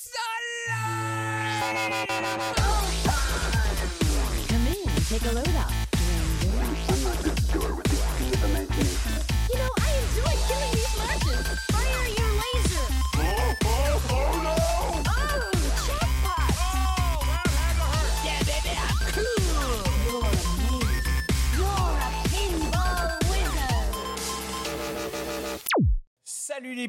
It's alive! Come in, take a load off.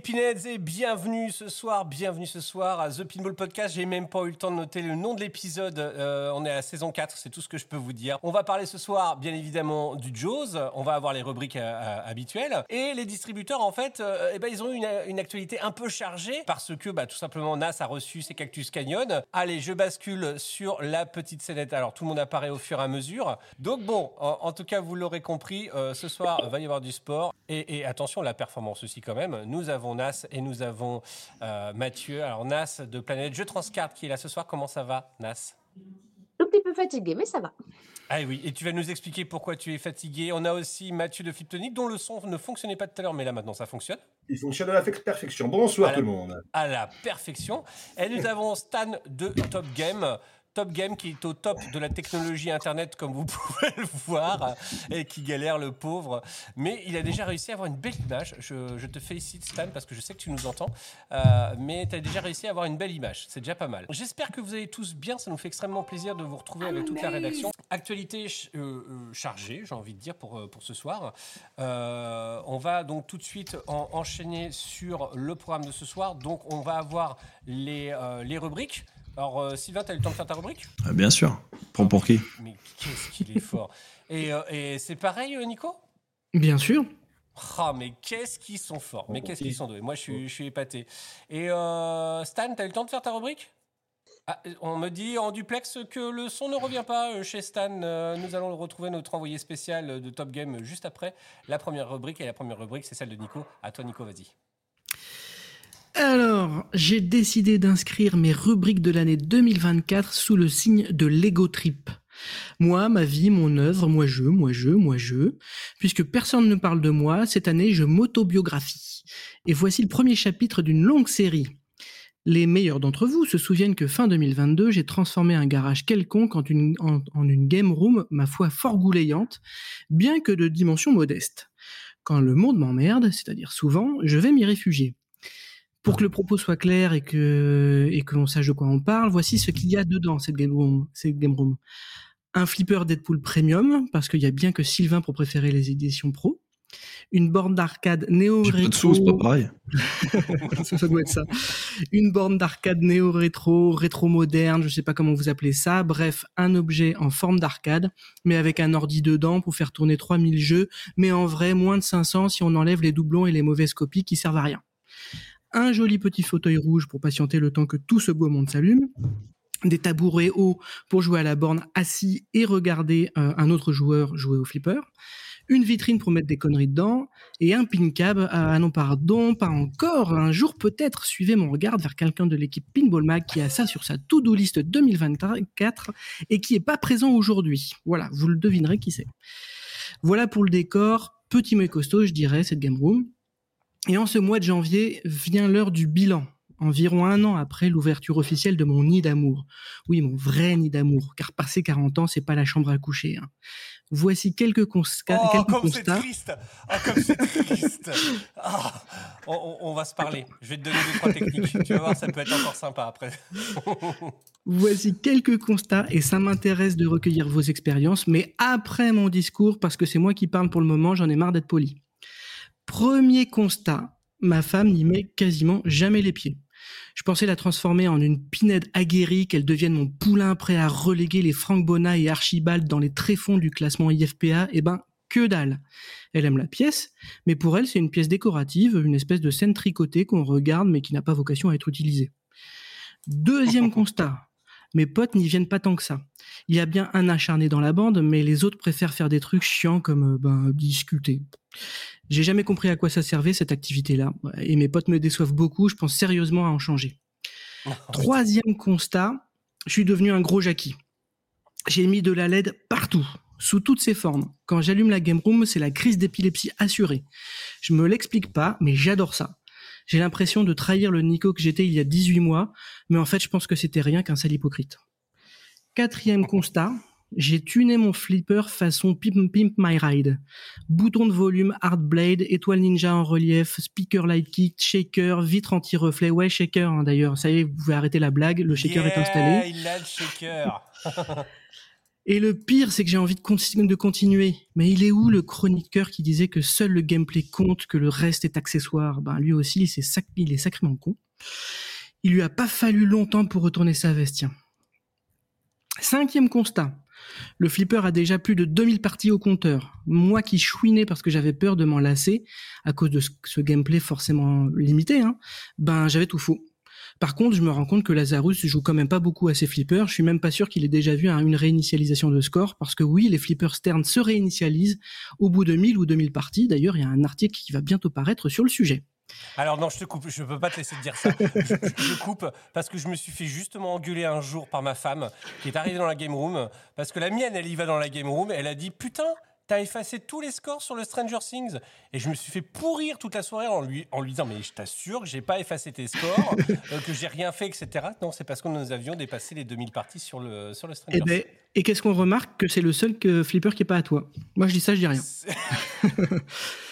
Les et bienvenue ce soir, bienvenue ce soir à The Pinball Podcast. J'ai même pas eu le temps de noter le nom de l'épisode. Euh, on est à la saison 4, c'est tout ce que je peux vous dire. On va parler ce soir, bien évidemment, du Jaws. On va avoir les rubriques euh, euh, habituelles. Et les distributeurs, en fait, eh ben, ils ont eu une, actualité un peu chargée parce que, bah, tout simplement, NAS a reçu ses Cactus Canyon. Allez, je bascule sur la petite scénette. Alors, tout le monde apparaît au fur et à mesure. Donc, bon, en, tout cas, vous l'aurez compris, ce soir, va y avoir du sport. Et, et attention, la performance aussi, quand même. Nous avons Nas et nous avons euh, Mathieu. Alors, Nas de Planète Jeu Transcard qui est là ce soir. Comment ça va, Nas? Un petit peu fatigué, mais ça va. Ah oui, et tu vas nous expliquer pourquoi tu es fatigué. On a aussi Mathieu de Fliptonic dont le son ne fonctionnait pas tout à l'heure, mais là maintenant ça fonctionne. Il fonctionne à la perfection. Bonsoir À la- tout le monde. à la perfection. Et nous avons Stan de Top Game. Top Game qui est au top de la technologie Internet, comme vous pouvez le voir, et qui galère le pauvre. Mais il a déjà réussi à avoir une belle image. Je, je te félicite, Stan, parce que je sais que tu nous entends. Euh, mais tu as déjà réussi à avoir une belle image. C'est déjà pas mal. J'espère que vous allez tous bien. Ça nous fait extrêmement plaisir de vous retrouver avec toute la rédaction. Actualité euh, euh, chargée, j'ai envie de dire, pour, pour ce soir. Euh, on va donc tout de suite en- enchaîner sur le programme de ce soir. Donc, on va avoir les, les rubriques. Alors, euh, Sylvain, tu as eu le temps de faire ta rubrique? Ah, bien sûr. Prends pour qui? Mais qu'est-ce qu'il est fort Et, euh, et c'est pareil, euh, Nico? Bien sûr. Ah, mais qu'est-ce qu'ils sont forts Mais qu'est-ce qu'ils sont doués Moi, je suis, je suis épaté. Et euh, Stan, tu as eu le temps de faire ta rubrique? Ah, On me dit en duplex que le son ne revient pas euh, chez Stan. Euh, nous allons retrouver notre envoyé spécial de Top Game juste après la première rubrique. Et la première rubrique, c'est celle de Nico. À toi, Nico, vas-y. Alors, j'ai décidé d'inscrire mes rubriques de l'année 2024 sous le signe de l'ego trip. Moi, ma vie, mon œuvre, moi je, moi je, moi je. Puisque personne ne parle de moi, cette année je m'autobiographie. Et voici le premier chapitre d'une longue série. Les meilleurs d'entre vous se souviennent que fin 2022, j'ai transformé un garage quelconque en une, game room, ma foi fort goulayante, bien que de dimension modeste. Quand le monde m'emmerde, c'est-à-dire souvent, je vais m'y réfugier. Pour que le propos soit clair et que et que l'on sache de quoi on parle, voici ce qu'il y a dedans cette game room. Cette game room. Un flipper Deadpool premium parce qu'il y a bien que Sylvain pour préférer les éditions pro. Une borne d'arcade néo J'ai pas de sous, c'est pas pareil. ça, ça doit être ça. Une borne d'arcade néo-rétro, rétro-moderne, je sais pas comment vous appelez ça. Bref, un objet en forme d'arcade, mais avec un ordi dedans pour faire tourner 3000 jeux, mais en vrai, moins de 500 si on enlève les doublons et les mauvaises copies qui servent à rien. Un joli petit fauteuil rouge pour patienter le temps que tout ce beau monde s'allume. Des tabourets hauts pour jouer à la borne assis et regarder euh, un autre joueur jouer au flipper. Une vitrine pour mettre des conneries dedans et un pin cab. Ah non, pardon, pas encore. Un jour peut-être, suivez mon regard vers quelqu'un de l'équipe Pinball Mag qui a ça sur sa to-do list 2024 et qui est pas présent aujourd'hui. Voilà, vous le devinerez qui c'est. Voilà pour le décor, petit mais costaud, je dirais, cette game room. Et en ce mois de janvier vient l'heure du bilan. Environ un an après l'ouverture officielle de mon nid d'amour. Oui, mon vrai nid d'amour, car passer 40 ans, c'est pas la chambre à coucher. hein. Voici quelques, consca- Oh, quelques comme c'est constats. triste Ah, comme c'est triste on, on- on va se parler. Je vais te donner deux, trois techniques. Tu vas voir, ça peut être encore sympa après. Voici quelques constats et ça m'intéresse de recueillir vos expériences, mais après mon discours, parce que c'est moi qui parle pour le moment, j'en ai marre d'être poli. Premier constat, ma femme n'y met quasiment jamais les pieds. Je pensais la transformer en une pinède aguerrie, qu'elle devienne mon poulain prêt à reléguer les Frank Bona et Archibald dans les tréfonds du classement IFPA. Eh ben, que dalle. Elle aime la pièce, mais pour elle, c'est une pièce décorative, une espèce de scène tricotée qu'on regarde mais qui n'a pas vocation à être utilisée. Deuxième constat. Mes potes n'y viennent pas tant que ça. Il y a bien un acharné dans la bande, mais les autres préfèrent faire des trucs chiants comme euh, ben, discuter. J'ai jamais compris à quoi ça servait cette activité-là, et mes potes me déçoivent beaucoup. Je pense sérieusement à en changer. Troisième constat, je suis devenu un gros Jackie. J'ai mis de la LED partout, sous toutes ses formes. Quand j'allume la game room, c'est la crise d'épilepsie assurée. Je me l'explique pas, mais j'adore ça. J'ai l'impression de trahir le Nico que j'étais il y a 18 mois, mais en fait, je pense que c'était rien qu'un sale hypocrite. Quatrième constat, j'ai tuné mon flipper façon Pimp, Pimp My Ride. Bouton de volume, hard blade, étoile ninja en relief, speaker light kick, shaker, vitre anti-reflet. Ouais, shaker hein, d'ailleurs. Ça y est, vous pouvez arrêter la blague, le shaker est installé. Il a le shaker. Et le pire, c'est que j'ai envie de, conti- de continuer. Mais il est où le chroniqueur qui disait que seul le gameplay compte, que le reste est accessoire? Ben lui aussi, il, est sacrément con. Il lui a pas fallu longtemps pour retourner sa veste. Cinquième constat. Le flipper a déjà plus de 2000 parties au compteur. Moi qui chouinais parce que j'avais peur de m'en lasser à cause de ce, ce gameplay forcément limité, hein, ben j'avais tout faux. Par contre, je me rends compte que Lazarus joue quand même pas beaucoup à ses flippers. Je suis même pas sûr qu'il ait déjà vu un- une réinitialisation de score, parce que oui, les flippers Stern se réinitialisent au bout de 1000 ou 2000 parties. D'ailleurs, il y a un article qui va bientôt paraître sur le sujet. Alors non, je te coupe, je peux pas te laisser dire ça. Je, je- je coupe parce que je me suis fait justement engueuler un jour par ma femme qui est arrivée dans la game room parce que la mienne, elle y va dans la game room, elle a dit putain. T'as effacé tous les scores sur le Stranger Things et je me suis fait pourrir toute la soirée en lui, en lui disant mais je t'assure que j'ai pas effacé tes scores, euh, que j'ai rien fait, etc. Non, c'est parce que nous avions dépassé les 2000 parties sur le, sur le Stranger Et, ben, Things. et qu'est-ce qu'on remarque? Que c'est le seul que flipper qui est pas à toi. Moi, je dis ça, je dis rien.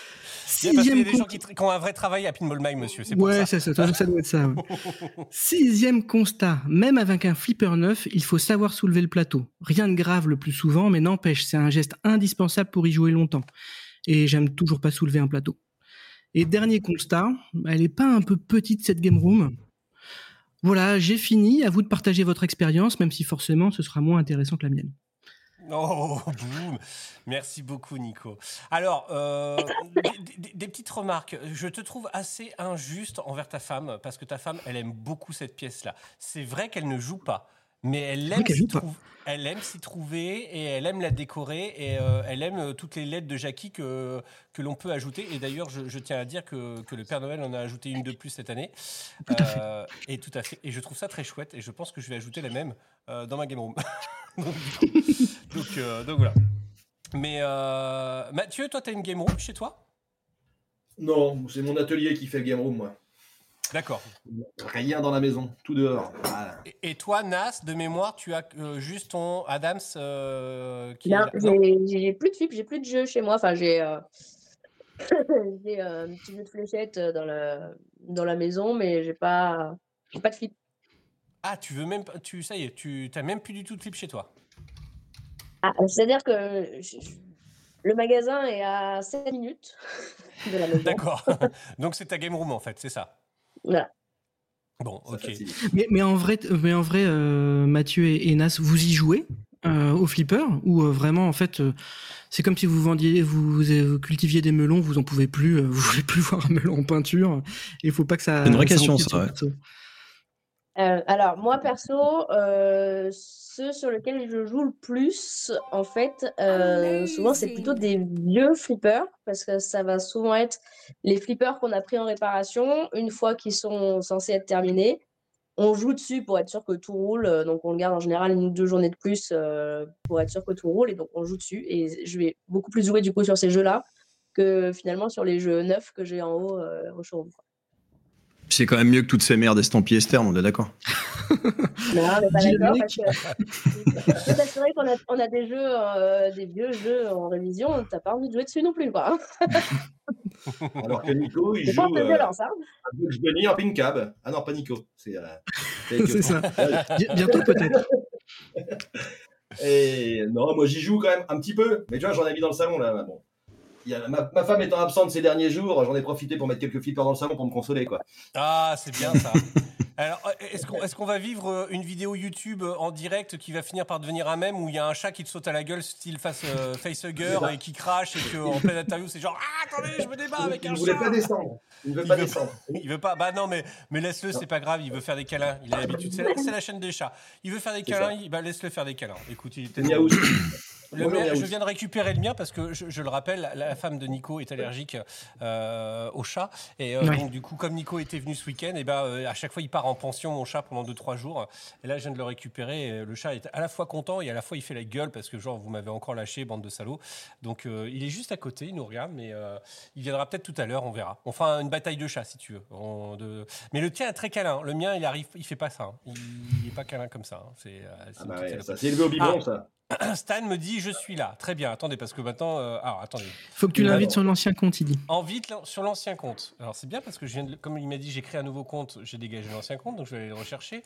C'est- Parce qu'il y a Sixième des gens qui, ont un vrai travail à monsieur. C'est Ouais, ça. ça, ça doit être ça. ouais. Sixième constat, même avec un flipper neuf, il faut savoir soulever le plateau. Rien de grave le plus souvent, mais n'empêche, c'est un geste indispensable pour y jouer longtemps. Et j'aime toujours pas soulever un plateau. Et dernier constat, elle est pas un peu petite cette game room. Voilà, j'ai fini. À vous de partager votre expérience, même si forcément ce sera moins intéressant que la mienne. Oh, boum Merci beaucoup, Nico. Alors, euh, des, petites remarques. Je te trouve assez injuste envers ta femme, parce que ta femme, elle aime beaucoup cette pièce-là. C'est vrai qu'elle ne joue pas, mais elle aime s'y trouver et elle aime la décorer et euh, elle aime euh, toutes les lettres de Jackie que, que l'on peut ajouter. Et d'ailleurs, je, je tiens à dire que, que le Père Noël en a ajouté une de plus cette année. Tout à fait. Euh, Et tout à fait. Et je trouve ça très chouette et je pense que je vais ajouter la même euh, dans ma game room. donc, euh, voilà. Mais euh, Mathieu, toi, tu as une game room chez toi? Non, c'est mon atelier qui fait le game room, moi. D'accord. Rien dans la maison, tout dehors. Voilà. Et, et toi, Nas, de mémoire, tu as euh, juste ton Adams euh, qui Non, est là. Non j'ai plus de flip, j'ai plus de jeux chez moi. Enfin, j'ai euh, j'ai, euh, un petit jeu de fléchettes euh, dans la, dans la maison, mais j'ai pas, j'ai pas de flip. Ah, tu veux même pas. Tu, ça y est, tu n'as même plus du tout de clip chez toi. Ah, C'est-à-dire que je- je- le magasin est à 7 minutes de la maison. D'accord. Donc c'est ta game room en fait, c'est ça. Voilà. Bon, ok. Mais, mais en vrai, mais en vrai euh, Mathieu et, et Nas, vous y jouez euh, au flipper ou euh, vraiment en fait euh, c'est comme si vous vendiez, vous, vous cultiviez des melons, vous en pouvez plus, euh, vous voulez plus voir un melon en peinture. Et il faut pas que ça. C'est une vraie ça question, ça, ouais. Euh, alors, moi, perso, euh, ceux sur lesquels je joue le plus, en fait, euh, souvent, c'est plutôt des vieux flippers, parce que ça va souvent être les flippers qu'on a pris en réparation, une fois qu'ils sont censés être terminés. On joue dessus pour être sûr que tout roule, donc on le garde en général une ou deux journées de plus pour être sûr que tout roule, et donc on joue dessus. Et je vais beaucoup plus jouer du coup sur ces jeux-là que finalement sur les jeux neufs que j'ai en haut au showroom. quoi. C'est quand même mieux que toutes ces merdes estampillées externes, on est d'accord. Non, on n'est pas Dis le d'accord mec. parce que je peux t'assurer qu'on a, on a des jeux, euh, des vieux jeux en révision, t'as pas envie de jouer dessus non plus, quoi. Alors que Nico, il C'est joue de euh, violence, hein. Bunny en pin cab. Ah non, pas Nico. C'est euh, C'est ça. Bi- Bientôt peut-être. Et non, moi j'y joue quand même un petit peu. Mais tu vois, j'en ai mis dans le salon là. Bon. Il y a, ma, ma femme étant absente ces derniers jours, j'en ai profité pour mettre quelques flippers dans le salon pour me consoler quoi. Ah, c'est bien ça. Alors, est-ce qu'on est va vivre euh, une vidéo YouTube euh, en direct qui va finir par devenir un mème où il y a un chat qui te saute à la gueule, style face, euh, facehugger, et qui crache et qu'en pleine interview, c'est genre Ah, attendez, je me débat avec il un ne voulait chat pas descendre. Il ne veut Il pas veut descendre. Il veut pas. Bah non, mais, mais laisse-le, c'est pas grave. Il veut faire des câlins. Il a l'habitude. C'est la, chaîne des chats. Il veut faire des câlins. il- bah laisse-le faire des câlins. Écoute, il était. Le mien- je viens de récupérer le mien parce que je, je le rappelle, la, la femme de Nico est allergique euh, au chat et euh, Ouais. donc du coup comme Nico était venu ce week-end, et ben euh, à chaque fois il part en pension mon chat pendant 2-3 jours et là je viens de le récupérer. Et le chat est à la fois content et à la fois il fait la gueule parce que genre vous m'avez encore lâché bande de salauds. Donc euh, il est juste à côté, il nous regarde, mais euh, il viendra peut-être tout à l'heure, on verra. On fera une bataille de chats si tu veux. On- de- Mais le tien est très câlin. Le mien il arrive, il fait pas ça. hein. Il, il est pas câlin comme ça. hein. C'est euh, Ah bah ouais, salope. ça s'est élevé au biberon, Ah. ça. Stan me dit je suis là. Très bien. Attendez parce que maintenant, euh, alors attendez. Faut que tu Oui, l'invites sur l'ancien compte, il dit. En vite là, sur l'ancien compte. Alors c'est bien parce que je viens de, comme il m'a dit j'ai créé un nouveau compte, j'ai dégagé l'ancien compte donc je vais aller le rechercher.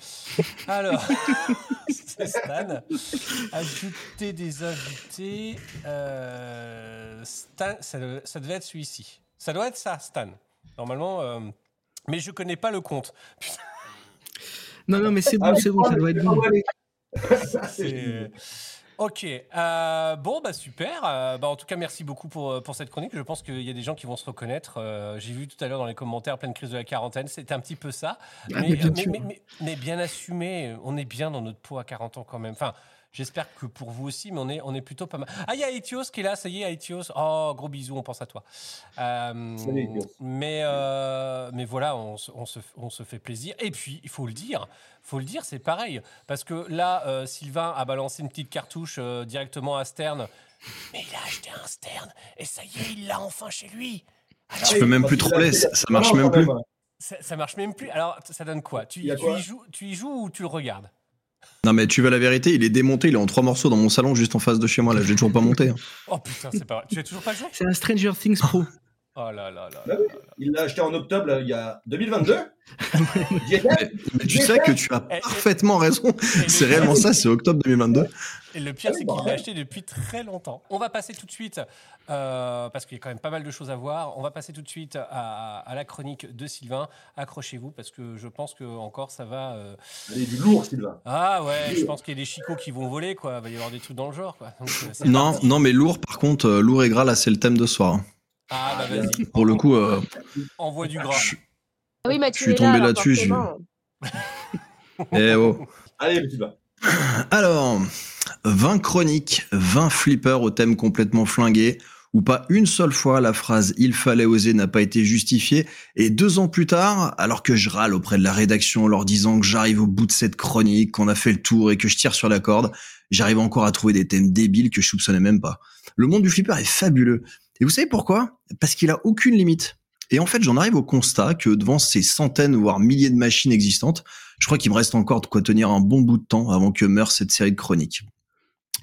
Alors c'est Stan. Ajouter des invités. Euh, Stan, ça, devait être celui-ci. Ça doit être ça, Stan. Normalement. euh, mais je connais pas le compte. Non, non, mais c'est bon, Ah, c'est bon, ça doit être bon. C'est- Ok. euh, bon, bah super. Euh, bah, en tout cas, merci beaucoup pour, euh, pour cette chronique. Je pense qu'il y a des gens qui vont se reconnaître. Euh, J'ai vu tout à l'heure dans les commentaires pleine crise de la quarantaine. C'était un petit peu ça. Ah, mais, mais bien mais- mais assumé. On est bien dans notre peau à 40 ans quand même. Enfin. J'espère que pour vous aussi, mais on est, on est plutôt pas mal. Ah, il y a Aetios qui est là, ça y est, Aetios. Oh, gros bisous, on pense à toi. Euh, Salut, mais, euh, mais voilà, on, se- on se, on se fait plaisir. Et puis, il faut le dire, faut le dire, c'est pareil. Parce que là, euh, Sylvain a balancé une petite cartouche euh, directement à Stern. Mais il a acheté un Stern et ça y est, il l'a enfin chez lui. Alors, Tu peux même plus troller, ça, ça marche même plus. ça, ça marche même plus. Alors, ça donne quoi? Tu, quoi? y joues, tu y joues ou tu le regardes? Non mais tu veux la vérité, il est démonté, il est en trois morceaux dans mon salon juste en face de chez moi là, j'ai toujours pas monté. hein. Oh putain, c'est pas vrai. Tu as toujours pas joué C'est un Stranger Things Pro. Oh là là là. Bah là oui. là là. Il l'a acheté en octobre, là, il y a 2022. J'y étais. Mais, mais tu sais que tu as Et- et- parfaitement raison. le C'est réellement ça, c'est octobre 2022. Et le pire, c'est qu'il l'a acheté depuis très longtemps. On va passer tout de suite, euh, parce qu'il y a quand même pas mal de choses à voir, on va passer tout de suite à, à la chronique de Sylvain. Accrochez-vous, parce que je pense que encore ça va... euh, Allez, du lourd, Sylvain. Ah ouais, je pense qu'il y a des chicots qui vont voler, quoi. Il va y avoir des trucs dans le genre, quoi. Donc, euh, Non, parti. non mais lourd par contre, lourd et gras là c'est le thème de ce soir. Ah bah vas-y, Pour le coup, euh, envoie du gras. je- Ah oui, Je Mathieu suis tombé là, là-dessus, eh oh. Allez, Sylvain. Alors, 20 chroniques, 20 flippers au thème complètement flingué, où pas une seule fois la phrase il fallait oser n'a pas été justifiée, et deux ans plus tard, alors que je râle auprès de la rédaction en leur disant que j'arrive au bout de cette chronique, qu'on a fait le tour et que je tire sur la corde, j'arrive encore à trouver des thèmes débiles que je soupçonnais même pas. Le monde du flipper est fabuleux. Et vous savez pourquoi? Parce qu'il a aucune limite. Et en fait, j'en arrive au constat que devant ces centaines, voire milliers de machines existantes, je crois qu'il me reste encore de quoi tenir un bon bout de temps avant que meure cette série de chroniques.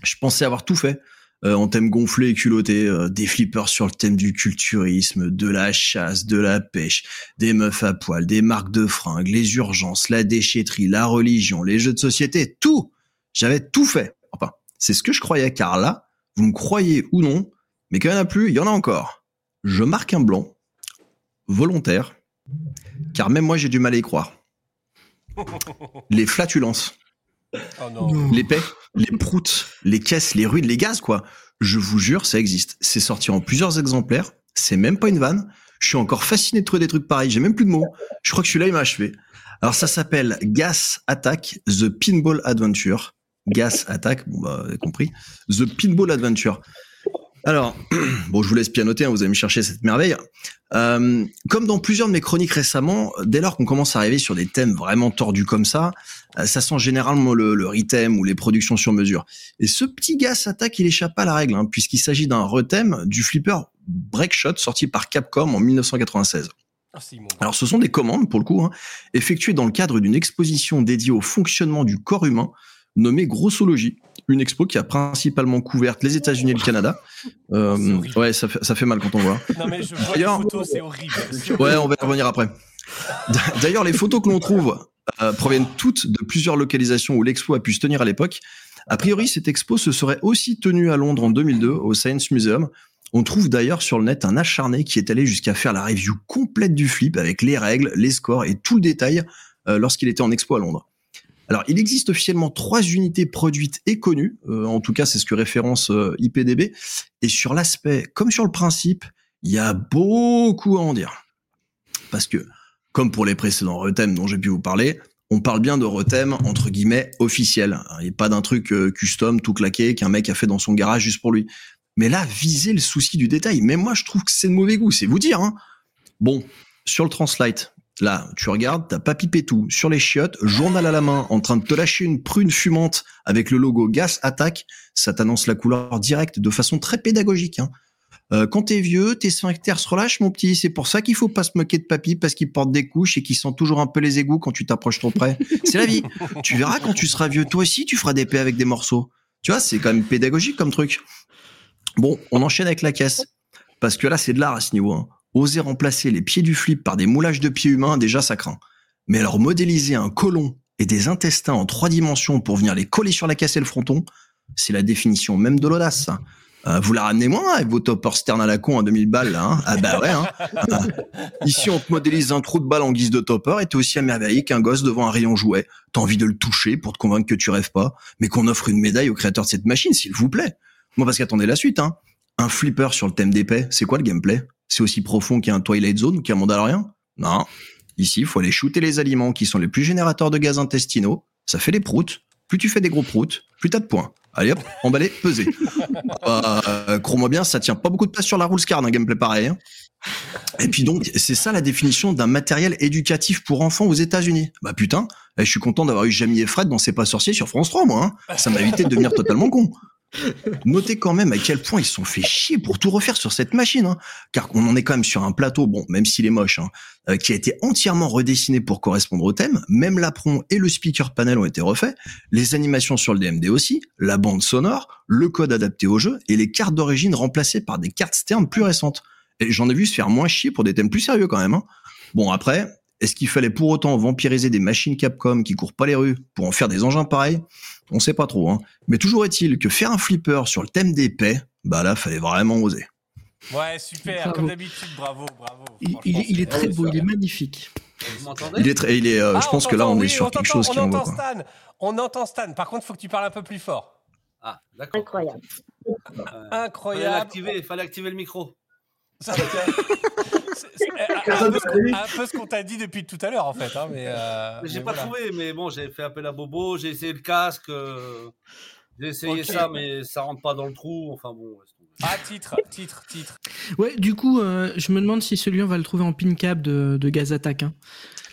Je pensais avoir tout fait. euh, en thème gonflé et culotté, euh, des flippers sur le thème du culturisme, de la chasse, de la pêche, des meufs à poil, des marques de fringues, les urgences, la déchetterie, la religion, les jeux de société, tout J'avais tout fait. Enfin, c'est ce que je croyais, car là, vous me croyez ou non, mais qu'il y en a plus, il y en a encore. Je marque un blanc, volontaire, car même moi j'ai du mal à y croire. Les flatulences, Oh non. Les paix, les proutes, les caisses, les ruines, les gaz, quoi. Je vous jure, ça existe. C'est sorti en plusieurs exemplaires. C'est même pas une vanne. Je suis encore fasciné de trouver des trucs pareils. J'ai même plus de mots. Je crois que celui-là, il m'a achevé. Alors, ça s'appelle Gas Attack, The Pinball Adventure. Gas Attack, bon, bah, vous avez compris. The Pinball Adventure. Alors, bon, je vous laisse pianoter, hein, vous allez me chercher cette merveille. Euh, comme dans plusieurs de mes chroniques récemment, dès lors qu'on commence à arriver sur des thèmes vraiment tordus comme ça, euh, ça sent généralement le, le rethème ou les productions sur mesure. Et ce petit gars s'attaque, il échappe pas à la règle, hein, puisqu'il s'agit d'un rethème du flipper Breakshot sorti par Capcom en 1996. Oh, c'est immonde. Alors ce sont des commandes, pour le coup, hein, effectuées dans le cadre d'une exposition dédiée au fonctionnement du corps humain, nommée Grossologie, une expo qui a principalement couvert les États-Unis et le Canada. Euh, ouais, ça fait, ça fait mal quand on voit. Non mais je vois les D'ailleurs- photos, c'est horrible. Ouais, on va y revenir après. D'ailleurs, les photos que l'on trouve euh, proviennent toutes de plusieurs localisations où l'expo a pu se tenir à l'époque. A priori, cette expo se serait aussi tenue à Londres en 2002 au Science Museum. On trouve d'ailleurs sur le net un acharné qui est allé jusqu'à faire la review complète du flip avec les règles, les scores et tout le détail euh, lorsqu'il était en expo à Londres. Alors, il existe officiellement trois unités produites et connues, euh, en tout cas c'est ce que référence euh, IPDB, et sur l'aspect comme sur le principe, il y a beaucoup à en dire. Parce que, comme pour les précédents thèmes dont j'ai pu vous parler, on parle bien de rethème entre guillemets officiel, et pas d'un truc euh, custom tout claqué qu'un mec a fait dans son garage juste pour lui. Mais là, viser le souci du détail. Mais moi, je trouve que c'est de mauvais goût, c'est vous dire. Hein. Bon, sur le Translite, là, tu regardes, t'as Papy Pétou sur les chiottes, journal à la main, en train de te lâcher une prune fumante avec le logo Gas Attack. Ça t'annonce la couleur directe de façon très pédagogique. Hein. Euh, quand t'es vieux, tes sphincters se relâchent, mon petit. C'est pour ça qu'il faut pas se moquer de papy parce qu'il porte des couches et qu'il sent toujours un peu les égouts quand tu t'approches trop près. C'est la vie. Tu verras quand tu seras vieux, toi aussi, tu feras des paix avec des morceaux. Tu vois, c'est quand même pédagogique comme truc. Bon, on enchaîne avec la caisse. Parce que là, c'est de l'art à ce niveau. Hein. Oser remplacer les pieds du flip par des moulages de pieds humains, déjà ça craint. Mais alors modéliser un colon et des intestins en trois dimensions pour venir les coller sur la caisse et le fronton, c'est la définition même de l'audace. Euh, vous la ramenez moins avec vos toppers stern à la con à 2000 balles là, hein Ah bah ouais. Hein Ici on te modélise un trou de balle en guise de topper et t'es aussi émerveillé qu'un gosse devant un rayon jouet. T'as envie de le toucher pour te convaincre que tu rêves pas, mais qu'on offre une médaille au créateur de cette machine, s'il vous plaît. Moi parce qu'attendez la suite. Hein. Un flipper sur le thème d'épée, c'est quoi le gameplay? C'est aussi profond qu'un Twilight Zone ou qu'un Mandalorian? Non. Ici, il faut aller shooter les aliments qui sont les plus générateurs de gaz intestinaux. Ça fait des proutes. Plus tu fais des gros proutes, plus t'as de points. Allez hop, emballé, pesé. Euh, Crois-moi bien, ça tient pas beaucoup de place sur la rules card, un gameplay pareil. hein. Et puis donc, c'est ça la définition d'un matériel éducatif pour enfants aux États-Unis. Bah putain, eh, je suis content d'avoir eu Jamie et Fred dans C'est pas sorcier sur France 3, moi. hein. Ça m'a évité de devenir totalement con. Notez quand même à quel point ils sont fait chier pour tout refaire sur cette machine, hein. car on en est quand même sur un plateau, bon, même s'il est moche, hein, euh, qui a été entièrement redessiné pour correspondre au thème. Même l'apron et le speaker panel ont été refaits, les animations sur le DMD aussi, la bande sonore, le code adapté au jeu et les cartes d'origine remplacées par des cartes Stern plus récentes. Et j'en ai vu se faire moins chier pour des thèmes plus sérieux quand même. hein. Bon après, est-ce qu'il fallait pour autant vampiriser des machines Capcom qui courent pas les rues pour en faire des engins pareils? On sait pas trop. Hein. Mais toujours est-il que faire un flipper sur le thème des paix, bah là, fallait vraiment oser. Ouais, super, Bravo. comme d'habitude, bravo, bravo. Il, il est, il très beau, il est magnifique. Vous m'entendez? Il est très, il est, euh, Ah, je pense que là, on est sur on quelque chose qui on envoie. entend Quoi. Stan. On entend Stan. Par contre, il faut que tu parles un peu plus fort. Ah, d'accord. Incroyable. Euh, fallait Incroyable. l'activer, fallait activer le micro. Ça, un, un peu, ce- un peu ce qu'on t'a dit depuis tout à l'heure, en fait. hein, mais, euh, Mais J'ai mais pas voilà. trouvé, mais bon, j'ai fait appel à Bobo, j'ai essayé le casque, euh, j'ai essayé ça, mais ça rentre pas dans le trou. Enfin bon. Ah, titre, titre, titre. Ouais, du coup, euh, je me demande si celui-là, on va le trouver en pin cap de, de Gaz Attack. hein.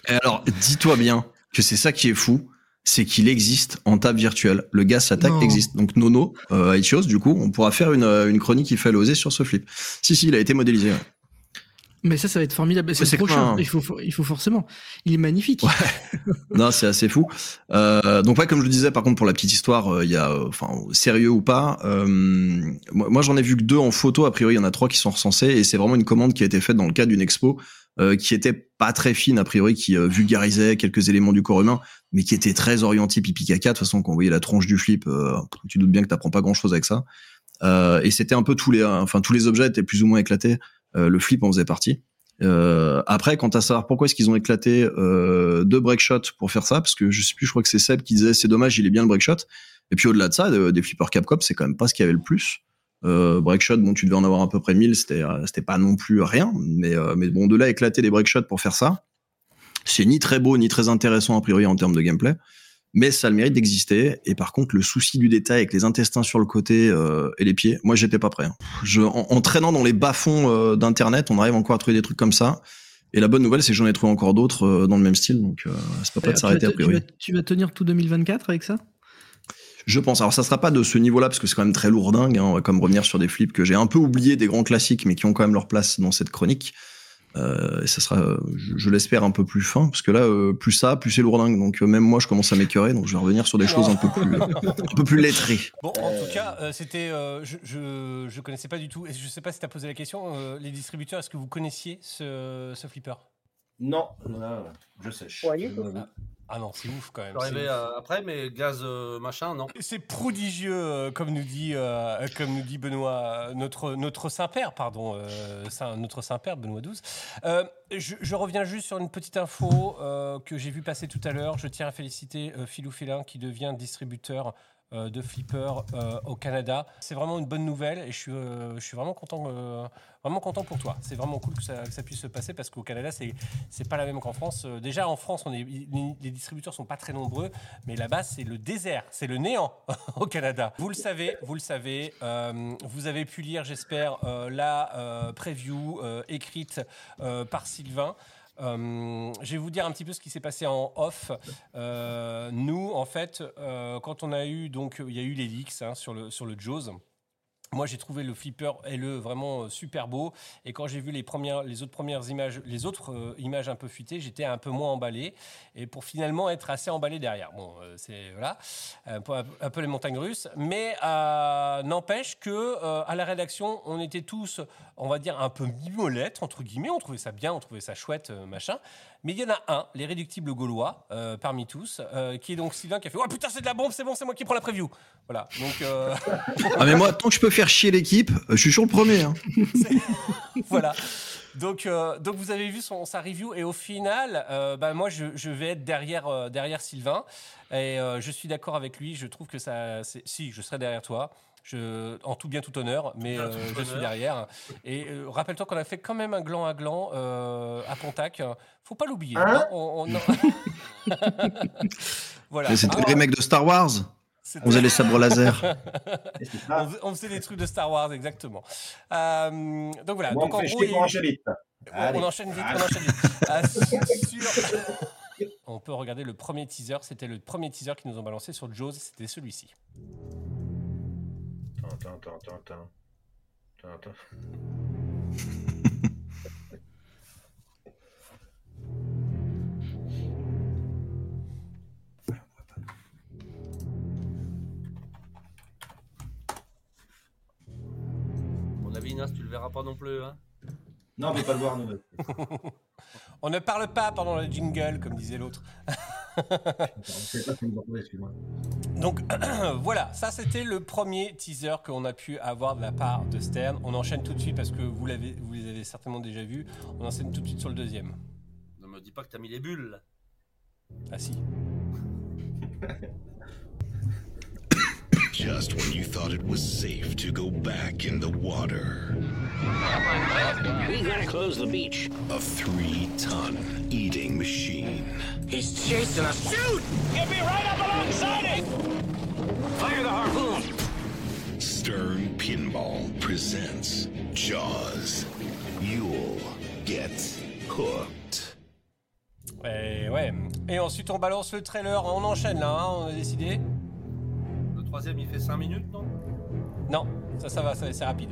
Et alors, dis-toi bien que c'est ça qui est fou, c'est qu'il existe en table virtuelle. Le Gas Attack Non. existe. Donc Nono, euh, Ichios, du coup, on pourra faire une, une chronique qui fait l'oser sur ce flip. Si, si, il a été modélisé. ouais. Mais ça, ça va être formidable. C'est le prochain. Il faut, il faut forcément. Il est magnifique. Non, c'est assez fou. Euh, donc ouais, comme je le disais, par contre, pour la petite histoire, euh, il y a, euh, enfin, sérieux ou pas, euh, moi, j'en ai vu que deux en photo. A priori, il y en a trois qui sont recensés, et c'est vraiment une commande qui a été faite dans le cadre d'une expo euh, qui était pas très fine a priori, qui vulgarisait quelques éléments du corps humain, mais qui était très orienté pipi caca. De toute façon, quand on voyait la tronche du flip, euh, tu doutes bien que t'apprends pas grand chose avec ça. Euh, et c'était un peu tous les, enfin tous les objets étaient plus ou moins éclatés. Euh, le flip en faisait partie. Euh, après, quant à savoir pourquoi est-ce qu'ils ont éclaté euh, deux breakshot pour faire ça, parce que je sais plus, je crois que c'est Seb qui disait c'est dommage, il est bien le breakshot. Et puis au-delà de ça, de- des flippers Capcom, c'est quand même pas ce qu'il y avait le plus. Euh, breakshot, bon, tu devais en avoir à peu près 1000, c'était euh, pas non plus rien, mais euh, mais bon, de là éclater des breakshots pour faire ça, c'est ni très beau ni très intéressant a priori en termes de gameplay. Mais ça a le mérite d'exister. Et par contre, le souci du détail avec les intestins sur le côté euh, et les pieds, moi, j'étais pas prêt. hein. Je, en, en traînant dans les bas-fonds euh, d'internet, on arrive encore à trouver des trucs comme ça. Et la bonne nouvelle, c'est que j'en ai trouvé encore d'autres euh, dans le même style, donc c'est pas prêt de s'arrêter te- a priori. Tu vas, tu vas tenir tout 2024 avec ça? Je pense. Alors ça sera pas de ce niveau-là parce que c'est quand même très lourdingue. Hein. On va revenir sur des flips que j'ai un peu oubliés, des grands classiques, mais qui ont quand même leur place dans cette chronique. Euh, et ça sera, euh, je, je l'espère, un peu plus fin parce que là, euh, plus ça, plus c'est lourdingue. Donc euh, même moi, je commence à m'écœurer. Donc je vais revenir sur des choses un peu plus, un peu plus lettrées. Bon, en tout cas, euh, c'était. euh, je, je, je connaissais pas du tout. Et je sais pas si tu as posé la question. euh, les distributeurs, est-ce que vous connaissiez ce, ce flipper? Non, non, je sèche. Ouais, du coup. Ah non, c'est ouf quand même. Arrivé euh, après, mais gaz euh, machin, non. C'est prodigieux, euh, comme nous dit, euh, comme nous dit Benoît, notre, notre Saint-Père, pardon, Saint- notre Saint-Père, Benoît XII. Je, je reviens juste sur une petite info que j'ai vu passer tout à l'heure. Je tiens à féliciter Philou Félin qui devient distributeur de flipper euh, au Canada. C'est vraiment une bonne nouvelle et je suis, euh, je suis vraiment content, euh, vraiment content pour toi. C'est vraiment cool que ça, puisse se passer parce qu'au Canada, c'est c'est pas la même qu'en France. Euh, déjà en France, on est, les, distributeurs sont pas très nombreux, mais là-bas, c'est le désert, c'est le néant au Canada. Vous le savez, vous le savez. euh, vous avez pu lire, j'espère, euh, la euh, preview euh, écrite euh, par Sylvain. Euh, je vais vous dire un petit peu ce qui s'est passé en off. Euh, nous, en fait, euh, quand on a eu donc, il y a eu les leaks hein, sur le sur le Jaws. Moi, j'ai trouvé le flipper LE vraiment euh, super beau. Et quand j'ai vu les autres premières images, les autres euh, images un peu fuitées, j'étais un peu moins emballé. Et pour finalement être assez emballé derrière. Bon, euh, c'est voilà, un peu, les montagnes russes. Mais n'empêche que à la rédaction, on était tous, on va dire, un peu mimolettes entre guillemets. On trouvait ça bien, on trouvait ça chouette, machin. Mais il y en a un, les réductibles gaulois, euh, parmi tous, euh, qui est donc Sylvain qui a fait Oh putain, c'est de la bombe, c'est bon, c'est moi qui prends la preview. Voilà. Donc. euh, Ah, mais moi, tant que je peux faire chier l'équipe, je suis sur le premier. hein. voilà. Donc, donc vous avez vu son, sa review et au final, bah, moi je, je vais être derrière, derrière Sylvain et je suis d'accord avec lui. Je trouve que ça, si je serai derrière toi. Je, en tout bien tout honneur, mais euh, tout je suis derrière. Et euh, rappelle-toi qu'on a fait quand même un gland à gland euh, à Pontac. Faut pas l'oublier. Hein hein. On- on- voilà. Mais C'était le Alors, remake de Star Wars. On faisait les sabres laser. On, faisait- on faisait des trucs de Star Wars, exactement. Euh, donc voilà. Donc on en gros, il on enchaîne vite, on Allez. enchaîne vite. Ah, sur- On peut regarder le premier teaser. C'était le premier teaser qu'ils nous ont balancé sur Jaws. C'était celui-ci. Attends, attends, attends, attends. Attends, attends. Mon avis, Nas, tu le verras pas non plus. Hein Non, on peut pas le voir, nous. On ne parle pas pendant le jingle, comme disait l'autre. Donc voilà, ça c'était le premier teaser qu'on a pu avoir de la part de Stern. On enchaîne tout de suite parce que vous l'avez, vous les avez certainement déjà vus. On enchaîne tout de suite sur le deuxième. Ne me dis pas que t'as mis les bulles. là. Ah si. Just when you thought it was safe to go back in the water, We gotta close the beach. a three ton eating machine He's chasing us. Shoot! Get me right up alongside it! Fire the harpoon! Stern Pinball presents Jaws. You'll get hooked. Et ouais. Et ensuite on balance le trailer. On enchaîne là. hein, on a décidé. Troisième, il fait 5 minutes, non? Non, ça, ça va, c'est rapide.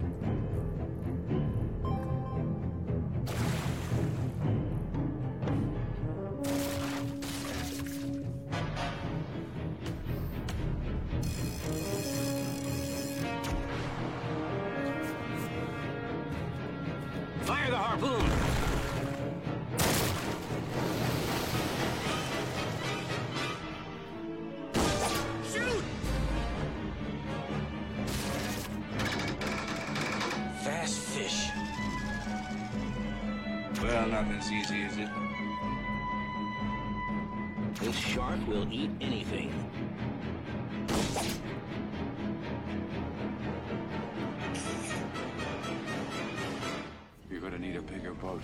Boat.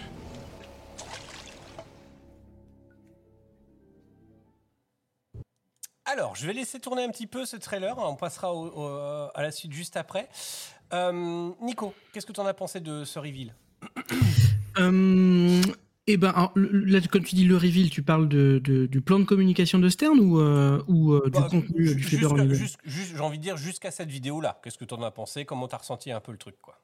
Alors, je vais laisser tourner un petit peu ce trailer. On passera au- au- à la suite juste après. Euh, Nico, qu'est-ce que tu en as pensé de ce reveal? Euh, eh ben, alors, le- là, quand tu dis le reveal, tu parles de, de- du plan de communication de Stern ou, euh, ou euh, du Bah, contenu euh, du J'ai envie de dire jusqu'à cette vidéo-là. Qu'est-ce que tu en as pensé? Comment tu as ressenti un peu le truc quoi?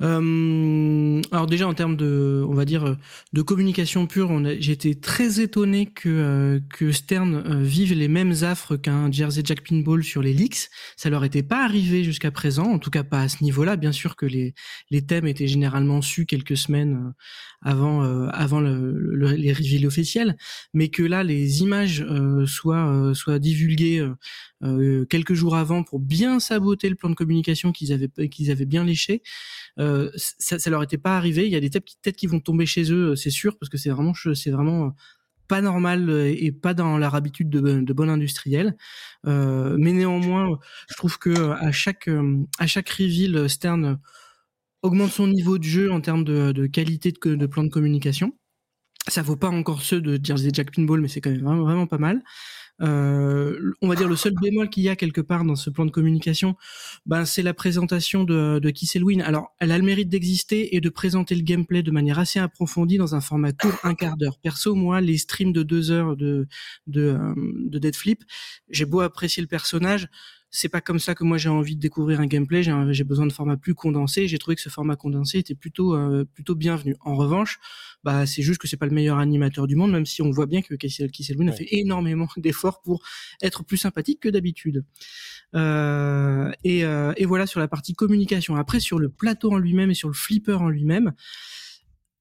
Euh, alors déjà en termes de, on va dire, de communication pure, j'étais très étonné que euh, Stern euh, vive les mêmes affres qu'un Jersey Jack Pinball sur les leaks. Ça leur était pas arrivé jusqu'à présent, en tout cas pas à ce niveau-là. Bien sûr que les les thèmes étaient généralement sus quelques semaines euh, avant euh, avant le, le- les reveals officiels, mais que là les images euh, soient euh, soient divulguées quelques jours avant pour bien saboter le plan de communication qu'ils avaient qu'ils avaient bien léché. Ça, ça leur était pas arrivé. Il y a des têtes qui, têtes qui vont tomber chez eux, c'est sûr, parce que c'est vraiment, c'est vraiment, pas normal et pas dans leur habitude de, de bon industriel. Euh, mais néanmoins, je trouve que à chaque à chaque reveal, Stern augmente son niveau de jeu en termes de, de qualité de, de plan de communication. Ça vaut pas encore ceux de Jersey Jack Pinball, mais c'est quand même vraiment, vraiment pas mal. Euh, on va dire le seul bémol qu'il y a quelque part dans ce plan de communication, ben c'est la présentation de, de Kiss. Alors, elle a le mérite d'exister et de présenter le gameplay de manière assez approfondie dans un format court, un quart d'heure. Perso, moi, les streams de deux heures de de, euh, de Dead Flip, j'ai beau apprécier le personnage, c'est pas comme ça que moi j'ai envie de découvrir un gameplay. J'ai besoin de format plus condensé. J'ai trouvé que ce format condensé était plutôt euh, plutôt bienvenu. En revanche, bah c'est juste que c'est pas le meilleur animateur du monde, même si on voit bien que Casey Elwyn a fait énormément d'efforts pour être plus sympathique que d'habitude. Euh, et, euh, et voilà sur la partie communication. Après sur le plateau en lui-même et sur le flipper en lui-même,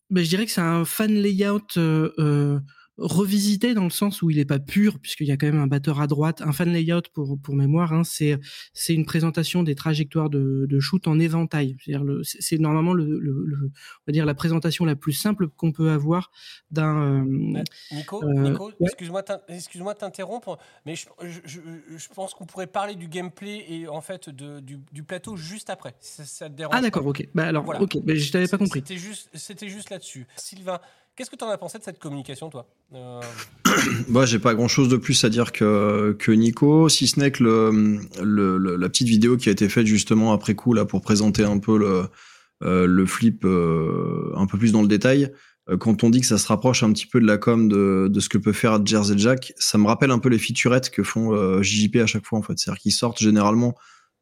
ben, je dirais que c'est un fan layout euh, euh, revisité dans le sens où il est pas pur puisqu'il y a quand même un batteur à droite. Un fan layout pour pour mémoire, hein, c'est c'est une présentation des trajectoires de, de shoot en éventail. C'est-à-dire le- c'est normalement le, le, le- on va dire la présentation la plus simple qu'on peut avoir d'un. euh, Nico, Euh, Nico ouais. excuse-moi excuse-moi de t'interrompre, mais je, je- pense qu'on pourrait parler du gameplay et en fait de, du, du plateau juste après. si Ça, ça te dérange Ah pas. d'accord, ok. Bah alors, Voilà. ok, bah, je t'avais pas compris. C'était juste, c'était juste là-dessus. Sylvain, qu'est-ce que tu en as pensé de cette communication, toi Euh, Moi, j'ai pas grand chose de plus à dire que, que Nico, si ce n'est que le, la petite vidéo qui a été faite justement après coup là pour présenter un peu le, euh, le flip euh, un peu plus dans le détail. Euh, Quand on dit que ça se rapproche un petit peu de la com de, de ce que peut faire Jersey Jack, ça me rappelle un peu les featurettes que font JJP à chaque fois en fait. C'est-à-dire qu'ils sortent généralement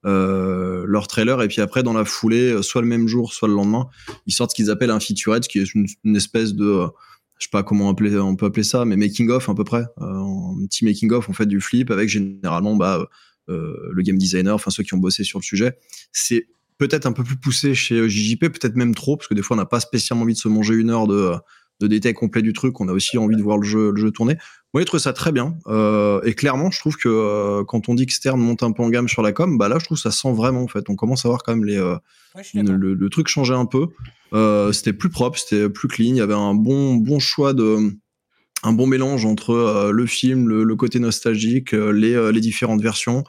leur trailer et puis après dans la foulée, euh, soit le même jour, soit le lendemain, ils sortent ce qu'ils appellent un featurette, qui est une, espèce de euh, je sais pas comment appeler, on peut appeler ça, mais making of à peu près, euh, un petit making of en fait du flip avec généralement bah, euh, le game designer, enfin ceux qui ont bossé sur le sujet. C'est peut-être un peu plus poussé chez euh, JJP, peut-être même trop, parce que des fois on n'a pas spécialement envie de se manger une heure de, de détail complet du truc, on a aussi envie de voir le jeu, le jeu tourner. Moi, j'ai trouvé ça très bien, euh, et clairement, je trouve que euh, quand on dit que Stern monte un peu en gamme sur la com, bah là, je trouve que ça sent vraiment en fait. On commence à voir quand même les, euh, ouais, je le, le truc changeait un peu. C'était plus propre, c'était plus clean. Il y avait un bon, bon choix de, un bon mélange entre le film, le, le côté nostalgique, les, les différentes versions,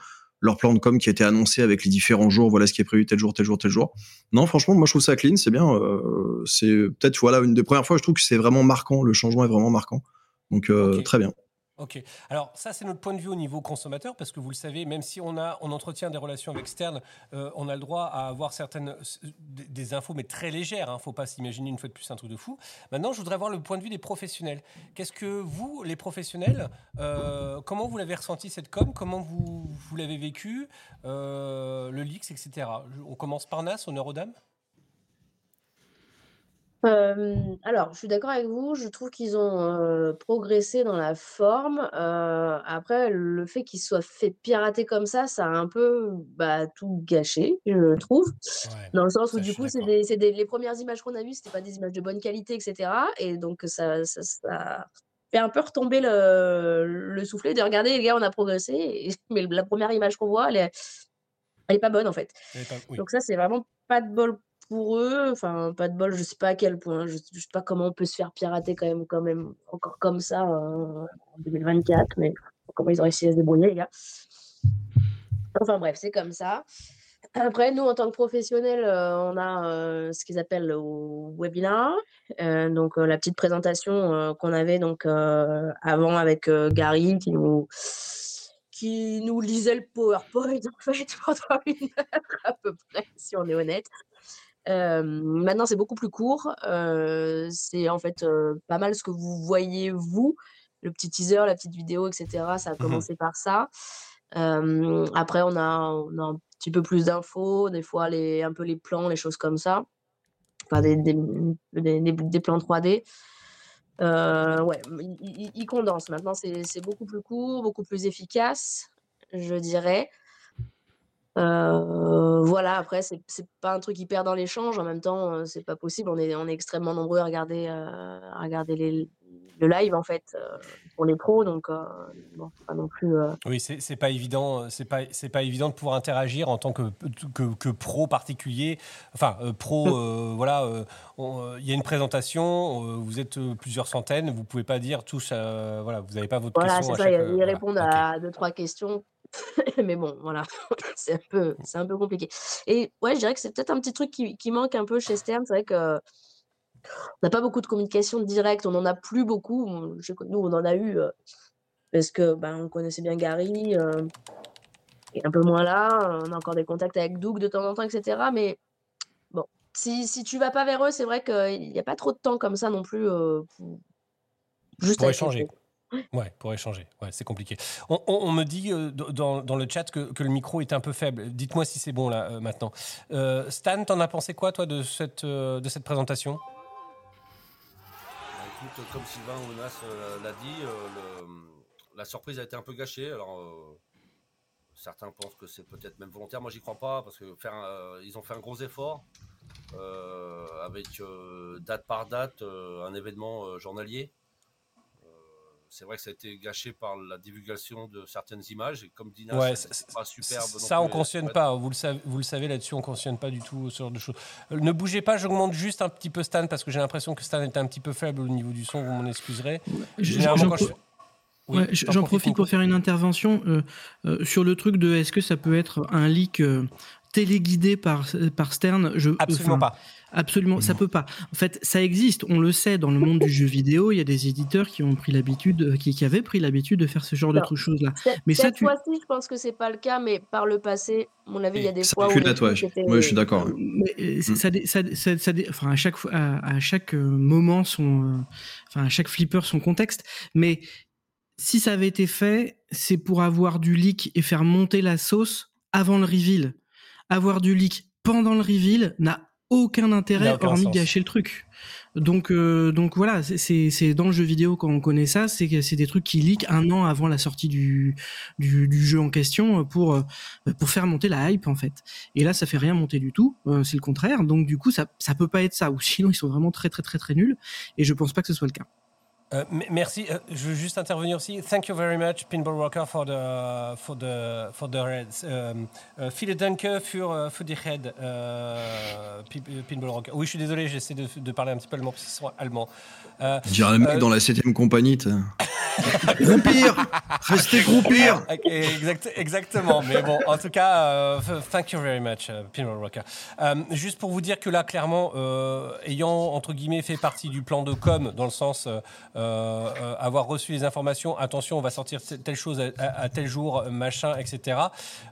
leur plan de com qui a été annoncé avec les différents jours. Voilà ce qui est prévu tel jour, tel jour, tel jour. Non, franchement, moi je trouve ça clean, c'est bien. Euh, c'est peut-être voilà une des premières fois. Je trouve que c'est vraiment marquant. Le changement est vraiment marquant. Donc euh, très bien. Ok. Alors ça, c'est notre point de vue au niveau consommateur, parce que vous le savez, même si on a, on entretient des relations avec Stern, euh, on a le droit à avoir certaines des, infos, mais très légères. Hein, faut pas s'imaginer une fois de plus un truc de fou. Maintenant, je voudrais voir le point de vue des professionnels. Qu'est-ce que vous, les professionnels, euh, comment vous l'avez ressenti cette com? Comment vous, vous l'avez vécu euh, Le leaks, etc. On commence par Nas, honneur aux. Alors, je suis d'accord avec vous. Je trouve qu'ils ont progressé dans la forme. Après, le fait qu'ils soient fait pirater comme ça, ça a un peu bah, tout gâché, je trouve. Dans le sens où, ça, je du suis coup, c'est d'accord. des, c'est des- les premières images qu'on a vues, c'était pas des images de bonne qualité, etc. Et donc, ça, ça, ça fait un peu retomber le, le soufflet de regarder, les gars, on a progressé. et- mais la première image qu'on voit, elle est, elle est pas bonne, en fait. Elle est pas- oui. Donc ça, c'est vraiment pas de bol pour eux. Enfin, pas de bol, je sais pas à quel point. Je, je sais pas comment on peut se faire pirater quand même, quand même encore comme ça en 2024, mais comment ils ont réussi à se débrouiller, les gars. Enfin bref, c'est comme ça. Après, nous, en tant que professionnels, euh, on a euh, ce qu'ils appellent le webinar. Euh, donc, la petite présentation qu'on avait donc avant avec Gary qui nous, qui nous lisait le PowerPoint en fait pendant une heure à peu près, si on est honnête. Euh, maintenant, c'est beaucoup plus court. Euh, c'est en fait euh, pas mal ce que vous voyez vous, le petit teaser, la petite vidéo, etc. Ça a Mhm. commencé par ça. Après, on a, on a un petit peu plus d'infos, des fois les, un peu les plans, les choses comme ça. Enfin, des, des, des, des- des plans 3D. Euh, ouais, il, condense. Maintenant, c'est beaucoup plus court, beaucoup plus efficace, je dirais. Euh, voilà, après, c'est c'est pas un truc hyper dans l'échange. En même temps, euh, c'est pas possible. On est, on est extrêmement nombreux à regarder, euh, à regarder les, le live, en fait, euh, pour les pros. Donc, bon, c'est pas non plus. Oui, c'est c'est pas évident. C'est pas c'est pas évident de pouvoir interagir en tant que que, que pro particulier. Enfin, pro, euh, voilà. Il y a une présentation. vous êtes plusieurs centaines. Vous pouvez pas dire tous. voilà, vous n'avez pas votre Voilà, question. c'est à ça. chaque, Ils voilà. répondent à deux, trois questions. Mais bon, voilà, c'est un peu, c'est un peu compliqué. Et ouais, je dirais que c'est peut-être un petit truc qui, qui manque un peu chez Stern. C'est vrai que on n'a pas beaucoup de communication directe. On n'en a plus beaucoup. Je nous, on en a eu euh, parce que ben, on connaissait bien Gary. euh, et un peu moins là. On a encore des contacts avec Doug de temps en temps, etc. Mais bon, si, si tu vas pas vers eux, c'est vrai qu'il n'y a pas trop de temps comme ça non plus. euh, pour- juste Pour échanger. Ouais, pour échanger. Ouais, c'est compliqué. On, me dit euh, dans, le chat que, le micro est un peu faible. Dites-moi si c'est bon là euh, maintenant. Euh, Stan, t'en as pensé quoi toi de cette de cette présentation? Bah, écoute, comme Sylvain Ounas l'a dit, la surprise a été un peu gâchée. Alors, certains pensent que c'est peut-être même volontaire. Moi, j'y crois pas parce que ont fait un gros effort avec date par date un événement journalier. C'est vrai que ça a été gâché par la divulgation de certaines images et comme Dina, Ouais, c'est ça- pas superbe. Ça, on plus. cautionne pas. Vous le savez, vous le savez là-dessus, on cautionne pas du tout ce genre de choses. Euh, ne bougez pas, j'augmente juste un petit peu Stan parce que j'ai l'impression que Stan était un petit peu faible au niveau du son. Vous m'en excuserez. Généralement, j'en quand je pro- fais- Oui, Ouais, t'en J'en profites, profite pour faire une intervention euh, euh, sur le truc de est-ce que ça peut être un leak euh, téléguidé par, par Stern? Je, Absolument pas. Absolument, ça peut pas. En fait, ça existe, on le sait, dans le monde du jeu vidéo, il y a des éditeurs qui ont pris l'habitude, euh, qui, qui avaient pris l'habitude de faire ce genre de Alors, choses-là. Cette, Mais ça, cette tu, fois-ci, je pense que c'est pas le cas, mais par le passé, à mon avis, il y a des Ça fois où pue les la étaient- Moi, je suis d'accord. Mais ça, dé- ça, ça, ça dé- enfin, à chaque fois, à, à chaque euh, moment, son, euh, enfin, à chaque flipper, son contexte. Mais si ça avait été fait, c'est pour avoir du leak et faire monter la sauce avant le reveal. Avoir du leak pendant le reveal n'a aucun intérêt, aucun hormis sens. gâcher le truc. Donc, euh, donc voilà, c'est- dans le jeu vidéo quand on connaît ça, c'est des trucs qui leak un an avant la sortie du, du, du jeu en question pour euh, pour faire monter la hype en fait. Et là, ça fait rien monter du tout, euh, c'est le contraire. Donc du coup, ça ça peut pas être ça. Ou sinon, ils sont vraiment très très très très nuls. Et je pense pas que ce soit le cas. Euh, merci. Euh, je veux juste intervenir aussi. Thank you very much, Pinball Rocker, for the for the for the reds. Um, uh, vielen Dank für für die Red, uh, Pinball Rocker. Oui, je suis désolé, j'essaie de, de parler un petit peu allemand parce qu'ils sont allemands. Euh, dirais le mec dans la 7ème compagnie. groupir Restez groupir Exact, exactement. Mais bon, en tout cas, thank you very much, Pinball Rocker. Euh, juste pour vous dire que là, clairement, ayant entre guillemets fait partie du plan de com, dans le sens avoir reçu les informations, attention, on va sortir telle chose à, tel jour, machin, etc.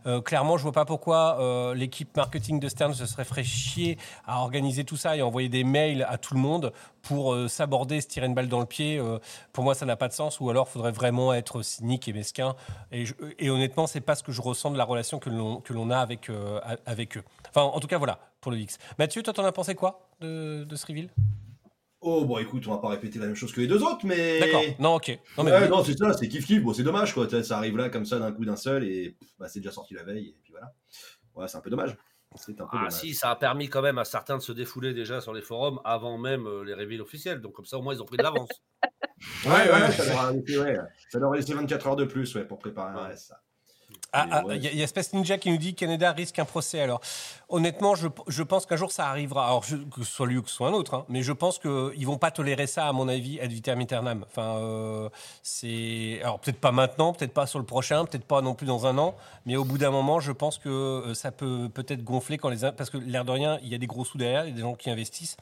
Euh, clairement, je vois pas pourquoi euh, l'équipe marketing de Stern se serait fait chier à organiser tout ça et envoyer des mails à tout le monde pour euh, s'aborder, se tirer une balle dans le pied. euh, pour moi, ça n'a pas de sens. Ou alors, faudrait vraiment être cynique et mesquin. Et, je- et honnêtement, c'est pas ce que je ressens de la relation que l'on a avec euh, avec eux. Enfin, en tout cas, voilà pour le X. Mathieu, toi, t'en as pensé quoi de, de ce reveal Oh, bon, écoute, on va pas répéter la même chose que les deux autres, mais. D'accord. Non, ok. Non, mais Ouais, oui. non, c'est ça, c'est kiff-kiff. Bon, c'est dommage, quoi. Ça arrive là, comme ça, d'un coup, d'un seul, et bah, c'est déjà sorti la veille, et puis voilà. Ouais, c'est un peu dommage. C'est un peu Ah dommage. si, ça a permis quand même à certains de se défouler déjà sur les forums avant même euh, les reveals officiels. Donc comme ça, au moins, ils ont pris de l'avance. Ouais, ouais, ça, leur a laissé, ouais, ça leur a laissé 24 heures de plus, ouais, pour préparer un reste, ça. Ah, Mais ah, ouais. il y, a- il Space Ninja qui nous dit que Canada risque un procès. Alors, honnêtement, je, je pense qu'un jour ça arrivera. Alors, je- que ce soit lui ou que ce soit un autre, hein, mais je pense qu'ils vont pas tolérer ça, à mon avis, ad vitam aeternam. Enfin, euh, c'est. Alors, peut-être pas maintenant, peut-être pas sur le prochain, peut-être pas non plus dans un an, mais au bout d'un moment, je pense que euh, ça peut peut-être gonfler quand les. Parce que l'air de rien, il y a des gros sous derrière, il y a des gens qui investissent.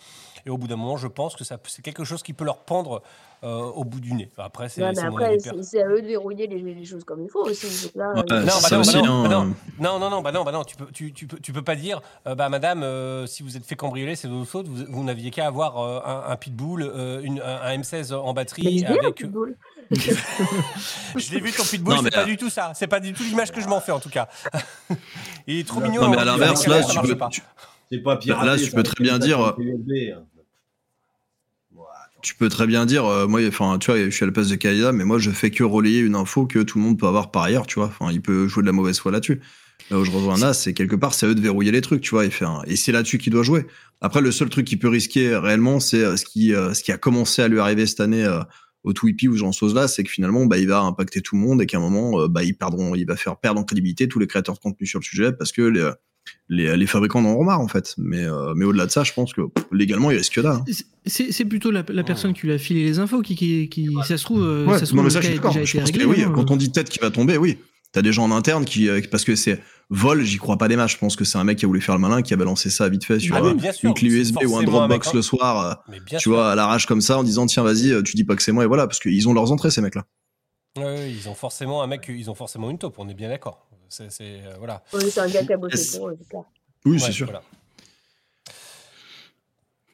Et au bout d'un moment, je pense que c'est quelque chose qui peut leur pendre euh, au bout du nez. Enfin, après, c'est à eux de verrouiller les, les choses comme il faut aussi. Donc là, Ouais, ils- Non, bah bah non, hein. bah non, non, non, non, bah non, bah non, tu peux, tu, tu peux, tu peux pas dire, euh, bah madame, euh, si vous êtes fait cambrioler, c'est votre faute, vous, vous n'aviez qu'à avoir euh, un, un pitbull, euh, une, un, un M16 en batterie avec. Pitbull. Je l'ai vu ton pitbull, c'est pas du tout ça, c'est pas du tout l'image que je m'en fais en tout cas. Il est trop Non, mignon. Non, mais à l'inverse, là, tu peux, C'est pas. Là, tu peux très bien dire, une USB, hein. Ouais, attends. Tu peux très bien dire, euh, moi, enfin, tu vois, je suis à la place de Kaida, mais moi, je fais que relayer une info que tout le monde peut avoir par ailleurs, tu vois. Enfin, il peut jouer de la mauvaise foi là-dessus. Là où je rejoins Nas, c'est quelque part, c'est à eux de verrouiller les trucs, tu vois, et et c'est là-dessus qu'il doit jouer. Après, le seul truc qu'il peut risquer réellement, c'est euh, ce qui, euh, ce qui a commencé à lui arriver cette année au Tweepy ou genre de choses là, c'est que finalement, bah, il va impacter tout le monde et qu'à un moment, bah, ils perdront, il va faire perdre en crédibilité tous les créateurs de contenu sur le sujet parce que les, les, les fabricants en auront marre, en fait. Mais, euh, mais au-delà de ça, je pense que pff, légalement, il risque que dalle. hein. C'est c'est plutôt la, la personne qui lui a filé les infos qui, qui, qui ça se trouve, euh, Ouais, ça se trouve, non, mais le ça, je suis Je que oui, hein. quand on dit tête qui va tomber, oui. T'as des gens en interne qui, euh, parce que c'est vol, j'y crois pas des matchs. Je pense que c'est un mec qui a voulu faire le malin, qui a balancé ça vite fait sur Ah, euh, bien sûr, une clé USB ou un Dropbox hein. le soir, euh, tu sûr. vois, à l'arrache comme ça, en disant tiens vas-y, euh, tu dis pas que c'est moi et voilà, parce qu'ils ont leurs entrées ces mecs-là. Ouais, ils ont forcément un mec, ils ont forcément une taupe, on est bien d'accord. C'est, euh, voilà. Oui, c'est un gars qui a bossé Yes. pour eux, c'est clair. Oui, Ouais, c'est sûr. voilà.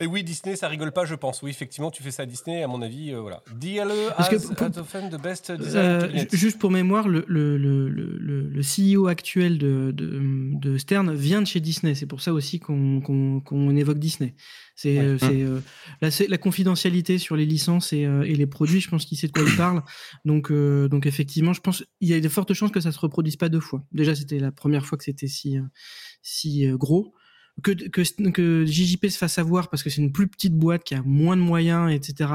Et oui, Disney, ça rigole pas, je pense. Oui, effectivement, tu fais ça à Disney, à mon avis, euh, voilà. DLE Parce que has often the best design Euh, juste pour mémoire, le, le, le, le, le CEO actuel de, de, de Stern vient de chez Disney. C'est pour ça aussi qu'on évoque Disney. C'est Ouais. euh, c'est, la, confidentialité sur les licences et, et les produits. Je pense qu'il sait de quoi il parle. Donc, donc effectivement, je pense il y a de fortes chances que ça se reproduise pas deux fois. Déjà, c'était la première fois que c'était si si gros. Que, que, que JJP se fasse avoir parce que c'est une plus petite boîte qui a moins de moyens, etc.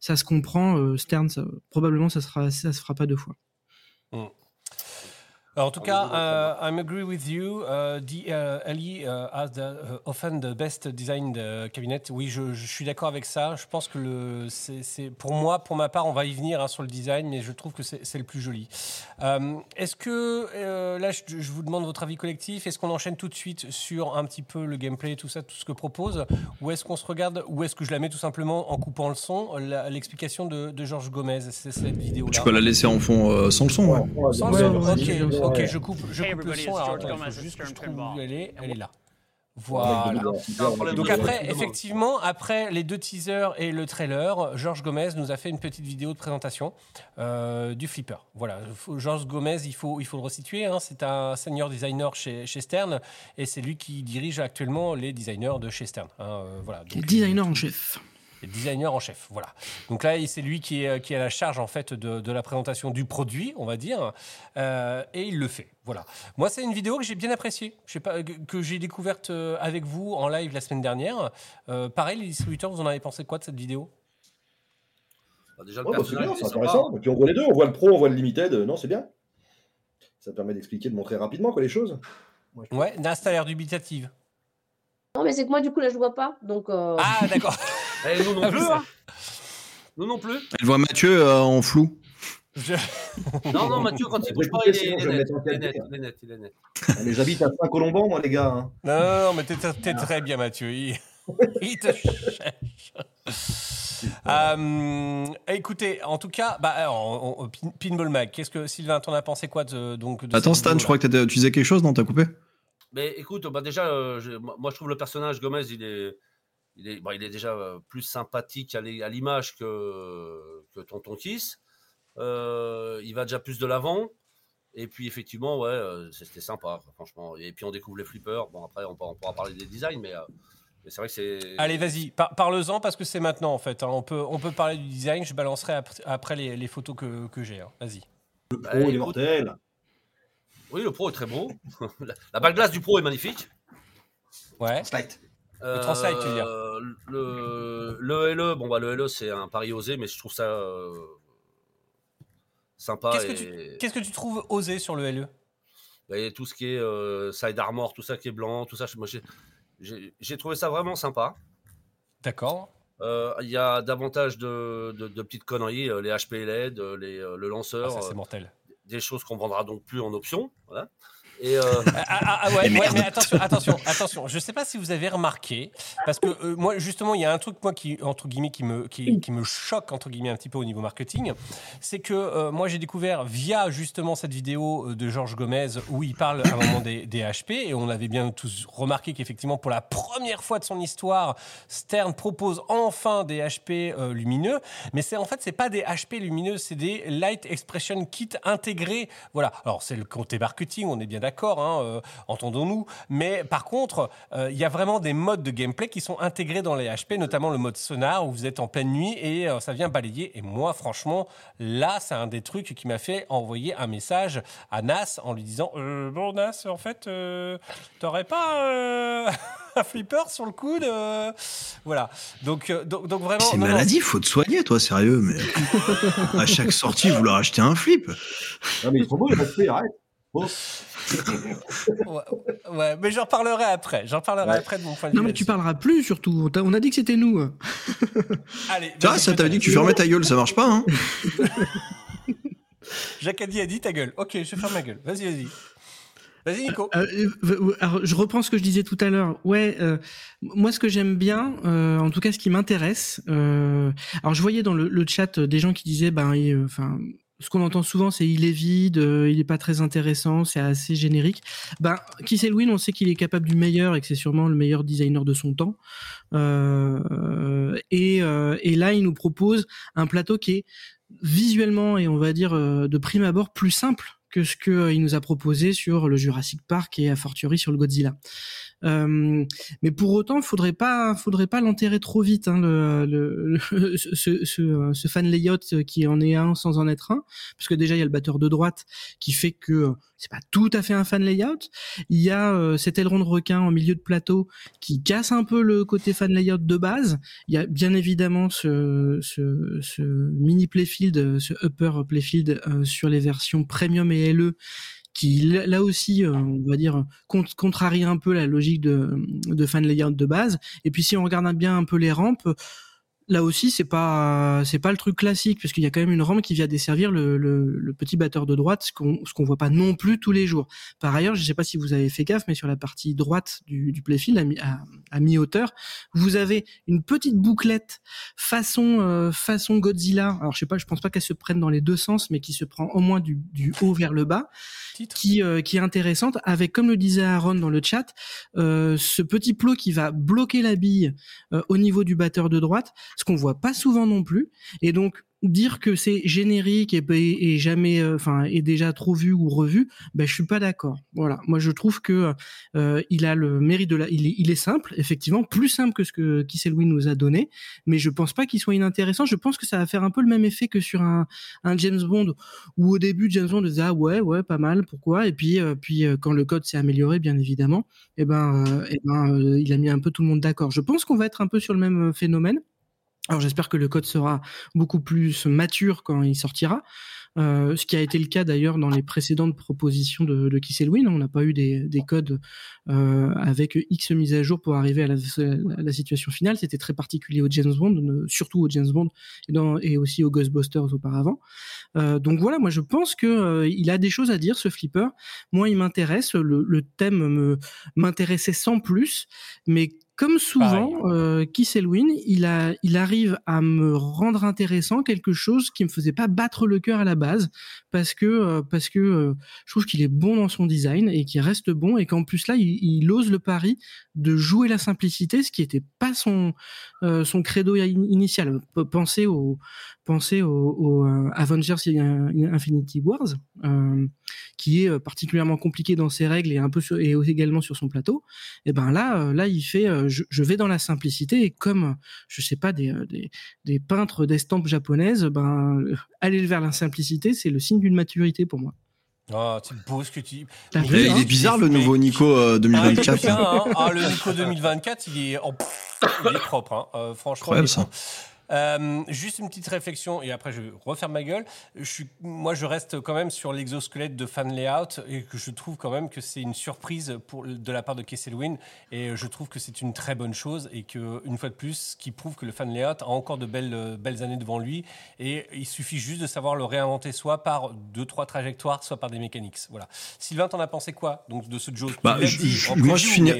Ça se comprend. euh, Stern, ça- probablement, ça sera, ça se fera pas deux fois. Alors, en tout cas, euh, I'm agree with you. Uh, DLE uh, has the, uh, often the best design de cabinet. Oui, je, je suis d'accord avec ça. Je pense que le, c'est, c'est- pour moi, pour ma part, on va y venir hein, sur le design, mais je trouve que c'est, le plus joli. Euh, est-ce que euh, là, je, je vous demande votre avis collectif. Est-ce qu'on enchaîne tout de suite sur un petit peu le gameplay, tout ça, tout ce que propose, ou est-ce qu'on se regarde, ou est-ce que je la mets tout simplement en coupant le son, l'explication de, de Georges Gomez, c'est cette vidéo-là. Tu peux la laisser en fond euh, sans le son. ouais. Sans le son, ok. Ok, je coupe, je Hey coupe le son. it's Alors, George attends, il Gomez, faut it's juste que je trouve où elle est. Elle est là. Voilà. Donc après, effectivement, après les deux teasers et le trailer, Georges Gomez nous a fait une petite vidéo de présentation euh, du flipper. Voilà, Georges Gomez, il faut, il faut le resituer. hein, c'est un senior designer chez, chez Stern et c'est lui qui dirige actuellement les designers de chez Stern. hein, euh, voilà. Donc, designer en chef. Et designer en chef, voilà. Donc là, c'est lui qui est, qui est à la charge en fait de, de la présentation du produit, on va dire, euh, et il le fait. Voilà. Moi, c'est une vidéo que j'ai bien appréciée, je sais pas, que- j'ai découverte euh, avec vous en live la semaine dernière. Euh, pareil, les distributeurs, vous en avez pensé quoi de cette vidéo? Bah, déjà, le Ouais, bah, c'est bien, intéressant. Et puis on voit les deux, on voit le pro, on voit le limited. Non, c'est bien. Ça permet d'expliquer, de montrer rapidement quoi les choses. Ouais, Nas, t'as l'air dubitative. Non, mais c'est que moi, du coup, là, je vois pas. Donc, euh, Ah, d'accord. Eh, nous non Ah, plus, hein. Nous non plus. Elle voit Mathieu euh, en flou. Je- Non, non, Mathieu, quand il bouge pas, il est, net. Il est net, il est net, il est. Ah, Mais j'habite à Saint-Colomban, moi, les gars. hein. Non, non, non, mais t'es, t'es très bien, Mathieu. Il, il te cherche. Euh, écoutez, en tout cas, bah, alors, on- on- Pin- Pinball Mag, qu'est-ce que Sylvain, t'en as pensé quoi de, donc, de Attends, Stan, je crois que tu disais quelque chose, non? T'as coupé? Mais écoute, bah déjà, euh, je- moi, je trouve le personnage Gomez, il est, il est, il est déjà euh, plus sympathique à l'image que, que Tonton Kiss. Euh, il va déjà plus de l'avant. Et puis effectivement, ouais, euh, c'était sympa, franchement. Et puis on découvre les flippers. Bon, après, on, pourra- on pourra parler des designs, mais, euh, mais c'est vrai que c'est. Allez, vas-y, par- parle-en parce que c'est maintenant en fait. hein. On, peut, on peut parler du design, je balancerai ap- après les, les photos que, que j'ai. hein. Vas-y. Le Bah, pro, il est mortel. Oui, le pro est très beau. la, la balle glace du pro est magnifique. Ouais. Slide. Le Translite, tu veux dire. Euh, le, le LE, bon bah le LE c'est un pari osé, mais je trouve ça euh, sympa. Qu'est-ce que, et, tu, qu'est-ce que tu trouves osé sur le E? LE bah, et tout ce qui est euh, side armor, tout ça qui est blanc, tout ça, moi j'ai- trouvé ça vraiment sympa. D'accord. Euh, Il y a davantage de, de- de petites conneries, les HP LED, les, le Ah, lanceur, ça, c'est mortel. des choses qu'on vendra donc plus en option. Voilà. Et euh, Ah, ah, ah, ouais, ouais, mais attention, attention, attention. Je sais pas si vous avez remarqué, parce que euh, moi, justement, il y a un truc moi qui entre guillemets qui me qui, qui me choque entre guillemets un petit peu au niveau marketing, c'est que euh, moi j'ai découvert via justement cette vidéo de Georges Gomez où il parle à un moment des, des HP et on avait bien tous remarqué qu'effectivement pour la première fois de son histoire, Stern propose enfin des HP euh, lumineux, mais c'est en fait c'est pas des HP lumineux, c'est des Light Expression Kit intégrés. Voilà. Alors c'est le côté marketing, on est bien d'accord. D'accord, hein, euh, entendons-nous. Mais par contre, euh, il y a vraiment des modes de gameplay qui sont intégrés dans les HP, notamment le mode sonar où vous êtes en pleine nuit et euh, ça vient balayer. Et moi, franchement, là, c'est un des trucs qui m'a fait envoyer un message à Nas en lui disant Euh, Bon, Nas, en fait, euh, t'aurais pas euh, un flipper sur le coude Voilà. Donc, euh, donc, donc vraiment. C'est maladie, faut te soigner, toi, sérieux. Mais à chaque sortie, vouloir acheter un flip. Non, mais ils sont beaux, les HP, arrête. Bon. Ouais, ouais, mais j'en reparlerai après. J'en parlerai Ouais. après de mon point de vue. Non, mais tu parleras plus surtout. On a dit que c'était nous. hein. Allez, Tu vois, ça t'avait dit que tu fermais ta gueule, ça marche pas, hein Jacques a dit, a dit ta gueule. Ok, je ferme ma gueule. Vas-y, vas-y. Vas-y, Nico. Euh, euh, alors, je reprends ce que je disais tout à l'heure. Ouais, euh, moi, ce que j'aime bien, euh, en tout cas, ce qui m'intéresse. euh, alors, je voyais dans le, le chat euh, des gens qui disaient, ben, il- euh, enfin. Ce qu'on entend souvent, c'est il est vide, euh, il est pas très intéressant, c'est assez générique. Ben, Keith Elwin, on sait qu'il est capable du meilleur et que c'est sûrement le meilleur designer de son temps. Euh, et, euh, et là, il nous propose un plateau qui est visuellement et on va dire euh, de prime abord plus simple que ce qu'il nous a proposé sur le Jurassic Park et a fortiori sur le Godzilla. Euh, mais pour autant, faudrait pas, faudrait pas l'enterrer trop vite, hein, le, le, ce, ce, ce fan layout qui en est un sans en être un, parce que déjà il y a le batteur de droite qui fait que euh, c'est pas tout à fait un fan layout. Il y a euh, cet aileron de requin en milieu de plateau qui casse un peu le côté fan layout de base. Il y a bien évidemment ce, ce, ce mini playfield, ce upper playfield euh, sur les versions premium et LE qui là aussi, euh, on va dire, cont- contrarie un peu la logique de, de fan layout de base. Et puis si on regarde bien un peu les rampes, là aussi c'est pas c'est pas le truc classique puisqu'il y a quand même une rampe qui vient desservir le, le, le petit batteur de droite, ce qu'on ce qu'on voit pas non plus tous les jours. Par ailleurs, je sais pas si vous avez fait gaffe, mais sur la partie droite du, du playfield à, mi- à, à mi-hauteur, vous avez une petite bouclette façon euh, façon Godzilla. Alors je sais pas, je pense pas qu'elle se prenne dans les deux sens, mais qui se prend au moins du, du haut vers le bas, Titre. qui euh, qui est intéressante. Avec comme le disait Aaron dans le chat, euh, ce petit plot qui va bloquer la bille euh, au niveau du batteur de droite, ce qu'on voit pas souvent non plus. Et donc dire que c'est générique et, et, jamais, euh, enfin, est déjà trop vu ou revu, ben je suis pas d'accord. Voilà, moi je trouve que euh, il a le mérite de la, il est, simple, effectivement, plus simple que ce que Kiss nous a donné, mais je pense pas qu'il soit inintéressant. Je pense que ça va faire un peu le même effet que sur un, James Bond où au début James Bond disait ah ouais ouais pas mal, pourquoi? Et puis euh, puis quand le code s'est amélioré, bien évidemment, et ben et ben euh, il a mis un peu tout le monde d'accord. Je pense qu'on va être un peu sur le même phénomène. Alors j'espère que le code sera beaucoup plus mature quand il sortira. Euh, ce qui a été le cas d'ailleurs dans les précédentes propositions de, de Kiss Elwin. On n'a pas eu des, des codes euh, avec X mises à jour pour arriver à la, à la situation finale. C'était très particulier au James Bond, surtout au James Bond et, dans, et aussi au Ghostbusters auparavant. Euh, donc voilà, moi je pense que euh, il a des choses à dire ce flipper. Moi, il m'intéresse. Le, le thème me m'intéressait sans plus, mais comme souvent, euh, Kiss Elwin, il, a, il arrive à me rendre intéressant quelque chose qui me faisait pas battre le cœur à la base, parce que euh, parce que euh, je trouve qu'il est bon dans son design et qu'il reste bon et qu'en plus là, il, il, ose le pari de jouer la simplicité, ce qui était pas son euh, son credo initial. Pensez au pensez au, au euh, Avengers Infinity Wars, euh, qui est particulièrement compliqué dans ses règles et un peu sur, et également sur son plateau. Et ben là, là, il fait je, je, vais dans la simplicité et comme je sais pas des, des, des peintres d'estampes japonaises, ben aller vers la simplicité, c'est le signe d'une maturité pour moi. Oh, c'est beau ce que tu il hein est bizarre le nouveau Nico euh, 2024. Ah, bien, hein ah, le Nico 2024, il est, oh, pff, il est propre. Hein. Euh, franchement, Incroyable, ça. Euh, juste une petite réflexion et après je referme ma gueule. Je suis, moi, je reste quand même sur l'exosquelette de fan layout et que je trouve quand même que c'est une surprise pour, de la part de Kesselwin et je trouve que c'est une très bonne chose et que une fois de plus, qui prouve que le fan layout a encore de belles, belles années devant lui et il suffit juste de savoir le réinventer soit par deux trois trajectoires, soit par des mécaniques. Voilà. Sylvain, t'en as pensé quoi donc de ce Joe? Bah, je, je, Moi, je finis.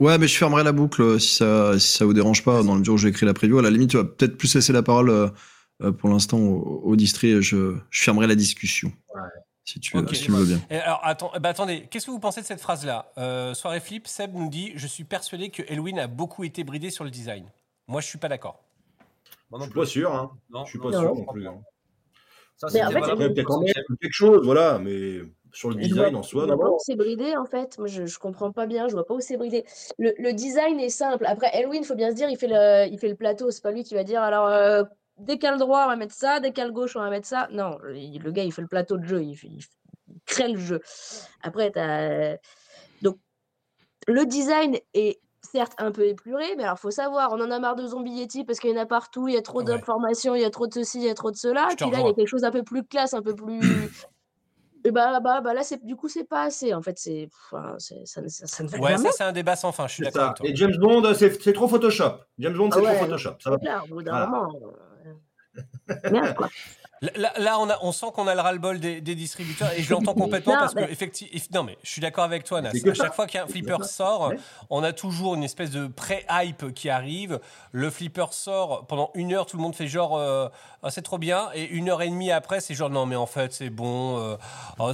Mais, euh... Ouais, mais je fermerai la boucle si ça, si ça vous dérange pas. Dans le jour où j'ai écrit la preview, à la limite, tu vas peut-être plus laisser la parole euh, pour l'instant au, au distrait. Je, je fermerai la discussion. Ouais. Si tu, okay. si tu me veux bien. Et alors, attends, bah, attendez, qu'est-ce que vous pensez de cette phrase-là? Euh, Soirée Flip, Seb nous dit Je suis persuadé que Elwin a beaucoup été bridé sur le design. Moi, je suis pas d'accord. je suis pas sûr. Hein. Non, je suis pas non, sûr non plus. Hein. Ça, c'est en fait, peut-être quelque chose, voilà, mais sur le design vois- en soi. je vois pas où c'est bridé en fait. Moi, je, je comprends pas bien. Je vois pas où c'est bridé. Le, le design est simple. Après, Elwin, faut bien se dire, il fait le, il fait le plateau. C'est pas lui qui va dire alors euh, décale droit, on va mettre ça, décale gauche, on va mettre ça. Non, le gars, il fait le plateau de jeu. Il, fait- crée le jeu. Après, t'as donc le design est certes un peu épuré, mais alors faut savoir, on en a marre de Zombie Yeti parce qu'il y en a partout, il y a trop Ouais. d'informations, il y a trop de ceci, il y a trop de cela. Puis là, il y a quelque chose un peu plus classe, un peu plus. Et bah, bah, bah là, c'est, du coup, c'est pas assez. En fait, c'est, enfin, c'est- ça, ne- ça, ça ne va Ouais, ça c'est un débat sans fin, je suis C'est d'accord ça. avec toi. Et James Bond, c'est c'est trop Photoshop. James Bond, c'est Ah ouais, trop Photoshop. Ça va C'est clair, au bout d'un Voilà. moment. euh, Merde, quoi. Là, on, a, on sent qu'on a le ras-le-bol des, des distributeurs et je l'entends complètement Non, parce que mais- effectivement, non mais je suis d'accord avec toi, Nas. À chaque fois qu'un flipper sort, on a toujours une espèce de pré-hype qui arrive. Le flipper sort pendant une heure, tout le monde fait genre euh, Ah, c'est trop bien et une heure et demie après, c'est genre non mais en fait c'est bon. euh, oh,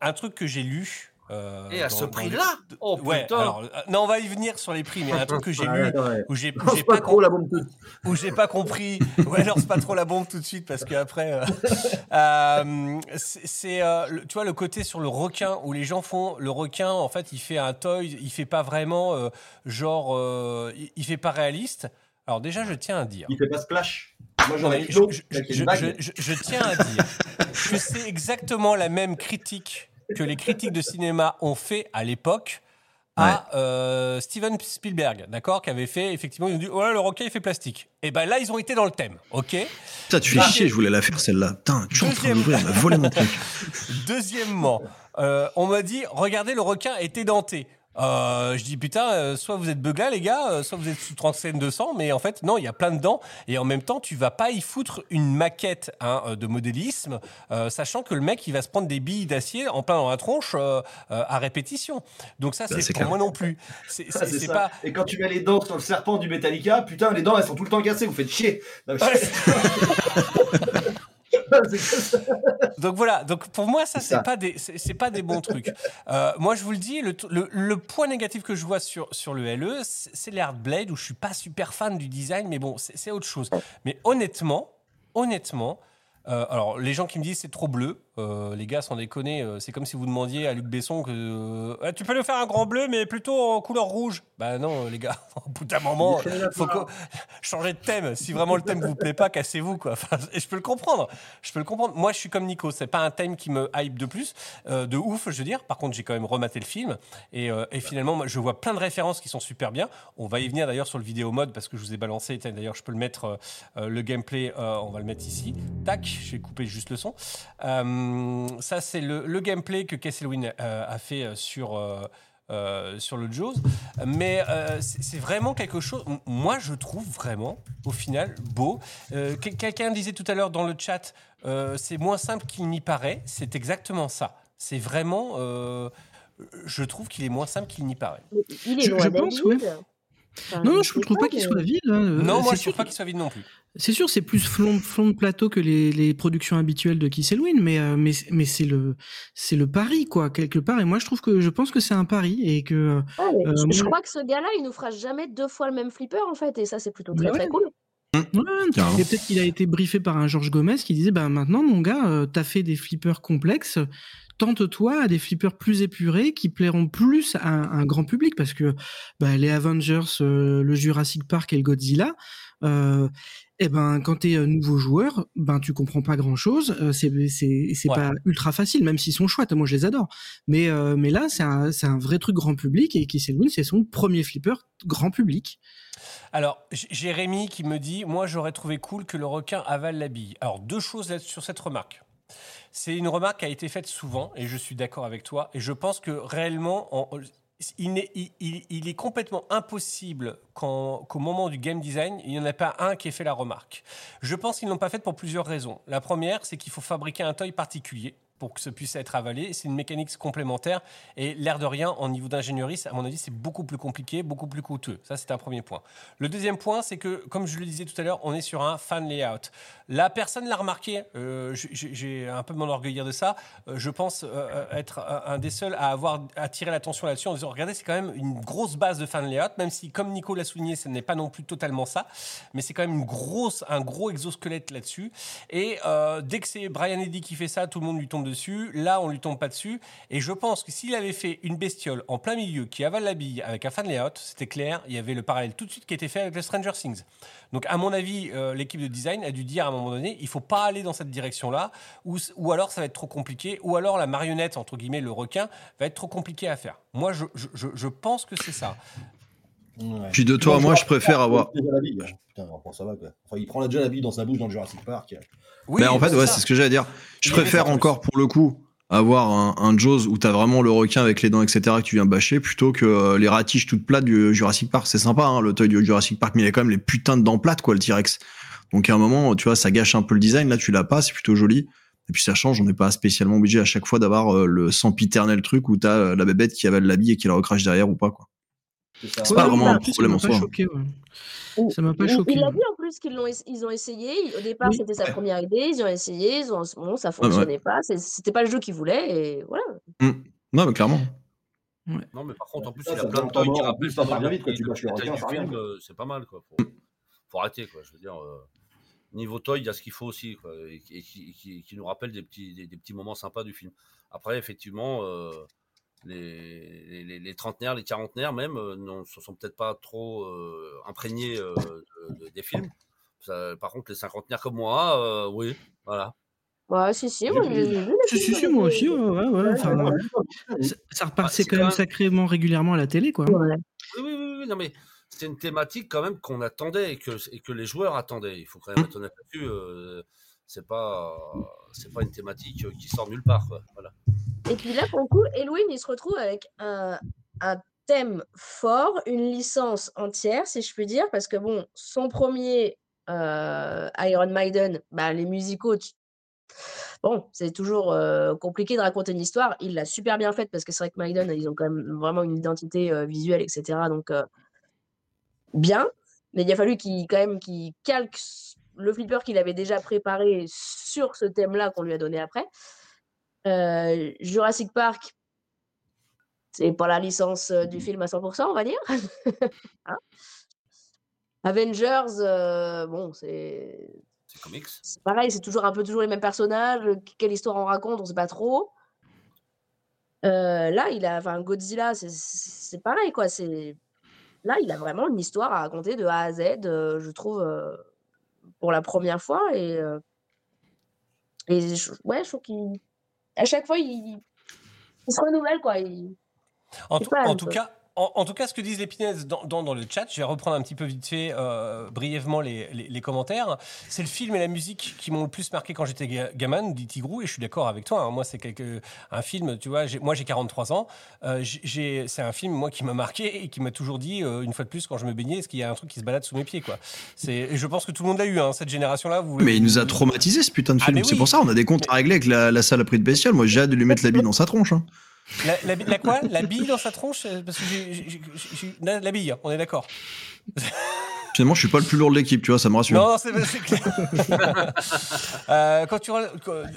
un truc que j'ai lu. Euh, Et à dans- ce les- prix-là Oh Ouais, alors, euh, non, on va y venir sur les prix, mais un truc que j'ai Ouais, lu attends, ouais. où j'ai pas pas, trop la bombe toute. où j'ai pas compris. Ouais, lance pas trop la bombe tout de suite parce qu'après, euh, euh, c'est euh, tu vois le côté sur le requin où les gens font le requin. En fait, il fait un toy, il fait pas vraiment euh, genre, euh, il, il fait pas réaliste. Alors déjà, je tiens à dire. Il fait pas splash. Moi, Non, je, je- je- je tiens à dire que c'est exactement la même critique que les critiques de cinéma ont fait à l'époque à euh, Steven Spielberg, d'accord, qui avait fait effectivement, ils ont dit ouais le requin il fait plastique. Et ben là ils ont été dans le thème, ok. Putain, tu fais Ah. chier, je voulais la faire celle-là. Putain, tu es en train Deuxième. m'a volé mon truc. Deuxièmement, euh, on m'a dit regardez le requin est édenté. Euh, je dis putain, euh, soit vous êtes beugla les gars, euh, soit vous êtes sous 35 de sang, mais en fait non, il y a plein de dents et en même temps tu vas pas y foutre une maquette hein, euh, de modélisme, euh, sachant que le mec il va se prendre des billes d'acier en plein dans la tronche euh, euh, à répétition. Donc ça Bah, c'est c'est pour clair. moi non plus. C'est c'est- c'est c'est ça. pas Et quand tu mets les dents sur le serpent du Metallica, putain, les dents elles sont tout le temps cassées, vous faites chier. Non, mais- Ouais. C'est que ça. Donc voilà, donc pour moi ça C'est pas des c'est pas des bons trucs. Euh, moi je vous le dis, le, le, le point négatif que je vois sur sur le LE, c'est les Blade où je suis pas super fan du design, mais bon c'est c'est autre chose. Mais honnêtement, honnêtement, euh, alors les gens qui me disent c'est trop bleu, euh, les gars sans déconner, euh, c'est comme si vous demandiez à Luc Besson que euh, Ah, tu peux nous faire un grand bleu mais plutôt en couleur rouge. Bah non les gars, au bout d'un moment faut que changer de thème. Si vraiment le thème vous plaît pas, cassez-vous quoi. Enfin, et je peux le comprendre. Je peux le comprendre. Moi, je suis comme Nico. C'est pas un thème qui me hype de plus, de ouf, je veux dire. Par contre, j'ai quand même rematé le film et, et finalement, je vois plein de références qui sont super bien. On va y venir d'ailleurs sur le vidéo mode parce que je vous ai balancé. D'ailleurs, je peux le mettre le gameplay. on va le mettre ici. Tac. Je vais couper juste le son. Euh, ça, c'est le, le gameplay que Kesselwyn euh, a fait euh, sur. euh, euh, sur le Jaws, mais euh, c'est vraiment quelque chose. Moi, je trouve vraiment, au final, beau. Euh, quel- Quelqu'un disait tout à l'heure dans le chat, euh, c'est moins simple qu'il n'y paraît. C'est exactement ça. C'est vraiment. euh, je trouve qu'il est moins simple qu'il n'y paraît. Il est Je- je pense, ouais. Enfin, Non, non, je sais trouve pas qu'il soit vide. hein. Euh, non, moi, je sûr trouve pas qu'il soit vide non plus. C'est sûr, c'est plus flon, flon de plateau que les, les productions habituelles de Kiss Elwin, mais euh, mais mais c'est le c'est le pari quoi quelque part. Et moi, je trouve que je pense que c'est un pari et que Ah, mais Euh, je, crois que ce gars-là, il nous fera jamais deux fois le même flipper en fait, et ça c'est plutôt très très cool. Ouais, Carrément. et peut-être qu'il a été briefé par un Georges Gomez qui disait bah maintenant mon gars, euh, t'as fait des flippers complexes, tente-toi à des flippers plus épurés qui plairont plus à un, un grand public parce que bah, les Avengers, euh, le Jurassic Park et le Godzilla. Euh, eh ben, quand t'es un nouveau joueur, ben tu comprends pas grand chose. c'est c'est c'est Ouais. pas ultra facile, même s'ils sont chouettes. Moi, je les adore. Mais euh, mais là, c'est un c'est un vrai truc grand public et Kiss Elwin, c'est son premier flipper grand public. Alors, j- j'ai Rémi qui me dit Moi, j'aurais trouvé cool que le requin avale la bille. Alors, deux choses sur cette remarque. C'est une remarque qui a été faite souvent, et je suis d'accord avec toi. Et je pense que réellement, en- il, est complètement impossible qu'au moment du game design, il n'y en a pas un qui ait fait la remarque. Je pense qu'ils ne l'ont pas fait pour plusieurs raisons. La première, c'est qu'il faut fabriquer un toy particulier pour que ce puisse être avalé. C'est une mécanique complémentaire. Et l'air de rien, en niveau d'ingénierie, à mon avis, c'est beaucoup plus compliqué, beaucoup plus coûteux. Ça, c'est un premier point. Le deuxième point, c'est que, comme je le disais tout à l'heure, on est sur un fan layout. La personne l'a remarqué, euh, j'ai- un peu m'enorgueillir de ça. Euh, je pense euh, être un des seuls à avoir attiré l'attention là-dessus en disant regardez, c'est quand même une grosse base de fan layout, même si, comme Nico l'a souligné, ce n'est pas non plus totalement ça, mais c'est quand même une grosse, un gros exosquelette là-dessus. Et dès que c'est Brian Eddy qui fait ça, tout le monde lui tombe dessus. Là, on lui tombe pas dessus. Et je pense que s'il avait fait une bestiole en plein milieu qui avale la bille avec un fan layout, c'était clair. Il y avait le parallèle tout de suite qui était fait avec le Stranger Things. Donc, à mon avis, euh, l'équipe de design a dû dire à un moment donné, il faut pas aller dans cette direction-là, ou, ou alors ça va être trop compliqué, ou alors la marionnette entre guillemets le requin va être trop compliqué à faire. Moi, je, je, je- je pense que c'est ça. Ouais. Puis de toi, Non, moi, je préfère avoir. Déjà la bille. Putain, enfin, ça va quoi. Enfin, il prend déjà la bille dans sa bouche dans le Jurassic Park. Oui, mais en fait, ouais, c'est ce que j'allais dire. Je Il préfère encore, pour le coup, avoir un, un Jaws où t'as vraiment le requin avec les dents, etc., que tu viens bâcher, plutôt que euh, les ratiches toutes plates du Jurassic Park. C'est sympa, hein, le toy du Jurassic Park, mais il a quand même les putains de dents plates, quoi, le T-Rex. Donc à un moment, tu vois, ça gâche un peu le design. Là, tu l'as pas, c'est plutôt joli. Et puis ça change, on n'est pas spécialement obligé à chaque fois d'avoir euh, le sempiternel truc où t'as euh, la bébête qui avale la bille et qui la recrache derrière ou pas, quoi. C'est pas vraiment un problème en soi. choqué, ouais. Ou- Ça m'a pas Il- choqué. Il a dit en plus qu'ils l'ont, ils ont essayé. Au départ, Oui. c'était sa Ouais. première idée. Ils ont essayé. Ils ont, bon, ça ouais. fonctionnait pas. C'était pas le jeu qu'ils voulaient. Et voilà. Non, mais clairement. Non, mais par contre, en plus, Ça, il a plein de tend toys qui mort. En rappellent plus, ça bien vite, Tu le revient, C'est pas mal, quoi. Faut, faut arrêter, quoi. Je veux dire, euh, niveau toy, il y a ce qu'il faut aussi, quoi. Et, et qui, qui- qui nous rappelle des petits, des, des petits moments sympas du film. Après, effectivement, euh, les, les, les trentenaires, les quarantenaires même, euh, ne se sont peut-être pas trop euh, imprégnés euh, de- de- des films. Ça- par contre, les cinquantenaires comme moi, euh, oui, voilà. Ouais, si, si. Moi, Si, si, films, si, moi aussi, ouais, ouais, ouais, enfin, ça, ça repassait c'est quand même quand même- sacrément régulièrement à la télé, quoi. Ouais. Oui, oui, oui, oui, non, mais c'est une thématique quand même qu'on attendait et que, et que les joueurs attendaient. Il faut quand même être honnête là-dessus. euh, c'est pas, c'est pas une thématique qui sort nulle part. Quoi. Voilà. Et puis là, pour le coup, Halloween, il se retrouve avec un, thème fort, une licence entière, si je puis dire, parce que bon, son premier euh, Iron Maiden, bah, les musicaux, bon, c'est toujours euh, compliqué de raconter une histoire. Il l'a super bien faite parce que c'est vrai que Maiden, ils ont quand même vraiment une identité euh, visuelle, etc. Donc, bien. Mais il a fallu qu'il quand même qu'il calque le flipper qu'il avait déjà préparé sur ce thème-là qu'on lui a donné après. Euh, Jurassic Park, c'est pas la licence euh, du film à 100%, on va dire. Hein? Avengers, euh, bon, c'est C'est comics. c'est pareil, c'est toujours un peu toujours les mêmes personnages. Quelle histoire on raconte, on sait pas trop. Euh, là, il a, enfin, Godzilla, c'est- pareil, quoi. C'est là, il a vraiment une histoire à raconter de A à Z, euh, je trouve, euh, pour la première fois. Et, et je- ouais, je trouve qu'il, à chaque fois, il, il se renouvelle, quoi. Il- En tout, en cas, en, en tout cas, ce que disent les pinaises dans, dans, dans le chat, je vais reprendre un petit peu vite fait, euh, brièvement les, les, les commentaires. C'est le film et la musique qui m'ont le plus marqué quand j'étais ga- gamin, dit Tigrou, et je suis d'accord avec toi. hein. Moi, c'est quelque, un film, tu vois, moi j'ai 43 ans. euh, c'est un film, moi, qui m'a marqué et qui m'a toujours dit, euh, une fois de plus, quand je me baignais, est-ce qu'il y a un truc qui se balade sous mes pieds, quoi. Et je pense que tout le monde l'a eu, hein, cette génération-là. Vous, Mais il nous a traumatisé ce putain de Ah, film. C'est pour ça, on a des comptes à régler avec la, la salle à prix de bestiole. Moi, j'ai hâte de lui mettre la bille dans sa tronche. hein. La, la, la quoi? La bille dans sa tronche? Euh, Parce que j'ai- j'ai- la bille, on est d'accord. Finalement, je suis pas le plus lourd de l'équipe, tu vois, ça me rassure. Non, non, c'est clair. Euh, quand tu,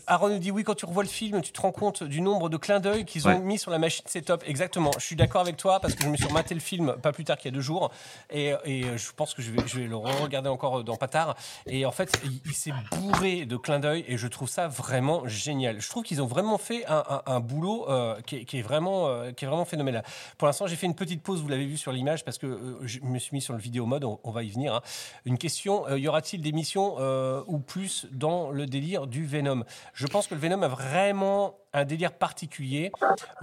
Aaron nous dit oui, quand tu revois le film, tu te rends compte du nombre de clins d'œil qu'ils ont Ouais. mis sur la machine setup. Exactement. Je suis d'accord avec toi parce que je me suis rematé le film pas plus tard qu'il y a deux jours et, et je pense que je vais, je vais le regarder encore dans pas tard. Et en fait, il, il s'est bourré de clins d'œil et je trouve ça vraiment génial. Je trouve qu'ils ont vraiment fait un, un- un boulot euh, qui, est, qui est vraiment, euh, qui est vraiment phénoménal. Pour l'instant, j'ai fait une petite pause, vous l'avez vu sur l'image, parce que euh, je me suis mis sur le vidéo mode, on, on va y venir. hein. Une question, euh, y aura-t-il des missions euh, ou plus dans le délire du Venom? Je pense que le Venom a vraiment un délire particulier.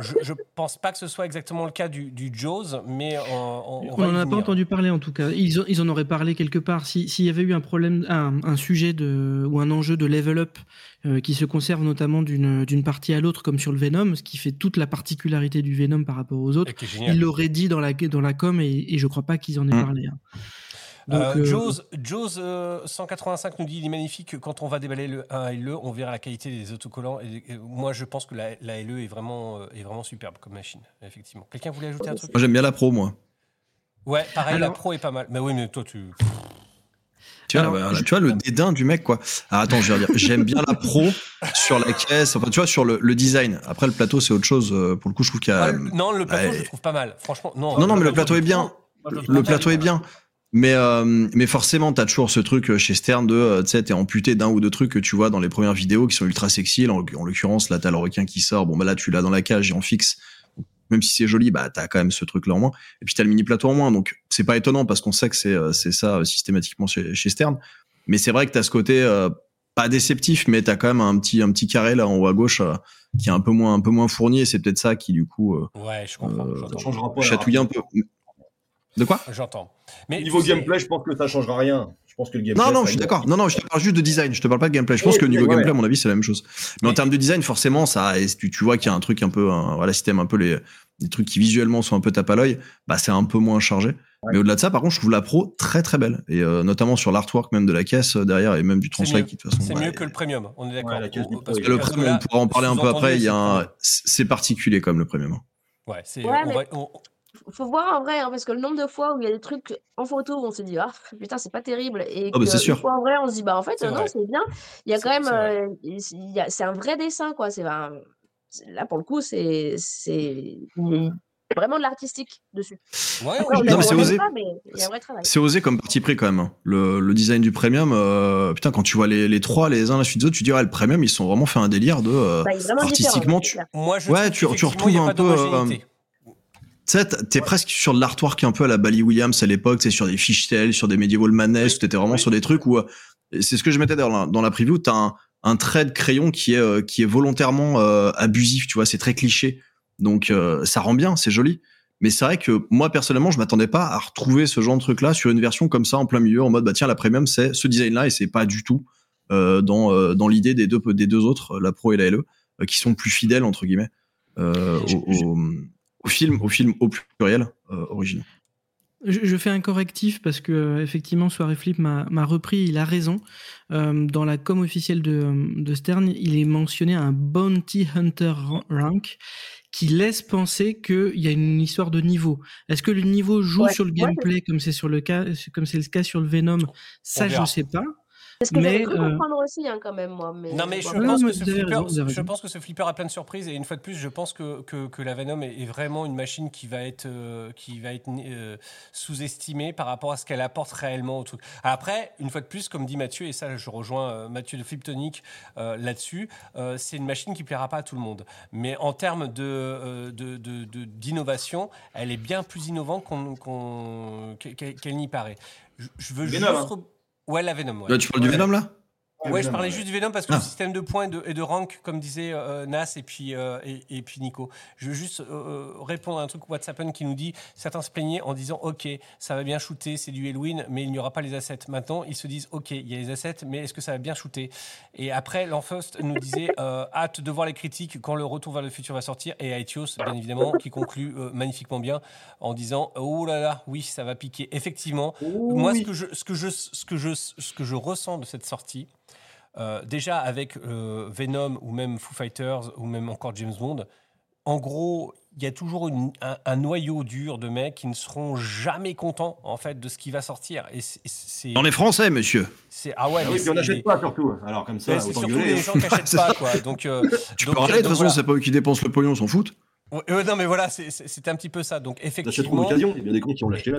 Je, je pense pas que ce soit exactement le cas du, du Jaws, mais on, n'en a pas entendu parler en tout cas. Ils, ont- ils en auraient parlé quelque part. Si- S'il y avait eu un problème, un, un sujet de, ou un enjeu de level up euh, qui se conserve notamment d'une partie à l'autre, comme sur le Venom, ce qui fait toute la particularité du Venom par rapport aux autres, ils l'auraient dit dans la, dans la com et, et je crois pas qu'ils en aient Mm. parlé. hein. Euh, Donc, euh, Jaws, Jaws, euh, 185 nous dit il est magnifique. Quand on va déballer le 1 et le, on verra la qualité des autocollants. Et, et moi, je pense que la, la LE est vraiment, euh, est vraiment superbe comme machine, effectivement. Quelqu'un voulait ajouter un truc? Moi, j'aime bien la pro, moi. Ouais, pareil, la pro est pas mal. Mais oui, mais toi, tu. Tu vois, Alors, je- tu vois le dédain du mec, quoi. Ah, attends, je vais dire, j'aime bien la pro sur la caisse, enfin, tu vois, sur le, le design. Après, le plateau, c'est autre chose. euh, Pour le coup, je trouve qu'il y a. Ah, le- non, le plateau, ouais. je le trouve pas mal. Franchement, non. non, non, mais le plateau est bien. Le plateau est bien. Mais, euh, mais forcément, t'as toujours ce truc euh, chez Stern de, euh, tu sais, t'es amputé d'un ou deux trucs que tu vois dans les premières vidéos qui sont ultra sexy. En, en l'occurrence, là, t'as le requin qui sort. Bon, bah là, tu l'as dans la cage et en fixe. Même si c'est joli, bah t'as quand même ce truc-là en moins. Et puis t'as le mini plateau en moins. Donc c'est pas étonnant parce qu'on sait que c'est euh, c'est ça systématiquement chez, chez Stern. Mais c'est vrai que t'as ce côté euh, pas déceptif, mais t'as quand même un petit un petit carré là en haut à gauche euh, qui est un peu moins un peu moins fourni. Et c'est peut-être ça qui du coup euh, Ouais, je comprends. euh, j'entends. Ça changera pas. la chatouille un peu. De quoi J'entends. Mais Niveau gameplay, je pense que ça changera rien. Je pense que le gameplay. Non, non, je suis d'accord. Non, non, je te parle juste de design. Je te parle pas de gameplay. Je pense Oui, que niveau ouais, gameplay, à mon avis, c'est la même chose. Mais en termes de design, forcément, ça, tu, tu vois qu'il y a un truc un peu, un, voilà, système un peu les, trucs qui visuellement sont un peu tape à l'œil. Bah, c'est un peu moins chargé. Mais au-delà de ça, par contre, je trouve la pro très très belle. Et euh, notamment sur l'artwork même de la caisse euh, derrière et même du translate qui de toute façon. C'est bah, mieux que le premium, on est d'accord. Ouais, la caisse du Ou- parce que- le premium, on pourra en parler un peu après. Il y a c'est le un, premium. c'est particulier comme le premium. hein. Ouais, c'est. Faut voir en vrai, hein, parce que le nombre de fois où il y a des trucs en photo où on se dit ah putain c'est pas terrible et Ah, bah, que c'est sûr. une fois en vrai on se dit bah en fait C'est euh, non c'est bien. Il y a C'est- quand même euh, il y a- c'est un vrai dessin quoi. C'est un- c'est- là pour le coup c'est c'est il y a vraiment de l'artistique dessus. Ouais, Après, Non, c'est osé. aime pas, mais il y a un vrai travail. C'est osé comme parti pris quand même. hein. Le, le design du premium, euh, putain, quand tu vois les, les trois les uns à la suite des autres, tu dirais le premium, ils sont vraiment fait un délire de. euh, Bah, artistiquement, tu-. Moi, je Ouais, trouve tu- tu retrouves un peu, euh. Tu sais, t'es- presque sur de l'artwork un peu à la Bally Williams à l'époque, c'est sur des fishtails, sur des Medieval Madness, où t'étais vraiment sur des trucs où, euh, c'est ce que je mettais dans la, dans la preview, t'as un, un trait de crayon qui est, euh, qui est volontairement euh, abusif, tu vois, c'est très cliché. Donc euh, ça rend bien, c'est joli. Mais c'est vrai que moi personnellement, je m'attendais pas à retrouver ce genre de truc là sur une version comme ça en plein milieu, en mode bah tiens la premium c'est ce design là et c'est pas du tout euh, dans euh, dans l'idée des deux des deux autres, la Pro et la LE, euh, qui sont plus fidèles entre guillemets euh, au, au, au film au film au pluriel euh, original. Je, je fais un correctif parce que euh, effectivement Soirée Flip m'a repris, il a raison. Euh, dans la com officielle de, de Stern, il est mentionné un Bounty Hunter ra- rank qui laisse penser qu'il y a une histoire de niveau. Est-ce que le niveau joue Ouais, sur le ouais, gameplay comme c'est sur le cas, comme c'est le cas sur le Venom? Ça, je ne sais pas. C'est ce que j'avais cru euh, comprendre aussi hein, quand même moi. Mais Non mais je pense que ce flipper, raison, vous avez je raison. pense que ce flipper a plein de surprises et une fois de plus, je pense que, que, que la Venom est, vraiment une machine qui va être euh, qui va être euh, sous-estimée par rapport à ce qu'elle apporte réellement au truc. Après, une fois de plus, comme dit Mathieu et ça, je rejoins euh, Mathieu de Fliptonic euh, là-dessus, euh, c'est une machine qui plaira pas à tout le monde. Mais en termes de euh, de- de- de- d'innovation, elle est bien plus innovante qu'on qu'on- qu'elle n'y paraît. Je, je veux juste hein. Ouais, la Venom. ouais. Là, tu parles du. Venom là? Ouais, je parlais juste du Venom parce que Ah. le système de points et de, et de rank, comme disait euh, Nas et puis, euh, et, et puis Nico. Je veux juste euh, répondre à un truc WhatsApp qui nous dit certains se plaignaient en disant Ok, ça va bien shooter, c'est du Halloween, mais il n'y aura pas les assets. Maintenant, ils se disent Ok, il y a les assets, mais est-ce que ça va bien shooter? Et après, l'Enfust nous disait Hâte de voir les critiques quand le retour vers le futur va sortir. Et Aetios, bien évidemment, qui conclut magnifiquement bien en disant Oh là là, oui, ça va piquer. Effectivement, moi, ce que, je, ce, que je, ce, que je, ce que je ressens de cette sortie, euh, déjà avec euh, Venom ou même Foo Fighters ou même encore James Bond, en gros, il y a toujours une- un, un noyau dur de mecs qui ne seront jamais contents en fait de ce qui va sortir. Et c'est- On est français, monsieur. c'est- ah ouais, Ah oui, puis on n'achète pas surtout. Alors comme ça, autant surtout gueuler. les gens qui n'achètent pas ça. quoi. Donc euh, Tu donc, peux arrêter, de toute façon, voilà. c'est pas eux qui dépensent le pognon, on s'en fout. Ouais, ouais, non mais voilà, c'est- un petit peu ça. Donc effectivement. d'occasion. Il y a des cons qui ont lâché là.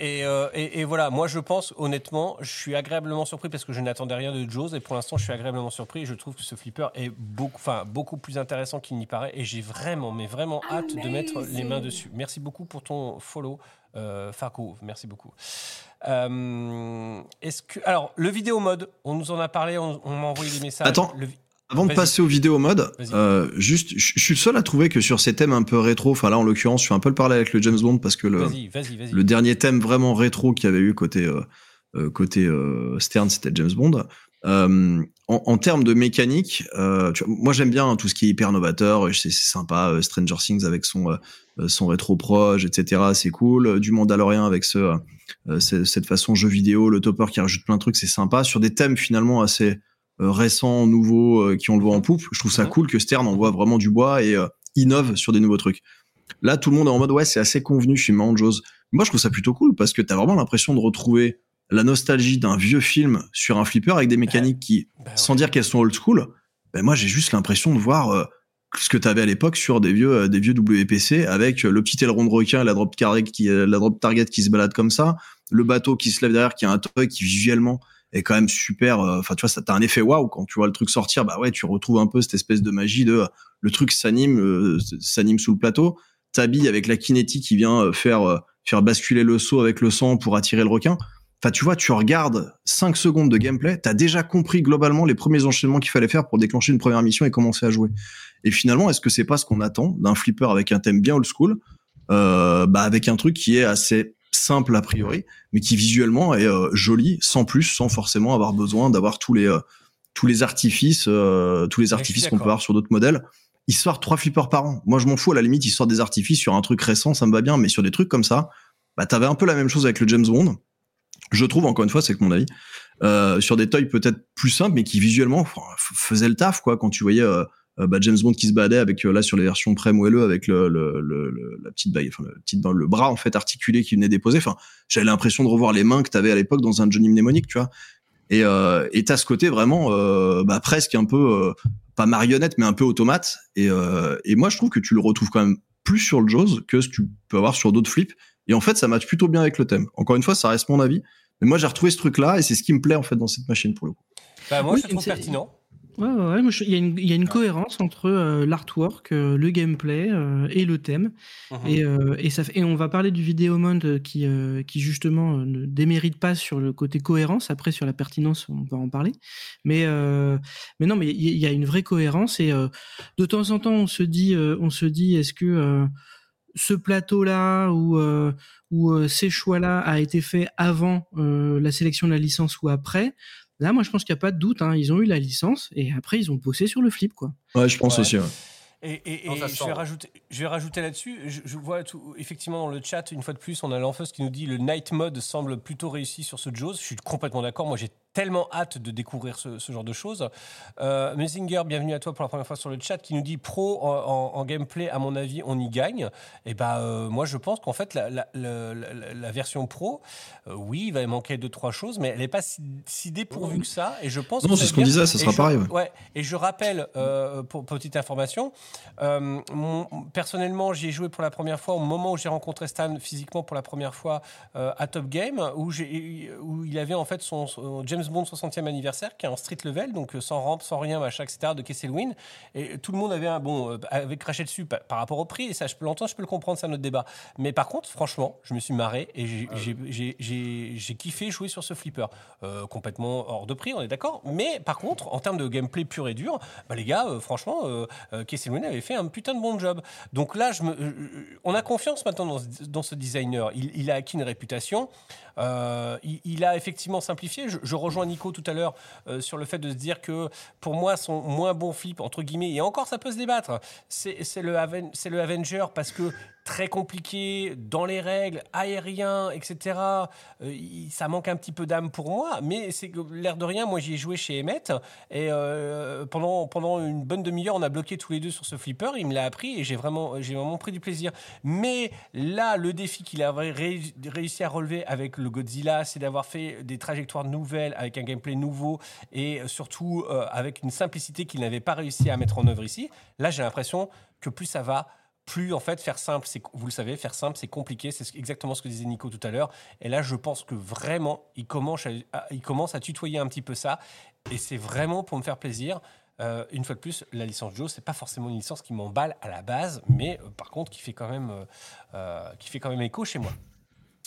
Et, euh, et, et voilà, moi je pense honnêtement, je suis agréablement surpris parce que je n'attendais rien de Jaws et pour l'instant je suis agréablement surpris et je trouve que ce flipper est beaucoup, enfin, beaucoup plus intéressant qu'il n'y paraît et j'ai vraiment, mais vraiment hâte de mettre les mains dessus. Merci beaucoup pour ton follow, euh, Farco, merci beaucoup. Euh, est-ce que, alors, le vidéo mode, on nous en a parlé, on, on m'a envoyé des messages. Attends. Le Avant de passer au vidéo mode, euh, juste, je suis le seul à trouver que sur ces thèmes un peu rétro, enfin là en l'occurrence, je fais un peu le parler avec le James Bond parce que le, le dernier thème vraiment rétro qu'il y avait eu côté euh, euh, côté euh, Stern, c'était James Bond. Euh, en, en termes de mécanique, euh, tu vois, moi j'aime bien hein, tout ce qui est hyper novateur, c'est sympa. Stranger Things avec son euh, son rétro proche, etc. C'est cool. Du Mandalorian avec ce euh, ce- cette façon jeu vidéo, le topper qui rajoute plein de trucs, c'est sympa. Sur des thèmes finalement assez récents, nouveaux, euh, qui ont le vent en poupe, je trouve ça Mhm. cool que Stern envoie vraiment du bois et euh, innove sur des nouveaux trucs. Là, tout le monde est en mode ouais, c'est assez convenu chez Jaws. Moi, je trouve ça plutôt cool parce que t'as vraiment l'impression de retrouver la nostalgie d'un vieux film sur un flipper avec des mécaniques qui, Bah ouais. sans dire qu'elles sont old school, ben moi j'ai juste l'impression de voir euh, ce que t'avais à l'époque sur des vieux euh, des vieux WPC avec euh, le petit aileron de requin et la drop target qui euh, la drop target qui se balade comme ça, le bateau qui se lève derrière, qui a un toy qui visuellement est quand même super. euh, Enfin, tu vois, ça t'as un effet waouh quand tu vois le truc sortir. Bah ouais, tu retrouves un peu cette espèce de magie de euh, le truc s'anime, euh, s'anime sous le plateau. T'habilles avec la kinétique qui vient faire faire basculer le seau avec le sang pour attirer le requin. Enfin, tu vois, tu regardes 5 secondes de gameplay, t'as déjà compris globalement les premiers enchaînements qu'il fallait faire pour déclencher une première mission et commencer à jouer. Et finalement, est-ce que c'est pas ce qu'on attend d'un flipper avec un thème bien old school, euh, bah avec un truc qui est assez simple a priori, mais qui visuellement est euh, joli, sans plus, sans forcément avoir besoin d'avoir tous les euh, tous les artifices, euh, tous les artifices qu'on peut avoir sur d'autres modèles. Ils sortent trois flippers par an. Moi, je m'en fous. À la limite, ils sortent des artifices sur un truc récent, ça me va bien, mais sur des trucs comme ça, bah t'avais un peu la même chose avec le James Bond. Je trouve, encore une fois, c'est que mon avis, euh, sur des toys peut-être plus simples, mais qui visuellement faisaient le taf, quoi. Quand tu voyais euh, bah, James Bond qui se baladait avec euh, là sur les versions pré moelleux avec le, le, le- le- la petite bague, enfin le, petite, le bras en fait articulé qui venait déposer. Enfin, j'avais l'impression de revoir les mains que t'avais à l'époque dans un Johnny Mnemonic, tu vois. Et euh, et t'as ce côté vraiment euh, bah, presque un peu euh, pas marionnette, mais un peu automate. Et euh, et moi je trouve que tu le retrouves quand même plus sur le Jaws que ce que tu peux avoir sur d'autres flips. Et en fait, ça match plutôt bien avec le thème. Encore une fois, ça reste mon avis. Mais moi, j'ai retrouvé ce truc-là et c'est ce qui me plaît en fait dans cette machine pour le coup. Bah, moi, Oui, je trouve pertinent. Ouais, il y a une, il y a une cohérence entre euh, l'artwork, euh, le gameplay euh, et le thème. Mhm. Et, et, ça, fait- et on va parler du euh, qui, qui justement ne démérite pas sur le côté cohérence. Après, sur la pertinence, on va en parler. Mais, mais non, mais il y, a une vraie cohérence. Et de temps en temps, on se dit, on se dit, est-ce que ce plateau-là ou, euh, ou euh, ces choix-là a été fait avant euh, la sélection de la licence ou après? Là, moi, je pense qu'il n'y a pas de doute. hein. Ils ont eu la licence et après, ils ont bossé sur le flip, quoi. Ouais, je pense Ouais. aussi. ouais. Et, et- je, vais rajouter, je vais rajouter là-dessus, je, je vois tout, effectivement dans le chat, une fois de plus, on a l'enfeuse qui nous dit le night mode semble plutôt réussi sur ce Jaws. Je suis complètement d'accord. Moi, j'ai tellement hâte de découvrir ce, ce genre de choses. Euh, Messinger, bienvenue à toi pour la première fois sur le chat, qui nous dit pro en, en- en gameplay, à mon avis, on y gagne. Et bah, euh, moi, je pense qu'en fait, la, la- la- la- la version pro, euh, oui, il va manquer deux, trois choses, mais elle n'est pas si, si dépourvue que ça. Et je pense Non, que c'est ce qu'on disait, ça sera je- pareil, ouais. Ouais, et je rappelle, euh, pour petite information, mon- personnellement, j'y ai joué pour la première fois au moment où j'ai rencontré Stan physiquement pour la première fois à Top Game, où, où il avait en fait son, son James Bond 60e anniversaire, qui est en street level, donc euh, sans rampe, sans rien, machin, etc., de Kesselwyn. Et tout le monde avait un bon, euh, avait craché dessus par, par rapport au prix, et ça, je peux l'entendre, je peux le comprendre, c'est un autre débat. Mais par contre, franchement, je me suis marré et j'ai- j'ai kiffé jouer sur ce flipper. Euh, complètement hors de prix, on est d'accord. Mais par contre, en termes de gameplay pur et dur, bah, les gars, euh, franchement, euh, euh, Kesselwyn avait fait un putain de bon job. Donc là, je me, euh, on a confiance maintenant dans, ce- dans ce designer. Il, il a acquis une réputation. Euh, il, il a effectivement simplifié. Je, je rejoins Nico tout à l'heure euh, sur le fait de se dire que pour moi, son moins bon flip, entre guillemets, et encore ça peut se débattre, c'est le, le Avenger parce que très compliqué, dans les règles, aérien, etc. Euh, ça manque un petit peu d'âme pour moi, mais c'est l'air de rien, moi j'y ai joué chez Emmett et euh, pendant, pendant une bonne demi-heure, on a bloqué tous les deux sur ce flipper. Il me l'a appris et j'ai vraiment, vraiment pris du plaisir. Mais là, le défi qu'il a ré- réussi à relever avec le Godzilla, c'est d'avoir fait des trajectoires nouvelles, avec un gameplay nouveau et surtout euh, avec une simplicité qu'il n'avait pas réussi à mettre en œuvre ici. Là, j'ai l'impression que plus ça va, plus en fait faire simple, c'est vous le savez, faire simple c'est compliqué, c'est exactement ce que disait Nico tout à l'heure. Et là, je pense que vraiment, il commence à, il commence à tutoyer un petit peu ça, et c'est vraiment pour me faire plaisir. Euh, une fois de plus, la licence Joe, c'est pas forcément une licence qui m'emballe à la base, mais euh, par contre qui fait quand même, euh, qui fait quand même écho chez moi.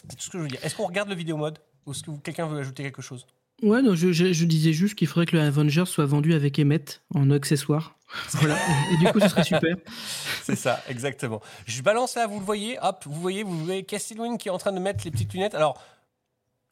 C'est tout ce que je veux dire. Est-ce qu'on regarde le vidéo mode? Ou est-ce que quelqu'un veut ajouter quelque chose? Ouais, non, je, je- je disais juste qu'il faudrait que le Avenger soit vendu avec Emmett en accessoire. Voilà. Et, du coup, ce serait super. C'est ça, exactement. Je balance là, vous le voyez, hop, vous voyez, vous voyez Castlewin qui est en train de mettre les petites lunettes. Alors,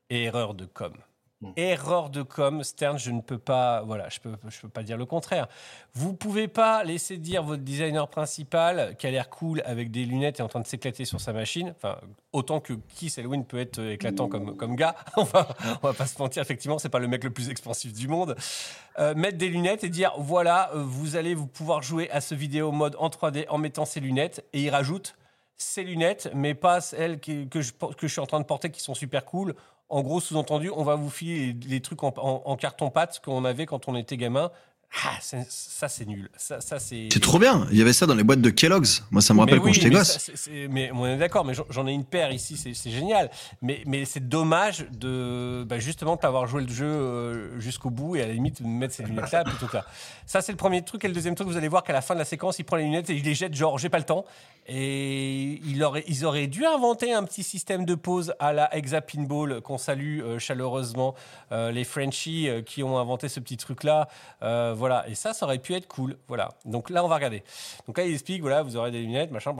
erreur de com. Hmm. Erreur de com, Stern, je ne peux pas, voilà, je peux, je peux pas dire le contraire. Vous pouvez pas laisser dire votre designer principal qui a l'air cool avec des lunettes et en train de s'éclater sur sa machine. Enfin, autant que Keith Elwin peut être éclatant comme, comme gars. on, va, on va pas se mentir, effectivement, c'est pas le mec le plus expansif du monde. Euh, mettre des lunettes et dire voilà, euh, vous allez vous pouvoir jouer à ce vidéo mode en 3D en mettant ces lunettes. Et il rajoute ces lunettes, mais pas celles qui- que, je, que je suis en train de porter qui sont super cool. En gros, sous-entendu, on va vous filer les, trucs en carton-pâte qu'on avait quand on était gamin. Ah, c'est- ça c'est nul. Ça, ça c'est. Trop bien. Il y avait ça dans les boîtes de Kellogg's. Moi, ça me rappelle Mais quand oui, j'étais gosse. ça, mais on est d'accord, mais j'en- ai une paire ici, c'est génial. Mais, mais c'est dommage de bah, justement de pas avoir joué le jeu euh, jusqu'au bout et à la limite de mettre ces lunettes là plutôt que là. Ça c'est le premier truc et le deuxième truc, vous allez voir qu'à la fin de la séquence, il prend les lunettes et il les jette genre j'ai pas le temps. Et il aurait, ils auraient dû inventer un petit système de pause à la Hexa Pinball qu'on salue euh, chaleureusement euh, les Frenchies euh, qui ont inventé ce petit truc là. Voilà et ça, ça aurait pu être cool. Voilà. Donc là, on va regarder. Donc là, il explique voilà, vous aurez des lunettes, machin.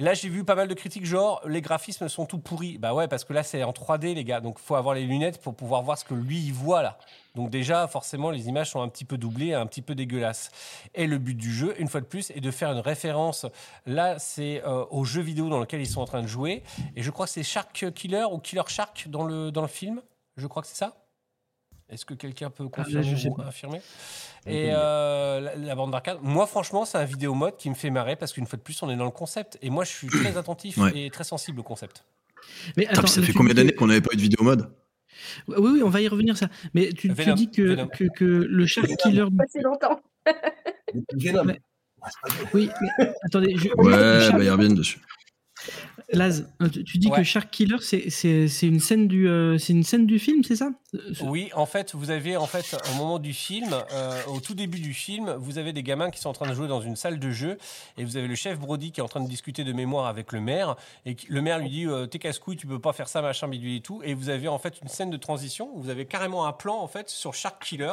Et là, j'ai vu pas mal de critiques genre les graphismes sont tout pourris. Bah ouais, parce que là, c'est en 3D, les gars. Donc, faut avoir les lunettes pour pouvoir voir ce que lui il voit là. Donc déjà, forcément, les images sont un petit peu doublées, un petit peu dégueulasses. Et le but du jeu, une fois de plus, est de faire une référence. Là, c'est euh, au jeu vidéo dans lequel ils sont en train de jouer. Et je crois que c'est Shark Killer ou Killer Shark dans le, dans le film. Je crois que c'est ça. Est-ce que quelqu'un peut confirmer je sais ou pas. infirmer Et euh, la, la bande d'arcade, moi franchement, c'est un vidéo mode qui me fait marrer parce qu'une fois de plus, on est dans le concept. Et moi, je suis très attentif Ouais. et très sensible au concept. Mais ça fait combien d'années qu'on n'avait pas eu de vidéo mode? Oui, oui, on va y revenir ça. Mais tu, tu dis que, que, que le Shark Killer. Passé longtemps. Venom. Mais- Oui, mais attendez, je, Ouais, bah, ils reviennent dessus. Laz, euh, tu dis Ouais. que Shark Killer, c'est c'est- c'est une scène du, euh, c'est une scène du film, c'est ça? Euh, Oui, en fait, vous avez en fait au moment du film, euh, au tout début du film, vous avez des gamins qui sont en train de jouer dans une salle de jeu et vous avez le chef Brody qui est en train de discuter de mémoire avec le maire et qui- le maire lui dit euh, t'es casse-couille, tu peux pas faire ça, machin, bidule et tout. Et vous avez en fait une scène de transition. où Vous avez carrément un plan en fait sur Shark Killer.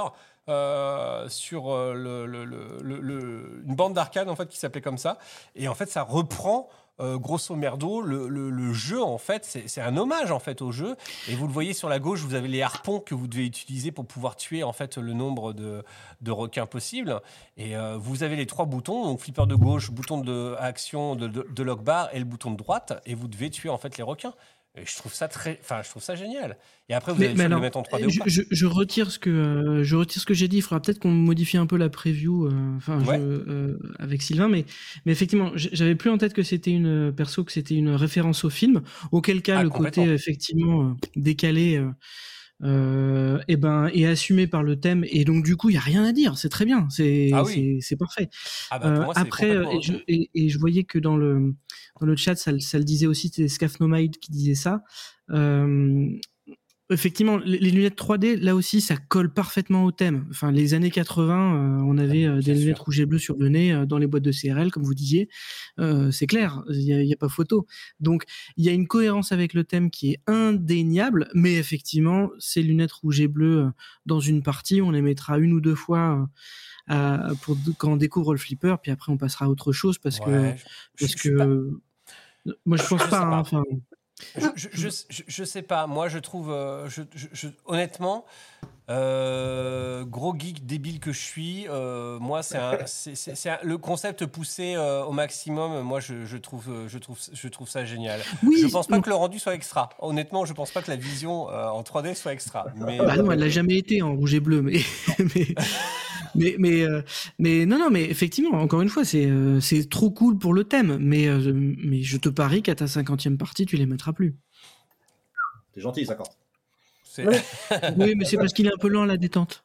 euh, sur le, le- le- le- le- une bande d'arcade en fait qui s'appelait comme ça et en fait ça reprend euh, grosso merdo le, jeu en fait c'est un hommage en fait au jeu et vous le voyez sur la gauche, vous avez les harpons que vous devez utiliser pour pouvoir tuer en fait le nombre de, requins possible. Et euh, vous avez les trois boutons, donc flipper de gauche, bouton de action de, de, de lock bar et le bouton de droite, et vous devez tuer en fait les requins. Et je trouve ça très, enfin je trouve ça génial. Et après vous Mais, avez le mais alors, le mettre en 3D je, ou pas. je- je retire ce que euh, je retire ce que j'ai dit. Il faudra peut-être qu'on modifie un peu la preview, euh, enfin Ouais. euh, avec Sylvain, mais mais effectivement, j'avais plus en tête que c'était une perso, que c'était une référence au film. Auquel cas, Ah, le côté euh, effectivement euh, décalé. Euh, et ben est assumé par le thème et donc du coup il y a rien à dire c'est très bien c'est Ah oui. c'est parfait Ah bah, euh, après, et je, et, et je voyais que dans le, dans le chat, ça, le- ça le disait aussi, c'était Scafnomide qui disait ça. Euh, effectivement, les, lunettes 3D, là aussi, ça colle parfaitement au thème. Enfin, les années 80, euh, on avait euh, Bien des lunettes rouges et bleues sur le nez euh, dans les boîtes de CRL, comme vous disiez. Euh, c'est clair, il n'y a, pas photo. Donc, il y a une cohérence avec le thème qui est indéniable, mais effectivement, ces lunettes rouges et bleues euh, dans une partie, on les mettra une ou deux fois. euh, à- pour quand on découvre le flipper, puis après on passera à autre chose parce que je- parce je que pas- moi je pense je pas. sais hein, pas. enfin, Je, je, je, je- sais pas. Moi, je trouve, euh, je- honnêtement, euh, gros geek débile que je suis, euh, moi, c'est le concept poussé euh, au maximum. Moi, je, je trouve, je trouve, je trouve ça génial. Oui, je pense pas que le rendu soit extra. Honnêtement, je pense pas que la vision euh, en 3D soit extra. Mais Bah non, elle l'a jamais été en rouge et bleu, mais mais mais mais, euh, mais non non, mais effectivement, encore une fois, c'est euh, c'est trop cool pour le thème, mais euh, mais je te parie qu'à ta cinquantième partie, tu les mettras plus. T'es gentil, 50. Oui, mais c'est parce qu'il est un peu lent à la détente.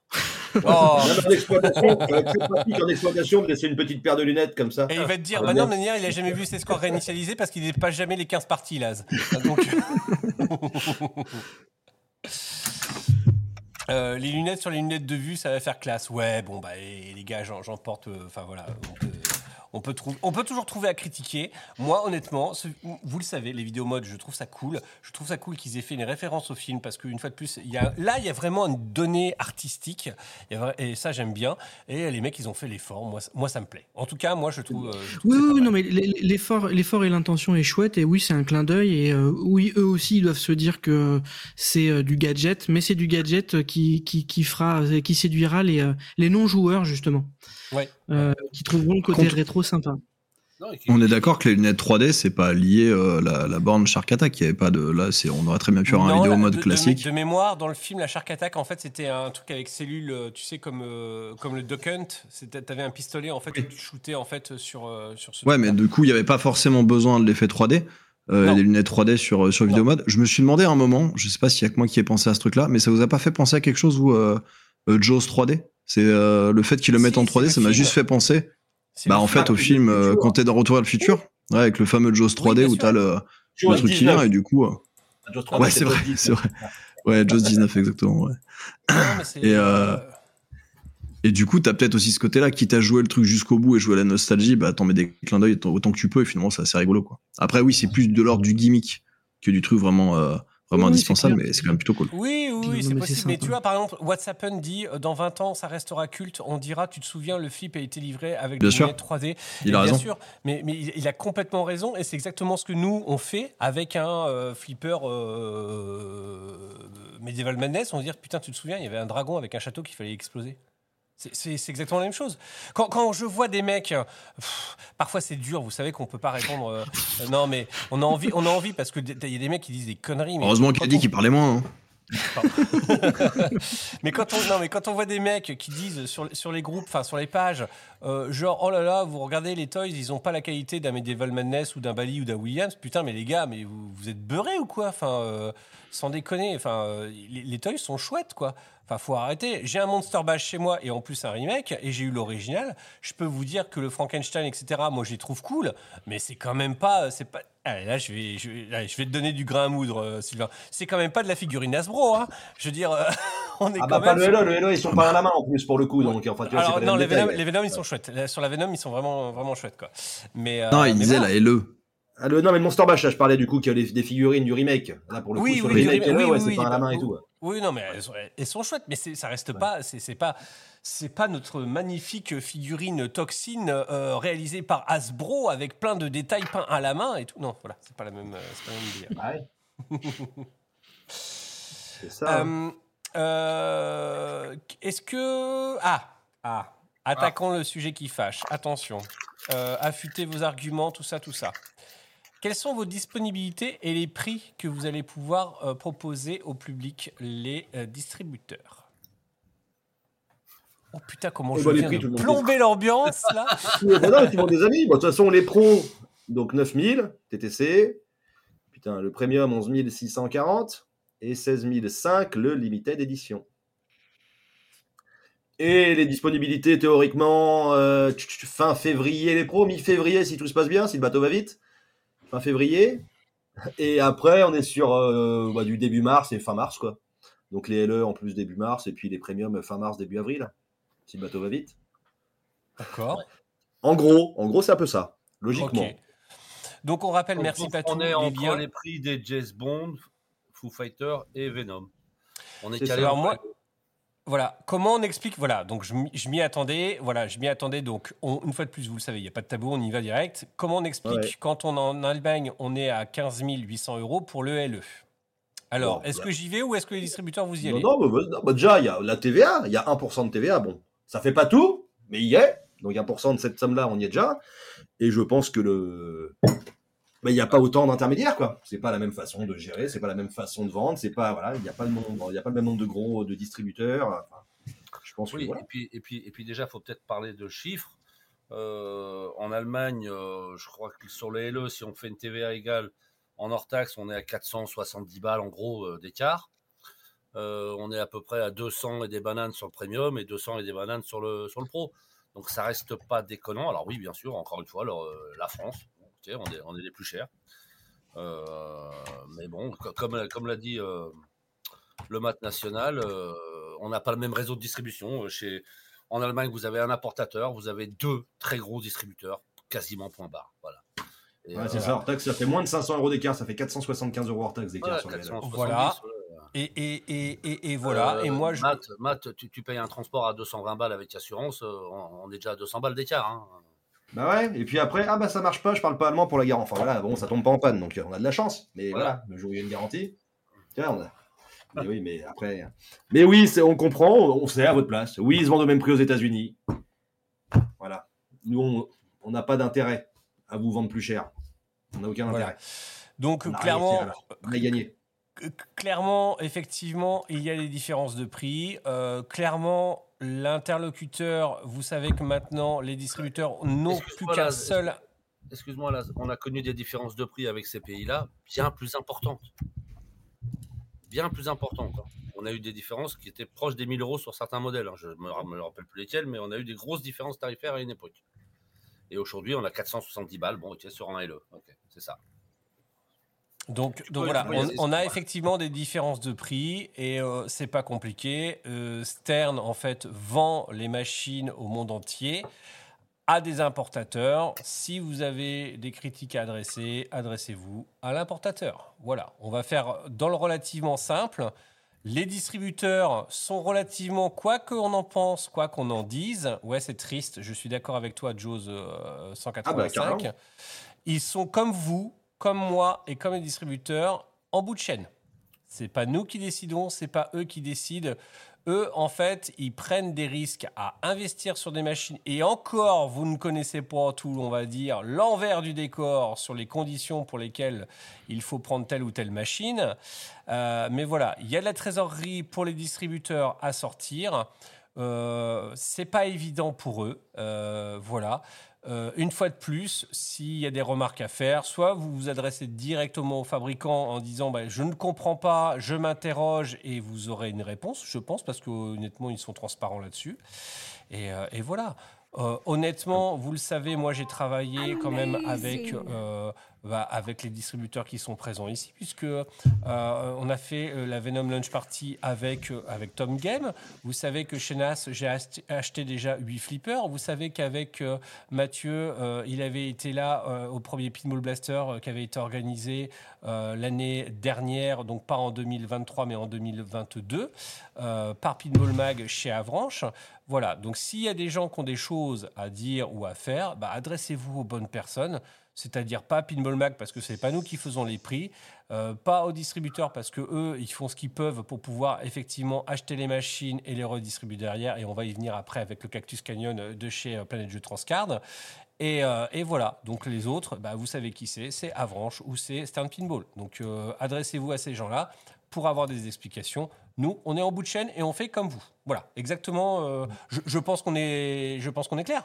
Oh. En exploitation, très pratique en exploitation de laisser une petite paire de lunettes comme ça. Et il va te dire, Ah, bah non, manière, il a jamais vu ses scores réinitialisés parce qu'il dépasse jamais les 15 parties, Laz. Donc... Euh, les lunettes sur les lunettes de vue, ça va faire classe. Ouais, bon, bah, et les gars, j'en porte. euh, Enfin, voilà. On, peut trouver, on peut toujours trouver à critiquer. Moi, honnêtement, ce- vous le savez, les vidéos modes, je trouve ça cool. Je trouve ça cool qu'ils aient fait une référence au film parce qu'une fois de plus, y a, là, il y a vraiment une donnée artistique. Y a et ça, j'aime bien. Et les mecs, ils ont fait l'effort. Moi, ça- moi, ça me plaît. En tout cas, moi, je trouve. euh, je trouve Oui, oui, non, mais l'effort, l'effort et l'intention est chouette, et oui, c'est un clin d'œil, et euh, oui, eux aussi, ils doivent se dire que c'est euh, du gadget, mais c'est du gadget qui, qui, qui fera, qui séduira les, les non-joueurs, justement, Ouais. euh, qui trouveront le côté Contre- rétro sympa. On est d'accord que les lunettes 3D, c'est pas lié euh, la, la borne Shark Attack. Il y avait pas de là, c'est on aurait très bien pu avoir un vidéo la- mode de- de- classique. De, mémoire, dans le film, la Shark Attack, en fait, c'était un truc avec cellules, euh, tu sais, comme, euh, comme le Duck Hunt. T'avais un pistolet, en fait, et tu shootais, en fait, sur, euh, sur ce Ouais, mais du coup, il y avait pas forcément besoin de l'effet 3D. Euh, des lunettes 3D sur, euh, sur vidéo mode. Je me suis demandé à un moment, je sais pas s'il y a que moi qui ai pensé à ce truc-là, mais ça vous a pas fait penser à quelque chose où euh, euh, Jaws 3D C'est euh, le fait qu'ils le mettent en c'est 3D, le ça m'a juste fait penser. Bah en fait au film euh, quand t'es de retour vers le futur, ouais, avec le fameux Jaws 3D bien où t'as le, Jaws le truc qui 19. vient et du coup. euh, Jaws 3D, Ouais, c'est vrai, Jaws 19. c'est vrai. Ouais, Jaws 19 exactement. Ouais. Non, mais c'est- Et, euh, Et du coup, t'as peut-être aussi ce côté-là, quitte à jouer le truc jusqu'au bout et jouer à la nostalgie, bah t'en mets des clins d'œil autant que tu peux et finalement c'est assez rigolo quoi. Après oui, c'est plus de l'ordre du gimmick que du truc vraiment vraiment Oui, indispensable, mais c'est quand même plutôt cool. Oui, oui, c'est possible. Mais tu vois, par exemple, What's Happened dit euh, dans 20 ans, ça restera culte. On dira, tu te souviens, le flip a été livré avec Bien des sûr. lunettes 3D. Il Et a bien raison. sûr, mais, mais il, il a complètement raison. Et c'est exactement ce que nous, on fait avec un euh, flipper euh, Medieval Madness. On va dire, putain, tu te souviens, il y avait un dragon avec un château qu'il fallait exploser. C'est- exactement la même chose. Quand, quand je vois des mecs, pff, parfois c'est dur, vous savez qu'on peut pas répondre. euh, euh, non, mais on a envie, on a envie parce que il y a des mecs qui disent des conneries. Mais Heureusement qu'il a dit on- qu'il parlait moins. hein. mais quand on non mais quand on voit des mecs qui disent sur, sur les groupes, enfin sur les pages, euh, genre oh là là, vous regardez les toys, ils ont pas la qualité d'un Medieval Madness ou d'un Bali ou d'un Williams. Putain, mais les gars, mais vous, vous êtes beurrés ou quoi? Enfin, euh, sans déconner. Enfin, euh, les, les toys sont chouettes quoi. Enfin, faut arrêter. J'ai un Monster Bash chez moi et en plus un remake et j'ai eu l'original. Je peux vous dire que le Frankenstein, etc. Moi, je les trouve cool, mais c'est quand même pas, c'est pas. Allez, là, je vais, je, vais- allez, je vais te donner du grain à moudre, euh, Sylvain. C'est quand même pas de la figurine Hasbro, hein. Je veux dire, euh, on est Ah quand bah pas même. le Hello, le Hello ils sont pas à la main en plus pour le coup, donc enfin tu vois, Alors, pas non, les Venom, les Venom, ils sont chouettes. Sur la Venom, ils sont vraiment, vraiment chouettes, quoi. Mais, euh, Non, il mais disait la LE. Ah, le- non mais le Monster Bash, là, je parlais du coup qu'il y a des, des figurines du remake. Là pour le Oui, coup, sur oui, le du remake, Hello, oui, ouais, oui, c'est oui, pas à la est main et tout. Oui, non, mais elles sont, elles sont chouettes, mais ça reste pas, c'est pas, c'est pas notre magnifique figurine toxine euh, réalisée par Hasbro avec plein de détails peints à la main et tout. Non, voilà, c'est pas la même, euh, c'est pas la même délire. Bah ouais. c'est ça. hein. Euh, euh, Est-ce que ah ah attaquons le sujet qui fâche. Attention, euh, affûtez vos arguments, tout ça, tout ça. Quelles sont vos disponibilités et les prix que vous allez pouvoir euh, proposer au public, les euh, distributeurs? Oh putain, comment Eh je les viens prix, de plomber l'ambiance là voilà, des amis. Bon, de toute façon, les pros, donc 9000 TTC. Putain, le premium 11 640 et 16 005 le limited édition. Et les disponibilités théoriquement euh, fin février les pros, mi-février si tout se passe bien, si le bateau va vite. Fin février. Et après, on est sur euh, bah, du début mars et fin mars quoi. Donc les LE en plus début mars et puis les premiums fin mars début avril, si le bateau va vite. D'accord. En gros, en gros, c'est un peu ça, logiquement. Donc on rappelle, Donc, merci Patou, On est les entre liens. les prix des James Bond, Foo Fighter et Venom. On est C'est calé moi. Voilà, comment on explique Voilà, donc je, m'y- je m'y attendais. Voilà, je m'y attendais. Donc, on- une fois de plus, vous le savez, il n'y a pas de tabou, on y va direct. Comment on explique Ouais. quand on est en Allemagne, on est à 15 800 euros pour le LE Alors, Bon, est-ce bah. que j'y vais ou est-ce que les distributeurs vous y Non, allez? non, bah, bah, bah, déjà, il y a la TVA, il y a 1% de TVA. Bon, ça fait pas tout, mais il y est. Donc 1% de cette somme-là, on y est déjà. Et je pense que le. Bah, Il n'y a pas autant d'intermédiaires, quoi. C'est pas la même façon de gérer, c'est pas la même façon de vendre, c'est pas voilà, il n'y a pas le nombre, il a pas le même nombre de gros de distributeurs. Enfin, je pense Oui, que voilà. et, puis, et, puis, et puis déjà, il faut peut-être parler de chiffres. Euh, en Allemagne, euh, je crois que sur les LE, si on fait une TVA égale en hors taxe, on est à 470 balles en gros euh, d'écart. On est à peu près à 200 et des bananes sur le premium et 200 et des bananes sur le, sur le pro. Donc ça reste pas déconnant. Alors oui, bien sûr, encore une fois, la France, on, est, on est les plus chers. Euh, mais bon, co- comme, comme l'a dit euh, le mat national, euh, on n'a pas le même réseau de distribution. Euh, Chez, en Allemagne, vous avez un importateur, vous avez deux très gros distributeurs, quasiment point barre. Voilà. Ouais, euh, c'est ça, hors taxe, ça fait moins de 500 euros d'écart, ça fait 475 euros hors taxe d'écart voilà, sur les LE. 470, Voilà. et, et, et, et voilà. Euh, et moi, je. Matt, Matt, tu, tu payes un transport à 220 balles avec assurance, euh, on, on est déjà à 200 balles d'écart. hein. Bah ouais, et puis après, ah bah ça marche pas, je parle pas allemand pour la garantie. Enfin voilà, bon, ça tombe pas en panne, donc euh, on a de la chance. Mais voilà, Voilà. le jour où il y a une garantie, tiens, on a. Mais oui, mais après. Mais oui, c'est- on comprend, on sait à votre place. Oui, ils se vendent au même prix aux États-Unis. Voilà. Nous, on- n'a pas d'intérêt à vous vendre plus cher. On n'a aucun Voilà. intérêt. Donc, On clairement, on a gagné. Clairement, effectivement, il y a des différences de prix. Euh, clairement, l'interlocuteur, vous savez que maintenant, les distributeurs n'ont plus qu'un seul. Excuse-moi, là, on a connu des différences de prix avec ces pays-là bien plus importantes. Bien plus importantes. hein. On a eu des différences qui étaient proches des 1000 euros sur certains modèles. hein. Je ne me rappelle plus lesquels, mais on a eu des grosses différences tarifaires à une époque. Et aujourd'hui, on a 470 balles. Bon, ok, sur un LE. Ok, c'est ça. Donc, donc voilà, on, a effectivement des différences de prix et euh, c'est pas compliqué. Euh, Stern en fait vend les machines au monde entier à des importateurs. Si vous avez des critiques à adresser, adressez-vous à l'importateur. Voilà, on va faire dans le relativement simple. Les distributeurs sont relativement, quoi qu'on en pense, quoi qu'on en dise, ouais c'est triste, je suis d'accord avec toi Joe euh, 185, carrément. ils sont comme vous, comme moi et comme les distributeurs en bout de chaîne. C'est pas nous qui décidons, c'est pas eux qui décident. Eux, en fait, ils prennent des risques à investir sur des machines. Et encore, vous ne connaissez pas tout, on va dire, l'envers du décor sur les conditions pour lesquelles il faut prendre telle ou telle machine. Euh, mais voilà, il y a de la trésorerie pour les distributeurs à sortir. Euh, c'est pas évident pour eux. Euh, voilà. Euh, une fois de plus, s'il y a des remarques à faire, soit vous vous adressez directement au fabricant en disant bah, je ne comprends pas, je m'interroge et vous aurez une réponse, je pense, parce que honnêtement ils sont transparents là-dessus. Et, euh, et voilà. Euh, honnêtement, vous le savez, moi j'ai travaillé quand même avec, avec les distributeurs qui sont présents ici, puisque euh, on a fait euh, la Venom Lunch Party avec, euh, avec Tom Game. Vous savez que chez NAS, j'ai acheté, déjà 8 flippers. Vous savez qu'avec Mathieu, il avait été là au premier Pinball Blaster qui avait été organisé l'année dernière, donc pas en 2023 mais en 2022, euh, par Pinball Mag chez Avranches. Voilà, donc s'il y a des gens qui ont des choses à dire ou à faire, bah, adressez-vous aux bonnes personnes, c'est-à-dire pas Pinball Mag parce que c'est pas nous qui faisons les prix, euh, pas aux distributeurs parce que eux ils font ce qu'ils peuvent pour pouvoir effectivement acheter les machines et les redistribuer derrière et on va y venir après avec le Cactus Canyon de chez euh, Planet Jeux Transcard. Et, euh, et voilà, donc les autres, bah, vous savez qui c'est, c'est Avranches ou c'est Stern Pinball. Donc adressez-vous à ces gens-là pour avoir des explications. Nous, on est en bout de chaîne et on fait comme vous. Voilà, exactement. je pense qu'on est, je pense qu'on est clair.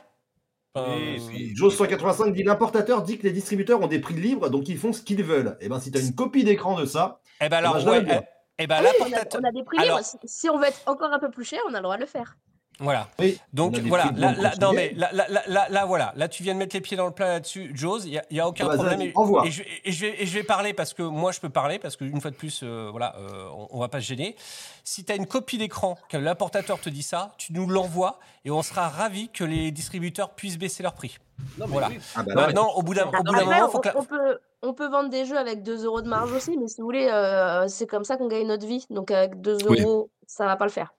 Puis- Joe 185 dit l'importateur dit que les distributeurs ont des prix libres, donc ils font ce qu'ils veulent. Et ben si tu as une copie d'écran de ça, eh ben alors, ben, ouais, eh, eh ben Ah oui, on, a, l'importateur. on a des prix Alors- libres. Si, si on veut être encore un peu plus cher, on a le droit de le faire. Voilà. oui, Donc on voilà, là, non mais là, là, là, là, là, voilà, là tu viens de mettre les pieds dans le plat là-dessus, Jose, il y y a aucun bah, problème. Et, envoie. et je, et je vais, et je vais parler parce que moi je peux parler parce qu'une fois de plus, euh, voilà, euh, on, on va pas se gêner. Si tu as une copie d'écran, que l'importateur te dit ça, tu nous l'envoies et on sera ravi que les distributeurs puissent baisser leur prix. Non, mais Voilà. oui. Ah bah Maintenant, au bout d'un au bout d'un Après, moment, on, faut que la- on peut, on peut vendre des jeux avec 2 euros de marge aussi, mais si vous voulez, euh, c'est comme ça qu'on gagne notre vie. Donc avec 2 Oui. euros, ça va pas le faire.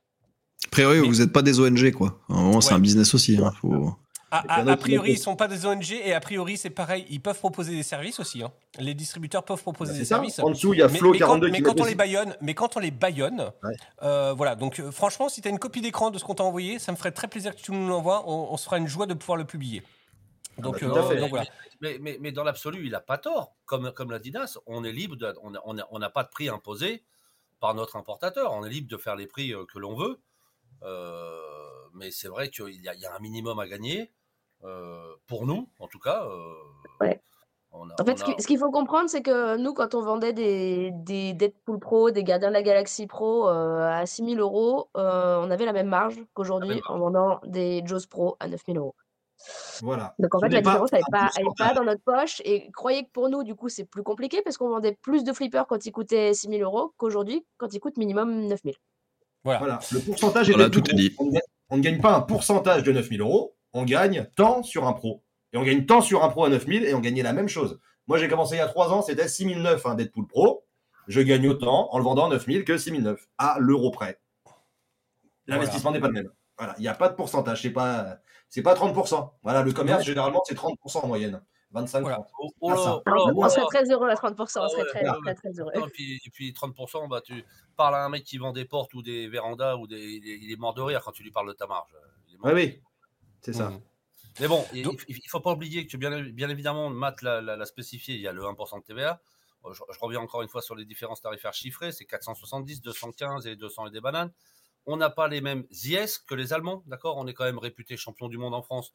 A priori, Mais- vous n'êtes pas des ONG, quoi. C'est un business aussi. hein, faut- A, Et puis un a- autre a priori, ils sont pas des ONG et a priori, c'est pareil. Ils peuvent proposer des services aussi. hein. Les distributeurs peuvent proposer bah, des ça. services. En dessous, il y a Mais, Flo mais quand, 42 mais qui quand on les aussi. baillonne, mais quand on les baillonne, Ouais. euh, voilà. Donc euh, franchement, si tu as une copie d'écran de ce qu'on t'a envoyé, ça me ferait très plaisir que tu nous l'envoies. On, on se fera une joie de pouvoir le publier. Donc, bah, euh, donc voilà. Mais, mais, mais dans l'absolu, il n'a pas tort. Comme, comme l'a dit Das, on est libre, de- on n'a on pas de prix imposé par notre importateur. On est libre de faire les prix que l'on veut. Euh, mais c'est vrai qu'il y, a- il y a un minimum à gagner, euh, pour nous, en tout cas. euh, Ouais. on a- En fait, on ce a- qui- ce qu'il faut comprendre, c'est que nous, quand on vendait des, des Deadpool Pro, des Gardiens de la Galaxie Pro euh, à 6000 euros, euh, on avait la même marge qu'aujourd'hui en vendant des Jaws Pro à 9000 euros. Voilà. Donc en fait, la différence, elle n'est pas, elle pas dans notre poche. Et croyez que pour nous, du coup, c'est plus compliqué parce qu'on vendait plus de flippers quand ils coûtaient 6000 euros qu'aujourd'hui quand ils coûtent minimum 9000. Voilà. Voilà. Le pourcentage Voilà, est tout est gros. dit. On ne gagne- On ne gagne pas un pourcentage de 9000 euros, on gagne tant sur un pro. Et on gagne tant sur un pro à 9000 et on gagnait la même chose. Moi, j'ai commencé il y a 3 ans, c'était 6009 un Deadpool Pro. Je gagne autant en le vendant à 9000 que 6009, à l'euro près. L'investissement n'est pas le même. Voilà, il n'y a pas de pourcentage, c'est pas, c'est pas 30%. Voilà, le commerce, généralement, c'est 30% en moyenne. 25 Voilà. 30. Oh, oh Ah, là, oh là, oh On serait très heureux à 30%, on Ah serait ouais, très, ouais, très, très heureux. Et, puis, et puis 30%, bah, tu parles à un mec qui vend des portes ou des vérandas, ou des, il, est, il est mort de rire quand tu lui parles de ta marge. Il est mort Oui, de oui, rire. c'est ça. Mhm. Mais bon, il ne faut pas oublier que bien, bien évidemment, Matt l'a, l'a- l'a spécifié, il y a le 1% de TVA. Euh, Je, je reviens encore une fois sur les différences tarifaires chiffrées, c'est 470, 215 et 200 et des bananes. On n'a pas les mêmes IS que les Allemands, d'accord? On est quand même réputé champion du monde en France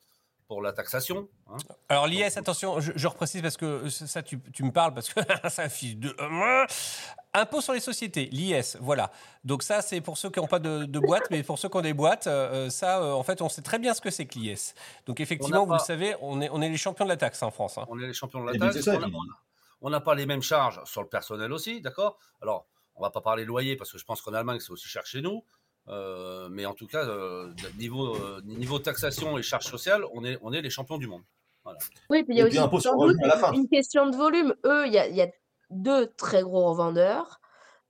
pour la taxation. hein. Alors l'IS, attention, je, je reprécise parce que ça, tu, tu me parles parce que c'est un fils de. Impôt sur les sociétés, l'IS, voilà. Donc ça, c'est pour ceux qui n'ont pas de, de boîte, mais pour ceux qui ont des boîtes, euh, ça, euh, en fait, on sait très bien ce que c'est que l'IS. Donc effectivement, vous le savez, on est, on est les champions de la taxe en France. hein. On est les champions de la taxe. c'est ça, on a- puis- on n'a pas les mêmes charges sur le personnel aussi, d'accord? Alors, on va pas parler loyer parce que je pense qu'en Allemagne, c'est aussi cher chez nous. Euh, mais en tout cas, euh, niveau, euh, niveau taxation et charges sociales, on est, on est les champions du monde. Voilà. Oui, puis il y a aussi doute une question de volume. Eux, il y a, il y a deux très gros revendeurs.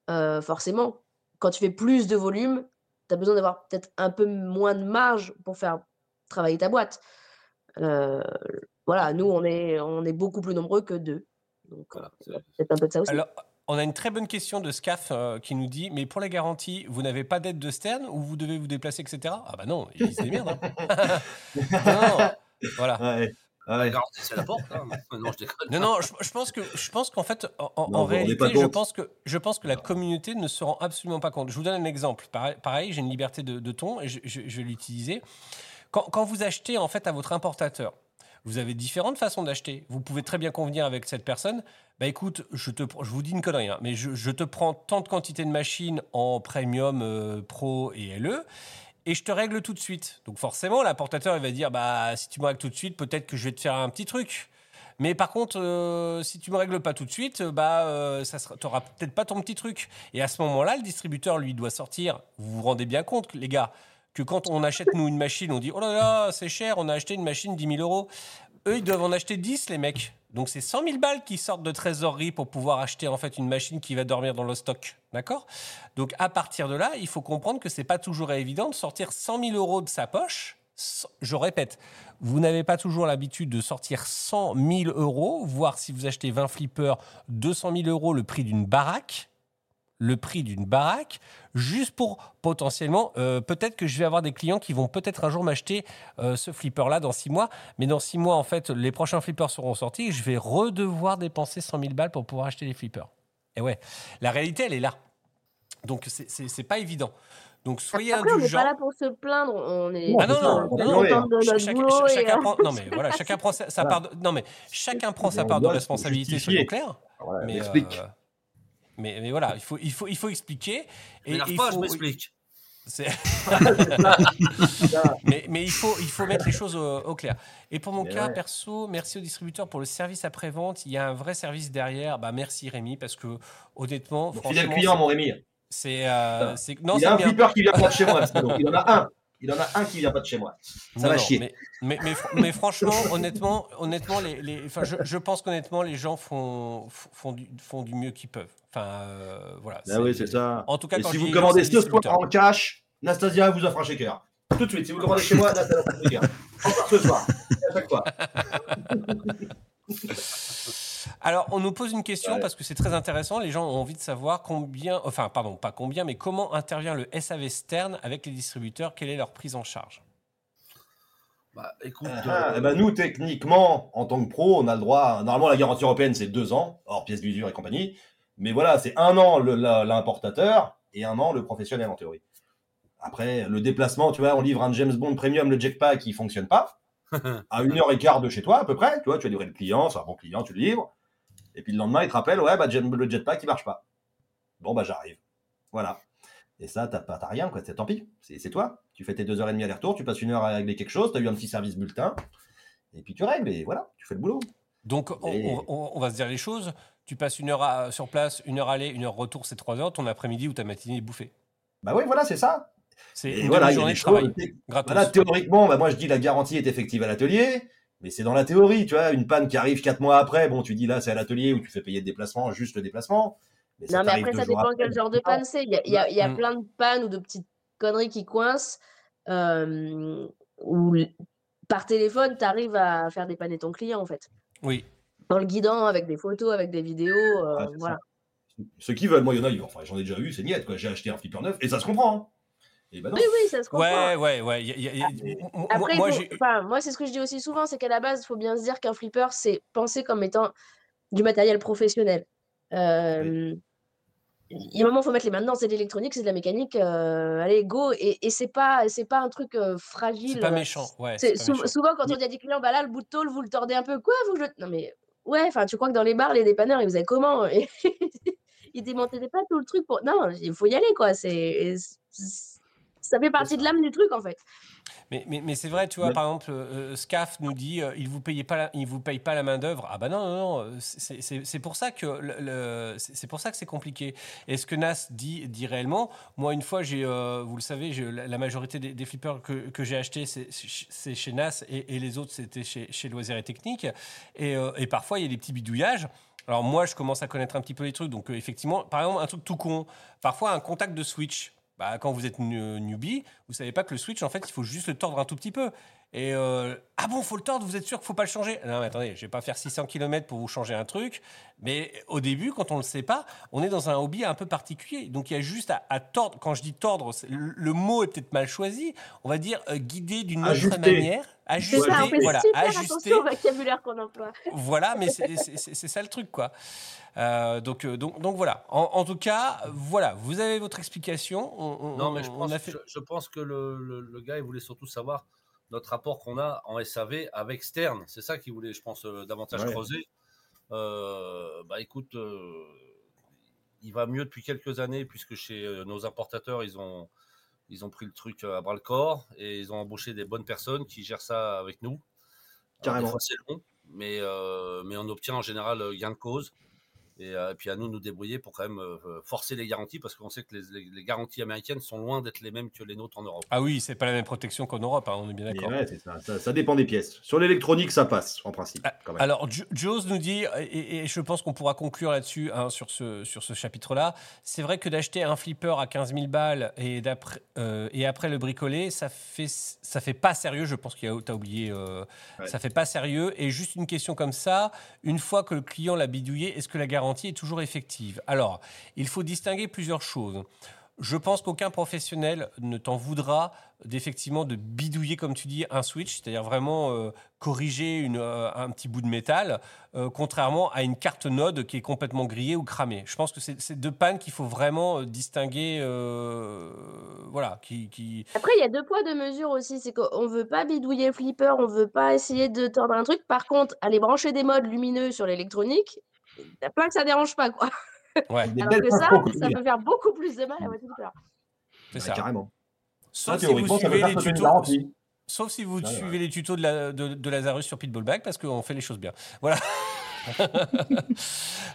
Euh, forcément, quand tu fais plus de volume, tu as besoin d'avoir peut-être un peu moins de marge pour faire travailler ta boîte. Euh, voilà, nous, on est, on est beaucoup plus nombreux que deux. Donc, Voilà, c'est- c'est un peu de ça aussi. Alors, on a une très bonne question de Scaf euh, qui nous dit Mais pour la garantie, vous n'avez pas d'aide de Stern ou vous devez vous déplacer, etc. Ah bah non, ils se démerdent. hein. non, non, voilà. Ouais. La Ouais. garantie, c'est la porte. hein. Non, je déconne. Non, non, je, je pense que je pense qu'en fait, en, Non, réalité, je pense que je pense que la communauté ne se rend absolument pas compte. Je vous donne un exemple. Pareil, pareil, j'ai une liberté de, de ton et je, je- je vais l'utiliser. Quand, quand vous achetez en fait à votre importateur, vous avez différentes façons d'acheter. Vous pouvez très bien convenir avec cette personne. Bah écoute, je te, je vous dis une connerie, hein, mais je, te prends tant de quantité de machines en premium, euh, pro et LE. Et je te règle tout de suite. Donc forcément, l'importateur, il va dire, bah si tu me règles tout de suite, peut-être que je vais te faire un petit truc. Mais par contre, euh, si tu me règles pas tout de suite, euh, bah, euh, ça t'auras peut-être pas ton petit truc. Et à ce moment-là, le distributeur, lui, doit sortir. Vous vous rendez bien compte, les gars, que quand on achète, nous, une machine, on dit, oh là là, c'est cher, on a acheté une machine 10 000 euros. Eux, ils doivent en acheter 10, les mecs. Donc, c'est 100 000 balles qui sortent de trésorerie pour pouvoir acheter, en fait, une machine qui va dormir dans le stock. D'accord? Donc, à partir de là, il faut comprendre que c'est pas toujours évident de sortir 100 000 euros de sa poche. Je répète, vous n'avez pas toujours l'habitude de sortir 100 000 euros, voire si vous achetez 20 flippers, 200 000 euros le prix d'une baraque, le prix d'une baraque, juste pour potentiellement, euh, peut-être que je vais avoir des clients qui vont peut-être un jour m'acheter euh, ce flipper-là dans six mois, mais dans six mois, en fait, les prochains flippers seront sortis et je vais redevoir dépenser 100 000 balles pour pouvoir acheter les flippers. Et ouais, la réalité, elle est là. Donc, c'est- pas évident. Donc, soyez Après, on n'est indulgents. pas là pour se plaindre. On est Ah non, non, on non, non, de Ch- notre chacun, ch- chacun prend, non mais voilà, chacun prend sa, sa part. De, non mais chacun prend sa on part de responsabilité, soyons clairs. Voilà, Mais, on explique. euh, mais, mais voilà, il faut, il faut, il faut expliquer. Et, M'énerve il pas, je faut- m'explique. c'est- mais, mais il, faut, il faut mettre les choses au, au clair. Et pour mon Mais cas, ouais. perso, merci au distributeur pour le service après-vente. Il y a un vrai service derrière. Bah, merci Rémi, parce que honnêtement, Bon, franchement, fidèle client, mon Rémi. c'est. euh, c'est- non, il y c'est a un bien. flipper qui vient pas de chez moi. donc, il en a un. Il en a un qui vient pas de chez moi. Ça Non, va non, chier. Mais, mais, mais, fr- mais franchement, honnêtement, honnêtement, les, les, enfin, je, je pense qu'honnêtement, les gens font, font, du, font du mieux qu'ils peuvent. Enfin, euh, voilà. Ah oui, c'est ça. En tout cas, quand si vous commandez ce soir en cash, Nastasia vous offre un shaker. Tout de suite, si vous commandez chez moi, Nastasia vous offre un shaker. Encore ce soir. À chaque fois. Alors, on nous pose une question Ouais. parce que c'est très intéressant. Les gens ont envie de savoir combien, enfin, pardon, pas combien, mais comment intervient le SAV Stern avec les distributeurs? Quelle est leur prise en charge? Bah, écoute, Ah, euh, eh ben, nous, techniquement, en tant que pro, on a le droit. Normalement, la garantie européenne, c'est deux ans, hors pièces d'usure et compagnie. Mais voilà, c'est un an l'importateur et un an le professionnel, en théorie. Après, le déplacement, tu vois, on livre un James Bond Premium, le jetpack, qui fonctionne pas. à une heure et quart de chez toi, à peu près. Tu vois, tu as livré le client, c'est un bon client, tu le livres. Et puis le lendemain, il te rappelle, ouais, bah, le jetpack, il marche pas. Bon, bah, j'arrive. Voilà. Et ça, t'as pas- t'as rien, quoi. C'est tant pis. C'est toi. Tu fais tes deux heures et demie aller-retour, tu passes une heure à régler quelque chose, tu as eu un petit service bulletin. Et puis tu règles, et voilà, tu fais le boulot. Donc, on, Et- on- on- on va se dire les choses. Tu passes une heure à- sur place, une heure aller, une heure retour, c'est trois heures. Ton après-midi ou ta matinée est bouffée. Bah oui, voilà, c'est ça. C'est une voilà, il y a de travail. choses- Gratos. Voilà, théoriquement, bah, moi je dis la garantie est effective à l'atelier, mais c'est dans la théorie, tu vois, une panne qui arrive quatre mois après, bon, tu dis là c'est à l'atelier où tu fais payer le déplacement, juste le déplacement. Mais Non, mais après, ça dépend après. quel genre de panne c'est. Il y a, il y a- il y a Mm. plein de pannes ou de petites conneries qui coincent. euh, où par téléphone, tu arrives à faire dépanner ton client, en fait. Oui. En le guidant avec des photos, avec des vidéos. euh, Ah, voilà. ça. Ceux qui veulent, moi il y en a, enfin j'en ai déjà eu, c'est niette, quoi. J'ai acheté un flipper neuf, et ça se comprend. Hein. Et non. Oui, oui, ça se comprend. Ouais, ouais, ouais. y a- y a- y a- moi- Après, moi, faut- j'ai- enfin, moi, c'est ce que je dis aussi souvent, c'est qu'à la base, il faut bien se dire qu'un flipper, c'est pensé comme étant du matériel professionnel. Euh, Il y a un moment, il faut mettre les mains dedans, c'est de l'électronique, c'est de la mécanique, euh, allez, go, et, et c'est pas, c'est pas un truc euh, fragile. c'est pas méchant. Ouais, pas sou- méchant. souvent, quand on dit à des clients, bah là, le bout de tôle, vous le tordez un peu, quoi, vous le... Non mais, ouais, enfin, tu crois que dans les bars, les dépanneurs, ils faisaient comment? Et il démontait pas tout le truc pour. Non, il faut y aller, quoi. C'est. Ça fait partie de l'âme du truc, en fait. Mais, mais, mais c'est vrai, tu vois, Ouais. par exemple, euh, Scaf nous dit euh, il vous paye pas, la, vous paye pas la main d'œuvre. Ah bah non, non, non, euh, c'est- pour ça que le, le- c'est pour ça que c'est compliqué. Et ce que Nas dit, dit réellement, moi une fois, j'ai, euh, vous le savez, la, la majorité des, des flippers que, que j'ai achetés, c'est chez Nas et, et les autres, c'était chez, chez Loisirs et Techniques. Et, euh, et parfois, il y a des petits bidouillages. Alors moi, je commence à connaître un petit peu les trucs. Donc euh, effectivement, par exemple, un truc tout con, parfois un contact de switch. Bah, quand vous êtes newbie, vous savez pas que le switch, en fait, il faut juste le tordre un tout petit peu. Et euh, ah bon, faut le tordre, vous êtes sûr qu'il faut pas le changer? Non, mais attendez, je vais pas faire 600 km pour vous changer un truc. Mais au début, quand on le sait pas, on est dans un hobby un peu particulier. Donc il y a juste à, à tordre. Quand je dis tordre, le, le mot est peut-être mal choisi. On va dire euh, guider d'une autre Ajuster. manière. C'est Ajuster, ça, on fait voilà, super ajuster. attention au vocabulaire qu'on emploie. Voilà, mais c'est- c'est c'est- c'est ça le truc, quoi. Euh, donc, donc, donc voilà. En, en tout cas, voilà, vous avez votre explication. On, on- Non, mais je pense, a fait. je, je pense que le, le- le gars, il voulait surtout savoir notre rapport qu'on a en SAV avec Stern. C'est ça qu'il voulait, je pense, euh, davantage Ouais. creuser. Euh, bah écoute, euh, il va mieux depuis quelques années, puisque chez nos importateurs, ils ont, ils ont pris le truc à bras le corps et ils ont embauché des bonnes personnes qui gèrent ça avec nous. Carrément. c'est long, mais, euh, mais on obtient en général gain de cause. Et, euh, et puis à nous de nous débrouiller pour quand même euh, forcer les garanties parce qu'on sait que les, les- les garanties américaines sont loin d'être les mêmes que les nôtres en Europe. Ah oui, c'est pas la même protection qu'en Europe, hein, on est bien d'accord. ouais, ça, ça, ça dépend des pièces. Sur l'électronique, ça passe, en principe. quand même. Alors, Joes nous dit, et, et je pense qu'on pourra conclure là-dessus, hein, sur ce, sur ce chapitre-là, c'est vrai que d'acheter un flipper à 15 000 balles et, d'après- euh, et après le bricoler, ça fait, ça fait pas sérieux. Je pense qu'il y a, t'as oublié, euh, Ouais. ça fait pas sérieux. Et juste une question comme ça, une fois que le client l'a bidouillé, est-ce que la garantie est toujours effective Alors, il faut distinguer plusieurs choses. Je pense qu'aucun professionnel ne t'en voudra d'effectivement de bidouiller, comme tu dis, un switch, c'est-à-dire vraiment euh, corriger euh, un petit bout de métal, euh, contrairement à une carte node qui est complètement grillée ou cramée. Je pense que c'est deux pannes qu'il faut vraiment distinguer, voilà, qui, Après, il y a deux poids, deux mesures aussi. C'est qu'on veut pas bidouiller le flipper, on veut pas essayer de tordre un truc. Par contre, aller brancher des modes lumineux sur l'électronique, il y a plein que ça dérange pas, quoi. Ouais, Alors que ça, ça peut faire beaucoup plus de mal à votre flipper. c'est ça. Carrément. Sauf Ça, si vous suivez les tutos. Sauf si vous Ouais, ouais. suivez les tutos de, la, de, de Lazarus sur Pitbullback, parce qu'on fait les choses bien. Voilà.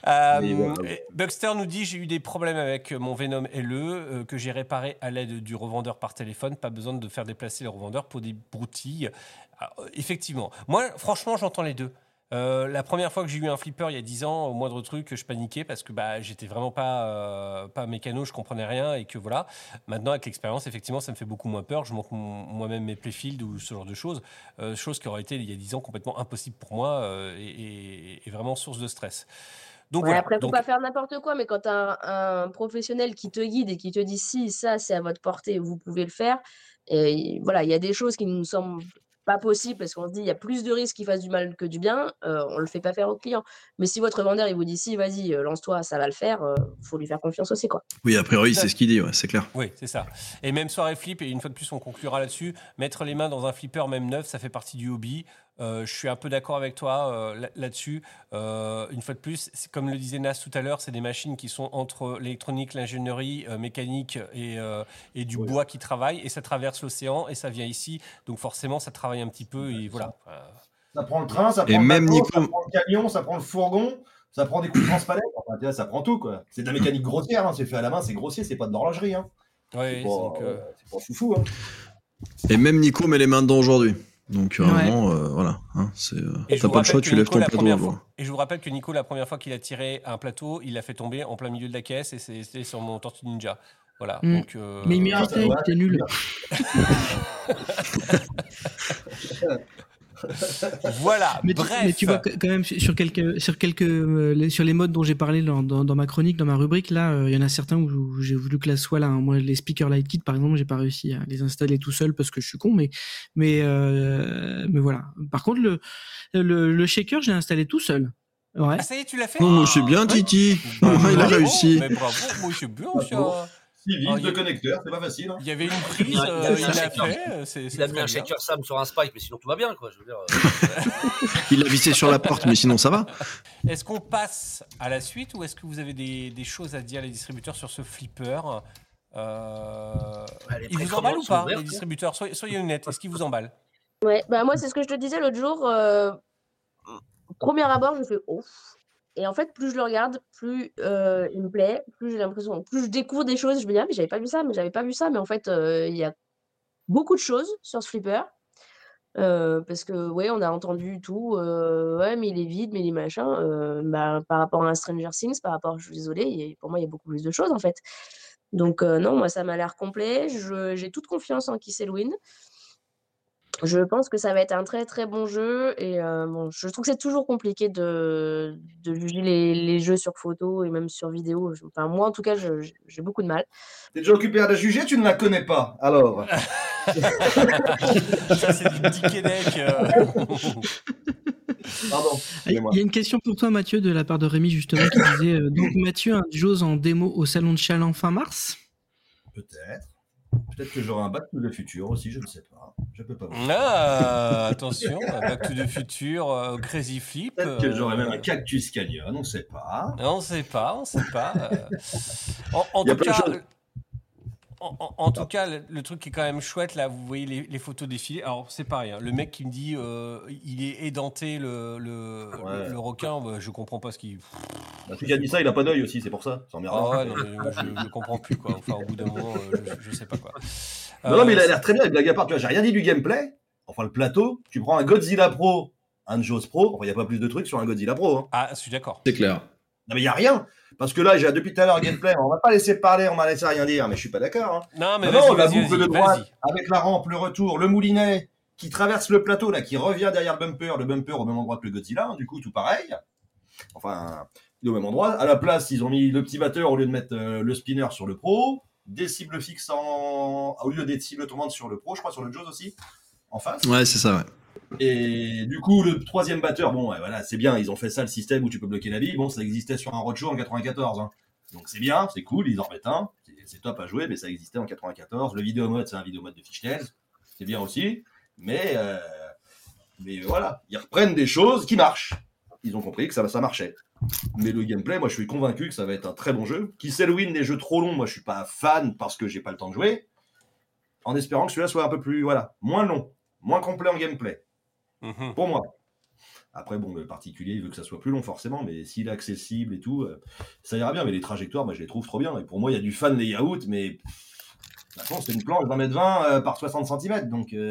Euh, Buxter nous dit j'ai eu des problèmes avec mon Venom LE euh, que j'ai réparé à l'aide du revendeur par téléphone. Pas besoin de faire déplacer le revendeur pour des broutilles. Alors, euh, effectivement, moi franchement j'entends les deux. Euh, la première fois que j'ai eu un flipper il y a 10 ans, au moindre truc, je paniquais parce que bah, j'étais vraiment pas, euh, pas mécano, je comprenais rien et que voilà. Maintenant, avec l'expérience, effectivement, ça me fait beaucoup moins peur. Je monte mon- moi-même mes playfields ou ce genre de choses. Euh, chose qui aurait été il y a 10 ans complètement impossible pour moi euh, et, et- et vraiment source de stress. Donc Ouais, voilà. après, faut Donc, pas faire n'importe quoi, mais quand tu as un, un professionnel qui te guide et qui te dit si ça c'est à votre portée, vous pouvez le faire. Et voilà, il y a des choses qui nous semblent pas possibles parce qu'on se dit il y a plus de risques qu'il fasse du mal que du bien, euh, on le fait pas faire au client. Mais si votre vendeur il vous dit si vas-y euh, lance-toi, ça va le faire, euh, faut lui faire confiance aussi quoi. Oui, a priori, c'est ce qu'il dit, ouais, c'est clair. Oui, c'est ça. Et même soirée flip, et une fois de plus, on conclura là-dessus. Mettre les mains dans un flipper, même neuf, ça fait partie du hobby. Euh, je suis un peu d'accord avec toi euh, là- là-dessus. Euh, une fois de plus, comme le disait Nas tout à l'heure, c'est des machines qui sont entre l'électronique, l'ingénierie euh, mécanique et, euh, et du bois qui travaillent, et ça traverse l'océan, et ça vient ici. Donc forcément, ça travaille un petit peu, et voilà. Ça prend le train, ça Et prend même le bateau, Nico- ça prend le camion, ça prend le fourgon, ça prend des coups de transpalette. Enfin, ça prend tout, quoi. C'est de la mécanique grossière, hein, c'est fait à la main, c'est grossier, c'est pas de l'horlogerie. Hein. ouais, C'est c'est pas, donc, c'est pas foufou. Hein. Et même Nico met les mains dedans aujourd'hui. Donc, Ouais. vraiment, euh, voilà. hein, c'est, euh, Et je t'as vous pas le rappelle choix, que tu lèves Nico, ton la plateau. fois- Et je vous rappelle que Nico, la première fois qu'il a tiré un plateau, il l'a fait tomber en plein milieu de la caisse et c'est- c'était sur mon Tortue Ninja. Voilà. Mm. Donc, euh, Mais il ça méritait, doit il était nul. voilà. Mais tu, Bref. mais tu vois quand même sur quelques sur quelques euh, les- sur les modes dont j'ai parlé dans, dans, dans ma chronique, dans ma rubrique là, euh, il y en a certains où, j'ai voulu que la soit là. hein. Moi, les speakers Light Kit par exemple, j'ai pas réussi à les installer tout seul parce que je suis con, mais mais euh, mais voilà. Par contre, le le, le shaker, j'ai installé tout seul. Ouais. Ah, ça y est, tu l'as fait Non, moi, je suis bien, Titi. Bah, il a réussi. Mais bravo, moi, c'est bien Oh, il y deux a- connecteurs, c'est pas facile. hein. Il y avait une prise, Il euh, mis il un l'a shaker. fait. euh, c'est- Il c'est a mis un bien. shaker Sam sur un spike, mais sinon tout va bien, quoi. Je veux dire. euh, Il l'a vissé sur la porte, mais sinon ça va. Est-ce qu'on passe à la suite ou est-ce que vous avez des, des choses à dire les distributeurs sur ce flipper euh... les Ils vous emballent ou pas, les hein. distributeurs? Soyez, soyez honnêtes, est-ce qu'ils vous emballent? Ouais, bah moi, c'est ce que je te disais l'autre jour. euh, Premier abord, je fais ouf. Et en fait, plus je le regarde, plus euh, il me plaît, plus j'ai l'impression, plus je découvre des choses. Je me dis, ah, mais j'avais pas vu ça, mais j'avais pas vu ça. Mais en fait, euh, il y a beaucoup de choses sur ce flipper. Euh, parce que, ouais, on a entendu tout. ouais, mais il est vide, mais il est machin. bah, par rapport à Stranger Things, par rapport, je suis désolée, pour moi, il y a beaucoup plus de choses en fait. Donc, non, moi, ça m'a l'air complet. J'ai toute confiance en Kiss Elwin. Je pense que ça va être un très très bon jeu et euh, bon, je trouve que c'est toujours compliqué de, de juger les, les jeux sur photo et même sur vidéo. Enfin, moi en tout cas, j'ai beaucoup de mal. T'es déjà occupé à la juger, tu ne la connais pas. Alors, Ça, c'est du petit Québec. euh. pardon. Il y a une question pour toi, Mathieu, de la part de Rémi, justement, qui disait euh, Donc, Mathieu, un Jaws en démo au salon de Chaland fin mars? Peut-être. Peut-être que j'aurai un Back to the Future aussi, je ne sais pas. Je peux pas vous dire. Ah, attention, Back to the Future, euh, Crazy Flip. Peut-être que euh, j'aurai même un Cactus Canyon, on ne sait pas. On sait pas, on sait pas. euh. En, tout cas. En, en- en tout cas, le, le truc qui est quand même chouette, là, vous voyez les, les photos défiler. Alors, c'est pareil, hein, le mec qui me dit euh, il est édenté, le, le, Ouais. le- le requin, bah, je comprends pas ce qu'il. Bah, celui qui a dit ça, il a pas d'œil aussi, c'est pour ça. Ah ouais, non, mais moi, je, je comprends plus, quoi. Enfin, au bout d'un moment, euh, je, je sais pas quoi. Non, non, mais il a Euh, l'air très bien, blague à part. Tu vois, j'ai rien dit du gameplay. Enfin, le plateau, tu prends un Godzilla Pro, un Jaws Pro. Enfin, il n'y a pas plus de trucs sur un Godzilla Pro. Hein. Ah, je suis d'accord. C'est clair. Non, mais il n'y a rien. Parce que là, j'ai depuis tout à l'heure gameplay. On va pas laisser parler, on m'a laissé rien dire, mais je suis pas d'accord. Hein. Non, mais Non, la boucle de droite, avec la rampe, le retour, le moulinet qui traverse le plateau, là, qui revient derrière le bumper, le bumper au même endroit que le Godzilla, hein, du coup, tout pareil. Enfin, il est au même endroit. À la place, ils ont mis le petit batteur au lieu de mettre euh, le spinner sur le pro, des cibles fixes en... au lieu des cibles tournantes sur le pro, je crois, sur le Jaws aussi, en face. Ouais, c'est ça, ouais. Et du coup, le troisième batteur, bon, voilà, c'est bien, ils ont fait ça, le système où tu peux bloquer la vie. Bon, ça existait sur un Roadshow en 94. hein. Donc c'est bien, c'est cool, ils en remettent un. C'est- top à jouer, mais ça existait en 94. Le vidéo mode, c'est un vidéo mode de Fishtails. C'est bien aussi. Mais, euh, mais voilà, ils reprennent des choses qui marchent. Ils ont compris que ça, ça marchait. Mais le gameplay, moi, je suis convaincu que ça va être un très bon jeu. Qui win des jeux trop longs, moi, je suis pas fan parce que j'ai pas le temps de jouer. En espérant que celui-là soit un peu plus, voilà, moins long, moins complet en gameplay. Mhm. Pour moi. Après, bon, le particulier, il veut que ça soit plus long, forcément, mais s'il est accessible et tout, euh, ça ira bien. Mais les trajectoires, je les trouve trop bien. Et pour moi, il y a du fan layout, mais. pff, Maintenant, c'est une planche d'un mètre 20 euh, par 60 cm. Donc, euh,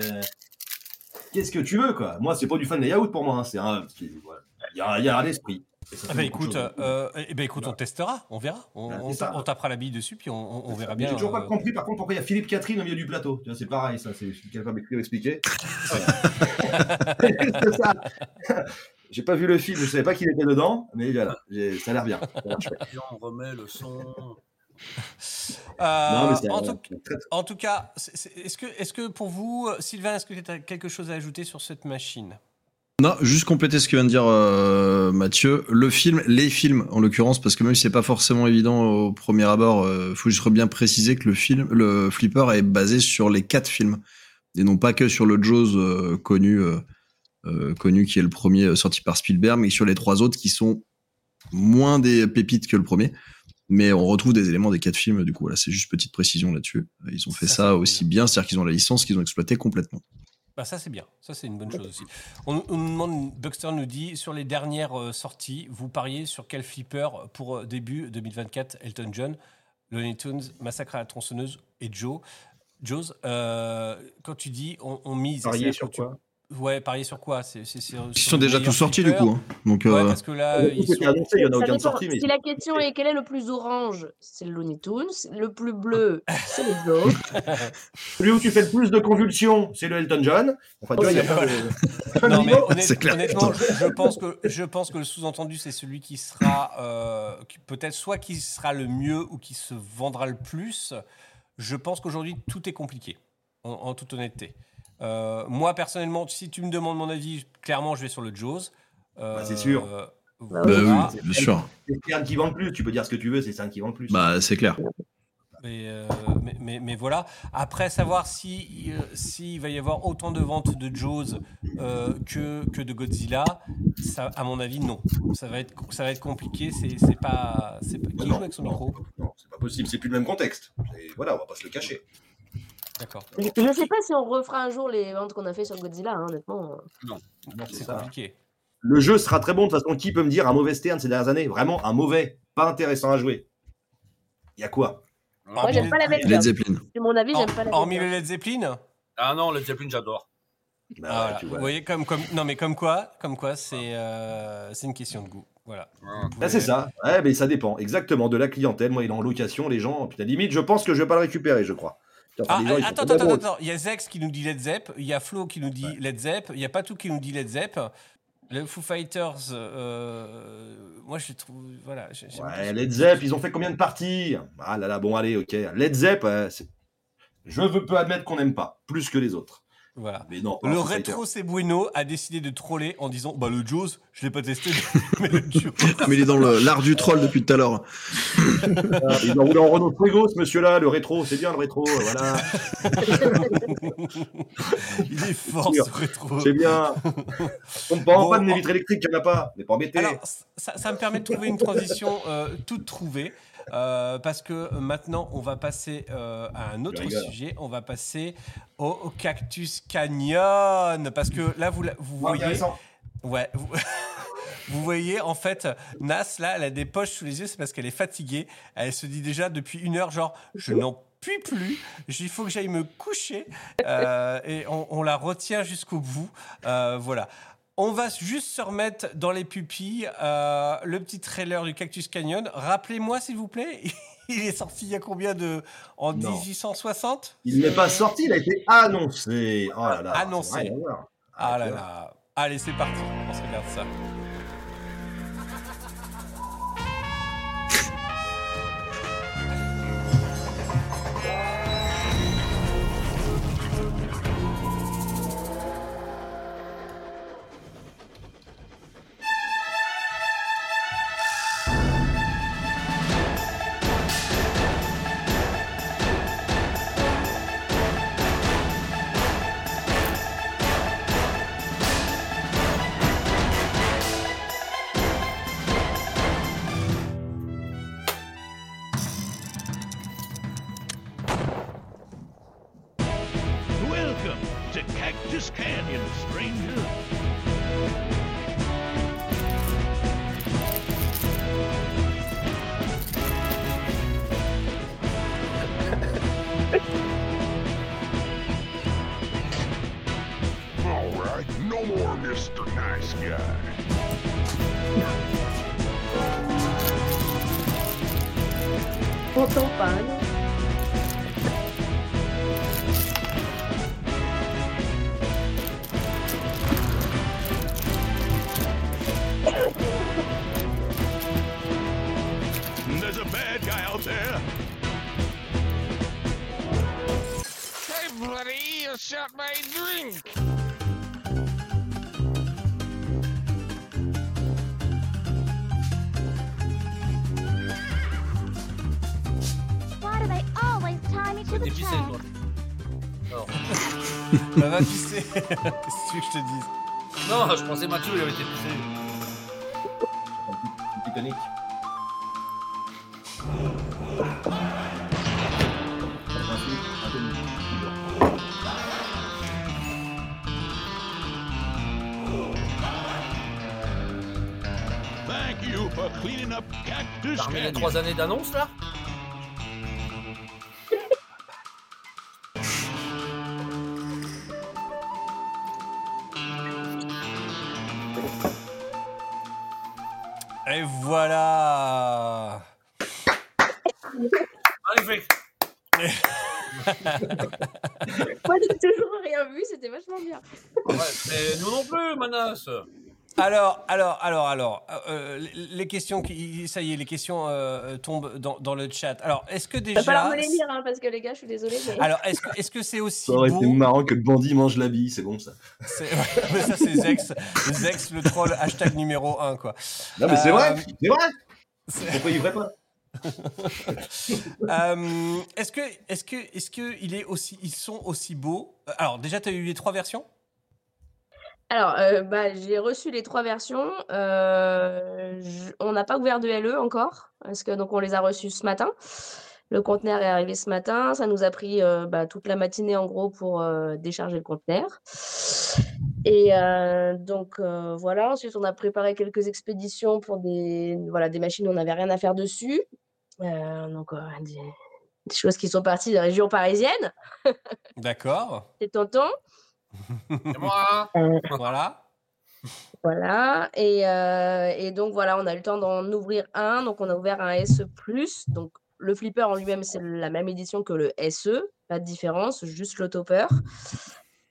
qu'est-ce que tu veux, quoi? Moi, c'est pas du fan layout pour moi. hein, C'est un. il y a un esprit. Ah bah écoute, choses. euh, eh ben écoute, on testera, on verra, on, Bah, on, on tapera la bille dessus puis on, on- on verra bien. J'ai toujours pas euh, compris, par contre, pourquoi il y a Philippe Catherine au milieu du plateau. C'est pareil, ça. C'est quelqu'un m'écrit ou expliquer. C'est ça. J'ai pas vu le film, je savais pas qu'il était dedans, mais voilà, ça a l'air bien. On remet le son. euh, Non, en, tout, en cas, est-ce que, est que pour vous, Sylvain, est-ce que tu as quelque chose à ajouter sur cette machine? Non, juste compléter ce que vient de dire euh, Mathieu. Le film, les films en l'occurrence, parce que même si c'est pas forcément évident au premier abord, euh, faut juste bien préciser que le film, le flipper est basé sur les quatre films et non pas que sur le Jaws euh, connu, euh, connu qui est le premier sorti par Spielberg, mais sur les trois autres qui sont moins des pépites que le premier. Mais on retrouve des éléments des quatre films. Du coup, voilà, c'est juste petite précision là-dessus. Ils ont fait Ça, aussi bien, c'est-à-dire qu'ils ont la licence qu'ils ont exploité complètement. Bah ça c'est bien, ça c'est une bonne chose aussi. On, on nous demande, Buxter nous dit, sur les dernières euh, sorties, vous pariez sur quel flipper pour euh, début 2024 Elton John, Looney Tunes, Massacre à la tronçonneuse et Joe? Joe's, euh, quand tu dis on, on mise... Parier sur quoi? Ouais, parier sur quoi? C'est, c'est, c'est- Ils sur sont déjà tous sortis du coup. hein. Donc, Ouais, euh, parce que là, ils sont... annoncé, il y en a aucun de dépend. sorti, mais Si la question est quel est le plus orange, c'est le Looney Tunes. Le plus bleu, c'est le Joe. celui où tu fais le plus de convulsions, c'est le Elton John. Enfin, tu vois, il y a pas de. Non, mais honnête- C'est clair. honnêtement, je, je pense que, je pense que le sous-entendu, c'est celui qui sera euh, qui- peut-être soit qui sera le mieux ou qui se vendra le plus. Je pense qu'aujourd'hui, tout est compliqué, en, en toute honnêteté. Euh, moi, personnellement, si tu me demandes mon avis, clairement, je vais sur le Jaws. Euh, Bah, c'est sûr. euh, bah voilà. oui, bien sûr. C'est Cern qui vend le plus. Tu peux dire ce que tu veux, c'est Cern qui vend le plus. Bah, c'est clair. Mais euh, mais, mais, mais voilà. Après, savoir si euh, s'il va y avoir autant de ventes de Jaws euh, que, que de Godzilla, ça, à mon avis, non. Ça va être, ça va être compliqué. C'est c'est pas, c'est pas. Qui Non, joue avec son non, micro Non, c'est pas possible. C'est plus le même contexte. Et voilà, on va pas se le cacher. D'accord. Je je sais pas si on refera un jour les ventes qu'on a fait sur Godzilla, hein, honnêtement. Non, C'est compliqué. Le jeu sera très bon. De toute façon, qui peut me dire un mauvais stern ces dernières années? Vraiment un mauvais, pas intéressant à jouer. Il y a quoi? Moi, j'aime pas la Led. Zeppelin. De mon avis, j'aime pas la Hormis le Led Zeppelin? Ah non, le Zeppelin, j'adore. Bah, Ah, voilà. tu vois. Vous voyez, comme, comme, non, mais comme quoi, comme quoi c'est euh, c'est une question de goût. Voilà. Ah. Bah, c'est ça. Ouais, mais ça dépend exactement de la clientèle. Moi, il est en location, les gens. Puis la limite, je pense que je vais pas le récupérer, je crois. Enfin, Ah, gens, sont attends, attends, drôles. attends, il y a Zex qui nous dit Led Zepp, il y a Flo qui nous dit Led Zepp, il y a Patou qui nous dit Led Zepp. Le Foo Fighters, euh, moi je trouve, voilà. Ouais, Led Zepp, ils ont fait combien de parties? Ah là là, bon, allez, ok. Led Zepp, euh, je veux peux admettre qu'on n'aime pas, plus que les autres. Voilà. Mais non, pas Le rétro c'est Bueno a décidé de troller en disant bah le Jaws, je l'ai pas testé, mais le Jaws. Ah, mais il est dans le- l'art du troll depuis tout à l'heure. Il est en Renault Fuego, ce monsieur-là, le rétro, c'est bien le rétro, voilà. il est fort ce rétro. C'est bien. On pas en Bon, panne des en- vitres électriques, il n'y en a pas. Mais pas embêté. Alors, ça, ça me permet de trouver une transition euh, toute trouvée. Euh, parce que maintenant, on va passer euh, à un autre sujet. On va passer au, au Cactus Canyon. Parce que là, vous, vous voyez. Ouais. Vous, vous voyez, en fait, Nas, là, elle a des poches sous les yeux. C'est parce qu'elle est fatiguée. Elle se dit déjà depuis une heure, genre, je n'en puis plus. Il faut que j'aille me coucher. Euh, et on, on la retient jusqu'au bout. Euh, voilà. On va juste se remettre dans les pupilles. euh, le petit trailer du Cactus Canyon. Rappelez-moi, s'il vous plaît, il est sorti il y a combien de. En Non. 1860 Il n'est pas sorti, il a été annoncé. Oh là là. Annoncé. voir. Ah là là. Allez, c'est parti. On se regarde ça. Bah, va, tu sais. Qu'est-ce que tu veux que je te dise? Non, je pensais Mathieu, il avait été un tonique. Thank you for cleaning up Cactus T'as remis les trois années d'annonce là? Alors, alors, alors, alors, euh, les- les questions qui, ça y est, les questions euh, tombent dans, dans le chat. Alors, est-ce que Va falloir déjà, me les lire, hein, parce que les gars, je suis désolée. Mais... alors, est-ce que, est-ce que c'est aussi Ça aurait beau été marrant que le bandit mange la bille, c'est bon ça. C'est- mais ça, c'est Zex, Zex, le troll, hashtag numéro 1, quoi. Non mais c'est Euh, vrai, c'est vrai. c'est- Pourquoi il ferait pas? Euh, est-ce que, est-ce que, est-ce que il est aussi, ils sont aussi beaux? Euh, Alors déjà, tu as eu les trois versions? Alors, euh, bah, j'ai reçu les trois versions. Euh, je- on n'a pas ouvert de LE encore, parce que donc on les a reçus ce matin. Le conteneur est arrivé ce matin. Ça nous a pris euh, bah, toute la matinée en gros pour décharger le conteneur. Et donc voilà. Ensuite, on a préparé quelques expéditions pour des voilà des machines où on n'avait rien à faire dessus. Donc des, des choses qui sont parties de la région parisienne. D'accord. C'est tonton. C'est moi. Voilà. Voilà, et, euh, et donc voilà, on a eu le temps d'en ouvrir un. Donc on a ouvert un SE. Donc le flipper en lui-même, c'est la même édition que le SE, pas de différence, juste le topper.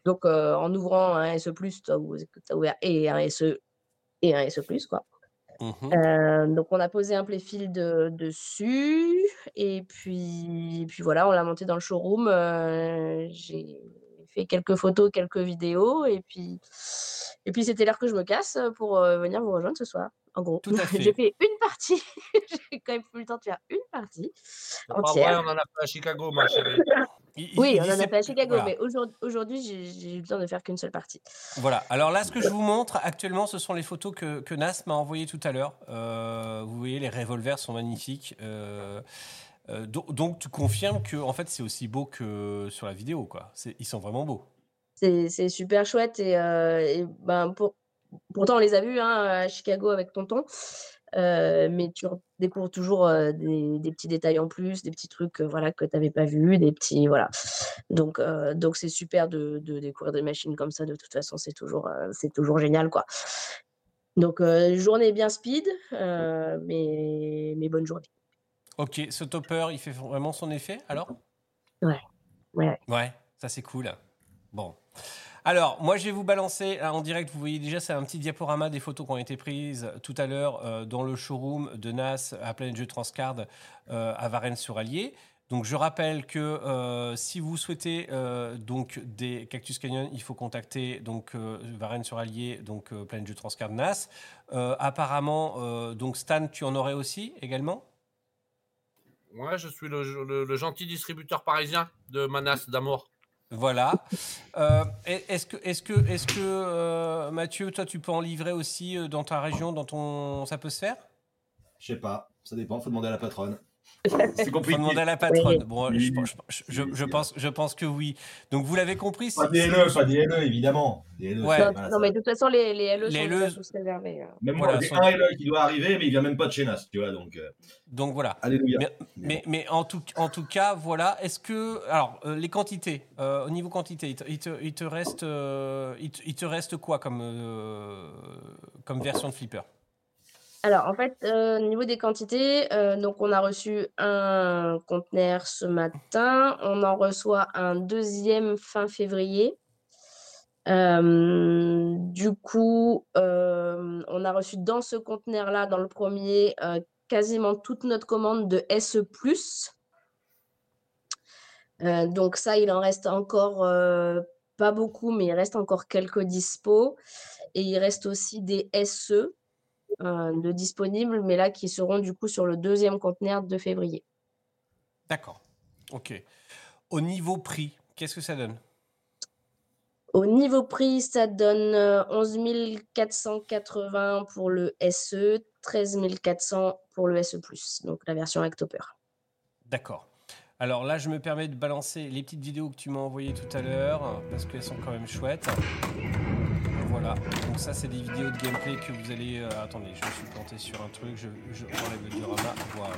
Donc euh, en ouvrant un SE, tu as, ouvert et un SE et un SE, quoi. Mhm. Euh, donc on a posé un playfield de- dessus, et puis, et puis voilà, on l'a monté dans le showroom. euh, J'ai fait quelques photos, quelques vidéos, et puis, et puis c'était l'heure que je me casse pour euh, venir vous rejoindre ce soir. En gros, j'ai fait une partie. J'ai quand même pris le temps de faire une partie C'est pas vrai, entière. on en a fait à Chicago, ma chérie. Il- il- Oui, il on en a fait à Chicago, voilà. mais aujourd'hui, j'ai j'ai eu le temps de faire qu'une seule partie. Voilà. Alors là, ce que je vous montre actuellement, ce sont les photos que, que Nas m'a envoyées tout à l'heure. Euh, vous voyez, les revolvers sont magnifiques. Euh, euh, do- donc, tu confirmes que en fait, c'est aussi beau que sur la vidéo, quoi. Ils sont vraiment beaux. C'est super chouette et, euh, et ben pour, pourtant on les a vus hein, à Chicago avec Tonton, euh, mais tu découvres toujours euh, des, des petits détails en plus, des petits trucs voilà que tu n'avais pas vus, des petits voilà. Donc donc c'est super de, de découvrir des machines comme ça. De toute façon c'est toujours c'est toujours génial quoi. Donc journée bien speed, mais mais bonne journée. Ok, ce topper, il fait vraiment son effet, alors? Ouais ouais. Ouais, ça c'est cool. Bon. Alors, moi, je vais vous balancer là, en direct. Vous voyez déjà, c'est un petit diaporama des photos qui ont été prises tout à l'heure euh, dans le showroom de NAS à Planète Jeux Transcard euh, à Varennes-sur-Allier. Donc, je rappelle que euh, si vous souhaitez euh, donc des Cactus Canyon, il faut contacter donc euh, Varennes-sur-Allier, donc euh, Planète Jeux Transcard NAS. Euh, apparemment, euh, donc Stan, tu en aurais aussi également? Ouais, je suis le, le- le gentil distributeur parisien de Manas d'amour. Voilà. Euh, est-ce que, est-ce que, est-ce que euh, Mathieu, toi, tu peux en livrer aussi euh, dans ta région, dans ton, ça peut se faire? Je sais pas, ça dépend, faut demander à la patronne. C'est Faut compliqué. demander à la patronne. Bon, Oui. je, je- je- je pense, je pense que oui. Donc vous l'avez compris. Pas des si- LE, pas des LE, évidemment. Des LE, Ouais. c'est- Non, non, mais de toute façon les, les LE Les sont LE tous réservés. hein. Même Voilà, moi, j'ai sont- un LE qui doit arriver, mais il vient même pas de chez NAS, tu vois, donc. euh, Donc voilà. Alléluia. Mais, mais, mais en, tout, en tout cas, voilà. Est-ce que. Alors, euh, les quantités, euh, au niveau quantité, il te, il te- il te reste, euh, il, te, il te reste quoi comme, euh, comme version de flipper? Alors, en fait, euh, au niveau des quantités, euh, donc on a reçu un conteneur ce matin, on en reçoit un deuxième fin février. Euh, du coup, euh, on a reçu dans ce conteneur-là, dans le premier, euh, quasiment toute notre commande de SE+. Euh, donc ça, il en reste encore euh, pas beaucoup, mais il reste encore quelques dispos. Et il reste aussi des SE euh, de disponibles, mais là qui seront du coup sur le deuxième conteneur de février. D'accord. Ok. Au niveau prix, qu'est-ce que ça donne? Au niveau prix, ça donne euh, 11 480 pour le SE, 13 400 pour le SE+, donc la version Actopper. D'accord. Alors là, je me permets de balancer les petites vidéos que tu m'as envoyées tout à l'heure, parce qu'elles sont quand même chouettes. Voilà. Donc ça, c'est des vidéos de gameplay que vous allez... euh, attendez, je me suis planté sur un truc, je, je enlève le diorama. Voilà.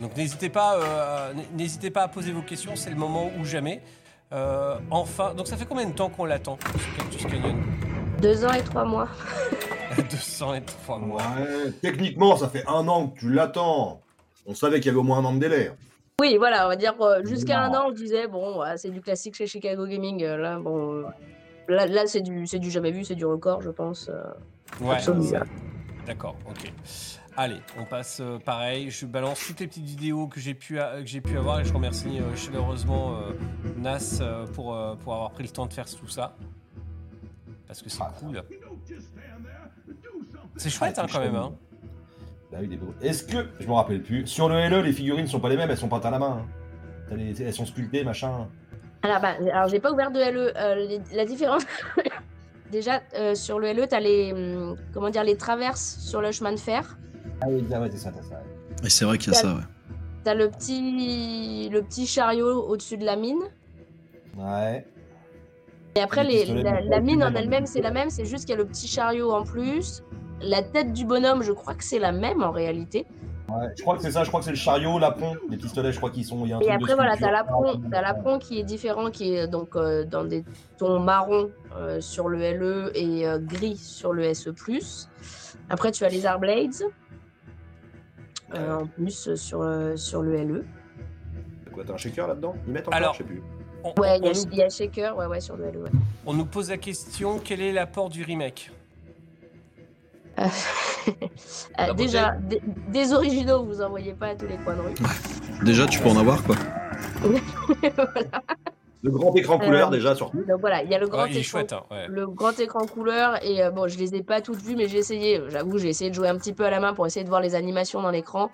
Donc n'hésitez pas, euh, n'hésitez pas à poser vos questions, c'est le moment ou jamais. Euh, enfin, donc ça fait combien de temps qu'on l'attend, ce Cactus Canyon? Deux ans et trois mois. 203 mois. Ouais, techniquement, ça fait un an que tu l'attends. On savait qu'il y avait au moins un an de délai. Oui, voilà, on va dire euh, jusqu'à un an, on se disait, bon, c'est du classique chez Chicago Gaming. euh, Là, bon, euh, là, là c'est du, c'est du jamais vu, c'est du record, je pense. Ouais. D'accord, ok. Allez, on passe euh, pareil. Je balance toutes les petites vidéos que j'ai pu, a- que j'ai pu avoir et je remercie euh, chaleureusement euh, Nas euh, pour, euh, pour avoir pris le temps de faire tout ça. Parce que c'est cool. C'est chouette hein, quand même. Hein. Bah oui, des beaux. Est-ce que. Je me rappelle plus. Sur le LE, les figurines sont pas les mêmes, elles sont peintes à la main. hein. Les- Elles sont sculptées, machin. Alors, bah, alors j'ai pas ouvert de LE. Euh, les- la différence. Déjà, euh, sur le LE, t'as les. hum, Comment dire, les traverses sur le chemin de fer. Ah oui, ah ouais, c'est ça, t'as ça. ouais. Et c'est vrai qu'il y a ça, ouais. T'as le petit, le petit chariot au-dessus de la mine. Ouais. Et après, Les les, pistolets, la, la mine en elle-même, c'est la même. C'est juste qu'il y a le petit chariot en plus. La tête du bonhomme, je crois que c'est la même en réalité. Ouais, je crois que c'est ça, je crois que c'est le chariot, l'apron, les pistolets, je crois qu'ils sont. il y a un Et truc de après, voilà, t'as l'apron, t'as l'apron qui est différent, qui est donc euh, dans des tons marron euh, sur le LE et euh, gris sur le SE+. Après, tu as les Arblades, euh, en plus sur, euh, sur le LE. Quoi, t'as un shaker là-dedans? Ils mettent encore, Alors, je sais plus. On, Ouais, il y, nous, y a Shaker, ouais, ouais, sur le LE. ouais. on nous pose la question quel est l'apport du remake? Euh, beauté. déjà, des, des originaux, vous en voyez pas à tous les coins de rue. Déjà, tu peux en avoir, quoi. Voilà. Le grand écran couleur, Euh, déjà, surtout. Donc voilà, il y a le grand Ouais, Il est écran chouette, hein, ouais. le grand écran couleur et euh, bon je les ai pas toutes vues mais j'ai essayé j'avoue j'ai essayé de jouer un petit peu à la main pour essayer de voir les animations dans l'écran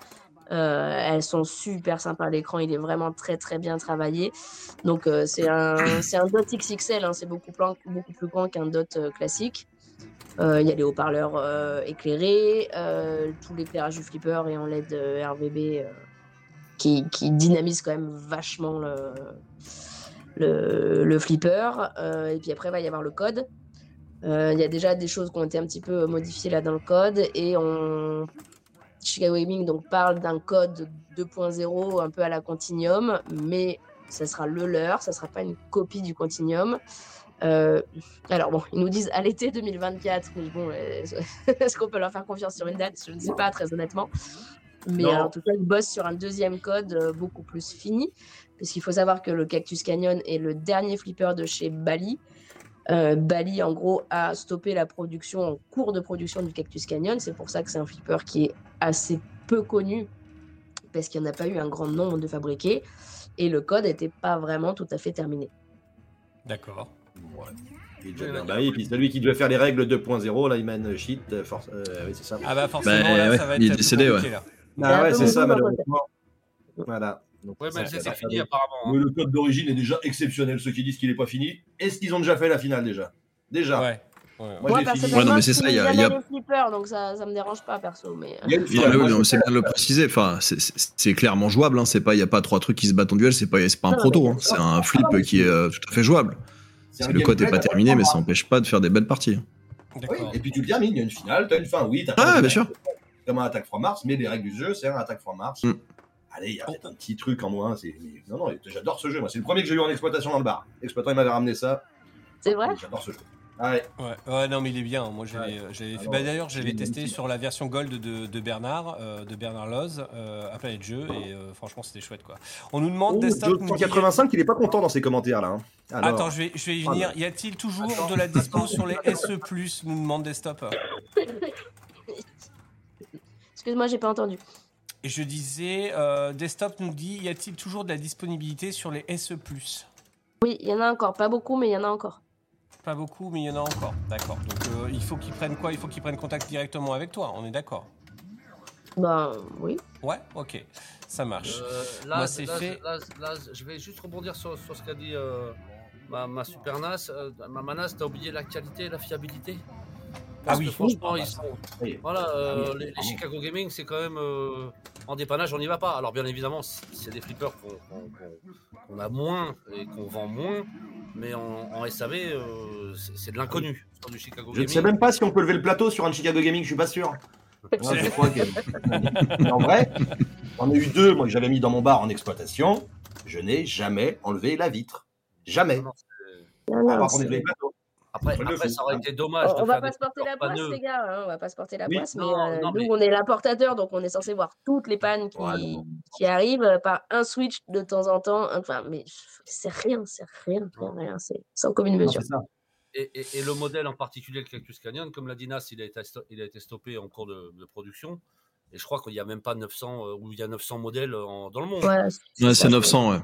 Euh, elles sont super sympas l'écran il est vraiment très très bien travaillé donc euh, c'est un c'est un dot XXL hein, c'est beaucoup plus beaucoup plus grand qu'un dot euh, classique Euh, il y a les haut-parleurs euh, éclairés euh, tout l'éclairage du flipper et en LED euh, RVB euh, qui, qui dynamise quand même vachement le le, flipper. Euh, et puis après, il va y avoir le code. Euh, Il y a déjà des choses qui ont été un petit peu modifiées là dans le code. Et on... Chicago Gaming donc, parle d'un code 2.0 un peu à la Continuum, mais ça sera le leur, ça sera pas une copie du Continuum. Euh, alors bon, ils nous disent à l'été 2024, mais bon, euh, est-ce qu'on peut leur faire confiance sur une date? Je ne sais pas, très honnêtement. Mais euh, en tout cas, ils bossent sur un deuxième code euh, beaucoup plus fini, puisqu'il faut savoir que le Cactus Canyon est le dernier flipper de chez Bali. Bali, en gros, a stoppé la production en cours de production du Cactus Canyon. C'est pour ça que c'est un flipper qui est assez peu connu, parce qu'il n'y en a pas eu un grand nombre de fabriqués. Et le code n'était pas vraiment tout à fait terminé. D'accord. Il est déjà bien. Bah oui, puis celui qui devait faire les règles 2.0, là, il mène shit, euh, force. euh, oui, c'est ça. Ah bah forcément, Bah, là, ouais, ça va être il est décédé, ouais. là. Ah ouais, c'est ça, malheureusement. Voilà. Donc, Ouais, ça c'est fini apparemment. hein. Mais le code d'origine est déjà exceptionnel. Ceux qui disent qu'il n'est pas fini, est-ce qu'ils ont déjà fait la finale déjà? Déjà. Ouais. ouais. Moi, personnellement, Ouais, non, mais c'est ça, il y a- il y a- jamais les flippers, donc ça, ça me dérange pas, perso. Mais... euh, Il mais mais c'est bien de le préciser. Enfin, c'est- clairement jouable. Hein. C'est pas, il y a pas trois trucs qui se battent en duel. C'est pas, c'est pas un proto. mais hein. C'est un flip qui est euh, tout à fait jouable. C'est le code est gameplay, pas terminé, mais ça n'empêche pas de faire des belles parties. Oui, D'accord. et puis tu le termines, il y a une finale, t'as une fin, oui, t'as Ah, bien sûr. comme un attaque from Mars, mais les règles du jeu, c'est un attaque from Mars. Mm. Allez, il y a peut-être un petit truc en moins. c'est- mais Non, non, j'adore ce jeu. Moi, c'est le premier que j'ai eu en exploitation dans le bar. L'exploitant, il m'avait ramené ça. C'est vrai? J'adore ce jeu. Allez, Ouais, ouais, non, mais il est bien. Moi, j'avais, Ouais. euh, j'avais fait. Alors, Bah, d'ailleurs, j'avais testé sur la version Gold de, de Bernard, euh, de Bernard Loz, euh, à Planète Jeu, et euh, franchement, c'était chouette, quoi. On nous demande Oh, Desktop. Joe nous dit- 185, il est pas content dans ses commentaires là. hein. Alors, Attends, je vais, je vais y venir. Y a-t-il toujours Attends. de la dispo sur les SE Nous demande Desktop. Excuse-moi, j'ai pas entendu. Et je disais, euh, Desktop nous dit y a-t-il toujours de la disponibilité sur les SE Oui, il y en a encore. Pas beaucoup, mais il y en a encore. Pas beaucoup, mais il y en a encore. D'accord. Donc, euh, il faut qu'ils prennent quoi? Il faut qu'ils prennent contact directement avec toi. On est d'accord? Ben oui. Ouais, ok. Ça marche. Euh, là, Moi, c'est là, fait. là, là, je vais juste rebondir sur, sur ce qu'a dit euh, ma, ma Super NAS. euh, ma Manas, t'as oublié la qualité et la fiabilité? Parce Ah oui. que franchement, Oui. ils sont. Oui. Voilà, euh, Ah les. Chicago Gaming, c'est quand même. euh, en dépannage, on n'y va pas. Alors, bien évidemment, c'est des flippers qu'on qu'on- qu'on- qu'on a moins et qu'on vend moins. Mais en, en SAV, euh, c'est de l'inconnu sur du Chicago Je ne Gaming. sais même pas si on peut lever le plateau sur un Chicago Gaming, je suis pas sûr. Moi, je crois que- Mais en vrai, j'en ai eu deux, moi, que j'avais mis dans mon bar en exploitation. Je n'ai jamais enlevé la vitre. Jamais. Non, Non, À non, part qu'on ait Après, après ça aurait été dommage. On, de on va pas se porter la poisse, les gars. hein, on va pas se porter la Oui. poisse. Mais Non, euh, non, nous, mais- on est l'importateur, donc on est censé voir toutes les pannes qui, Ouais, qui arrivent par un switch de temps en temps. Enfin, mais c'est rien, c'est rien, rien, rien. C'est sans commune mesure. Et, et- et le modèle en particulier, le Cactus Canyon, comme l'a dit Nas, il a été, il a été stoppé en cours de, de production. Et je crois qu'il n'y a même pas 900, euh, ou il y a 900 modèles en- dans le monde. Ouais, Ouais, c'est 900, ouais.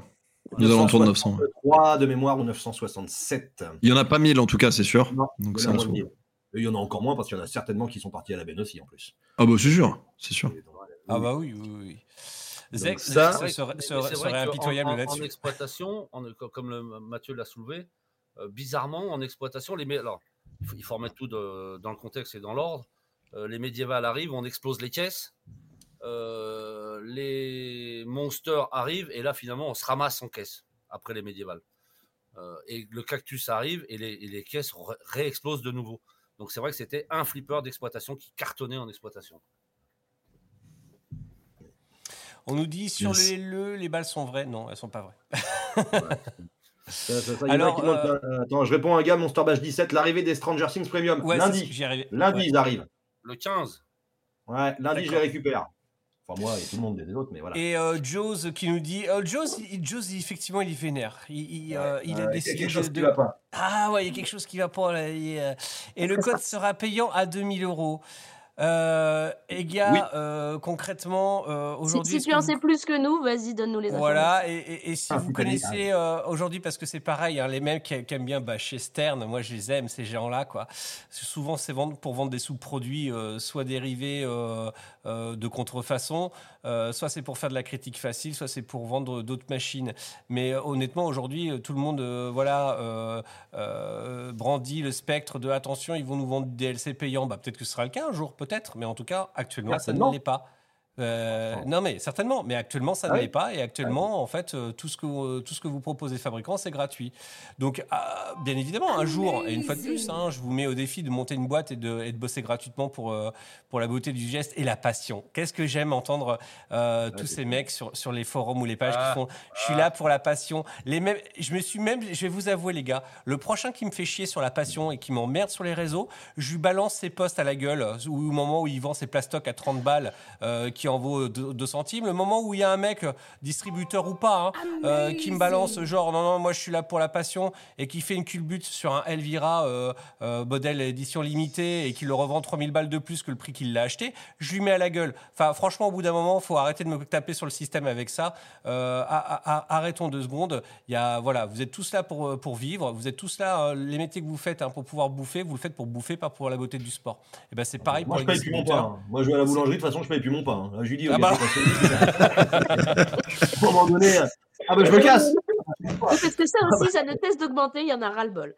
Nous alentours de 900. ouais. 3 de mémoire ou 967. Il y en a pas 1000 en tout cas, c'est sûr. Non, Donc il y c'est en a en moins de dessous. 1000. Et il y en a encore moins parce qu'il y en a certainement qui sont partis à la benne aussi en plus. Ah bah c'est sûr, c'est sûr. Ah bah oui, oui, oui. Zek, ça- serait, serait- impitoyable en, en- en là-dessus. exploitation, en- comme le, Mathieu l'a soulevé, euh, bizarrement, en exploitation, les alors, il faut, il faut remettre tout de- dans le contexte et dans l'ordre. Euh, les médiévales arrivent, on explose les caisses. Euh, les monsters arrivent et là, finalement, on se ramasse en caisse après les médiévales. Euh, et le cactus arrive et les, et les caisses ré- réexplosent de nouveau. Donc c'est vrai que c'était un flipper d'exploitation qui cartonnait en exploitation. On nous dit sur Yes. les le, les balles sont vraies. Non, elles sont pas vraies. Ça, ça, ça, Alors, euh, Attends, je réponds à un gars, Monster Bash 17, l'arrivée des Stranger Things Premium. Ouais, lundi. Lundi, Ouais. ils arrivent. Le 15, Ouais, lundi, je les récupère. Enfin, moi et tout le monde, des autres, mais voilà. Et euh, Jaws qui nous dit, euh, Jaws, il, effectivement, il est vénère. Il, il, euh, il a Ouais, il y a décidé quelque chose de, qui va pas. Ah ouais, il y a quelque chose qui va pas là. euh, Et le code sera payant à 2000 euros. Euh, et gars, Oui. euh, concrètement, euh, Si, aujourd'hui. si tu en vous- sais plus que nous, vas-y, donne-nous les informations. Voilà, et, et- et si Ah, vous connaissez, euh, aujourd'hui, parce que c'est pareil, hein, les mecs qui, qui aiment bien bâcher Stern, moi je les aime, ces gens-là, quoi. Souvent, c'est vendre, pour vendre des sous-produits, euh, soit dérivés euh, euh, de contrefaçon, euh, soit c'est pour faire de la critique facile, soit c'est pour vendre d'autres machines. Mais euh, honnêtement, aujourd'hui, tout le monde, euh, voilà, euh, euh, brandit le spectre de attention, ils vont nous vendre des DLC payants. Bah, peut-être que ce sera le cas un jour, peut-être, mais en tout cas, actuellement, ça ne l'est pas. Euh, non mais certainement, mais actuellement ça Ah ne oui. l'est pas et actuellement en fait euh, tout ce que euh, tout ce que vous proposez fabricants c'est gratuit. Donc ah, bien évidemment un jour et une fois de plus hein, je vous mets au défi de monter une boîte et de, et de bosser gratuitement pour euh, pour la beauté du geste et la passion. Qu'est-ce que j'aime entendre euh, tous ces mecs sur sur les forums ou les pages Ah, qui font je suis là pour la passion. Les mêmes je me suis même je vais vous avouer les gars, le prochain qui me fait chier sur la passion et qui m'emmerde sur les réseaux, je lui balance ses posts à la gueule ou au moment où il vend ses plastocs à 30 balles qui en vaut 2 centimes, le moment où il y a un mec, euh, distributeur ou pas, hein, euh, qui me balance genre non, non, moi je suis là pour la passion et qui fait une culbute sur un Elvira euh, euh, modèle édition limitée et qui le revend 3000 balles de plus que le prix qu'il l'a acheté, je lui mets à la gueule. Enfin, franchement, au bout d'un moment, il faut arrêter de me taper sur le système avec ça. Euh, arrêtons deux secondes. Il y a, voilà, vous êtes tous là pour, euh, pour vivre, vous êtes tous là, euh, les métiers que vous faites hein, pour pouvoir bouffer, vous le fêtes pour bouffer, pas pour la beauté du sport. Et ben c'est pareil Moi, pour je les paye plus mon pain. hein. Moi, je vais à la boulangerie, de toute façon, je paye plus mon pain. Hein. Je lui dis, Ah bah. à un moment donné, euh, ah bah, je me casse. Oui, parce que ça aussi, ça ne cesse d'augmenter, il y en a ras-le-bol.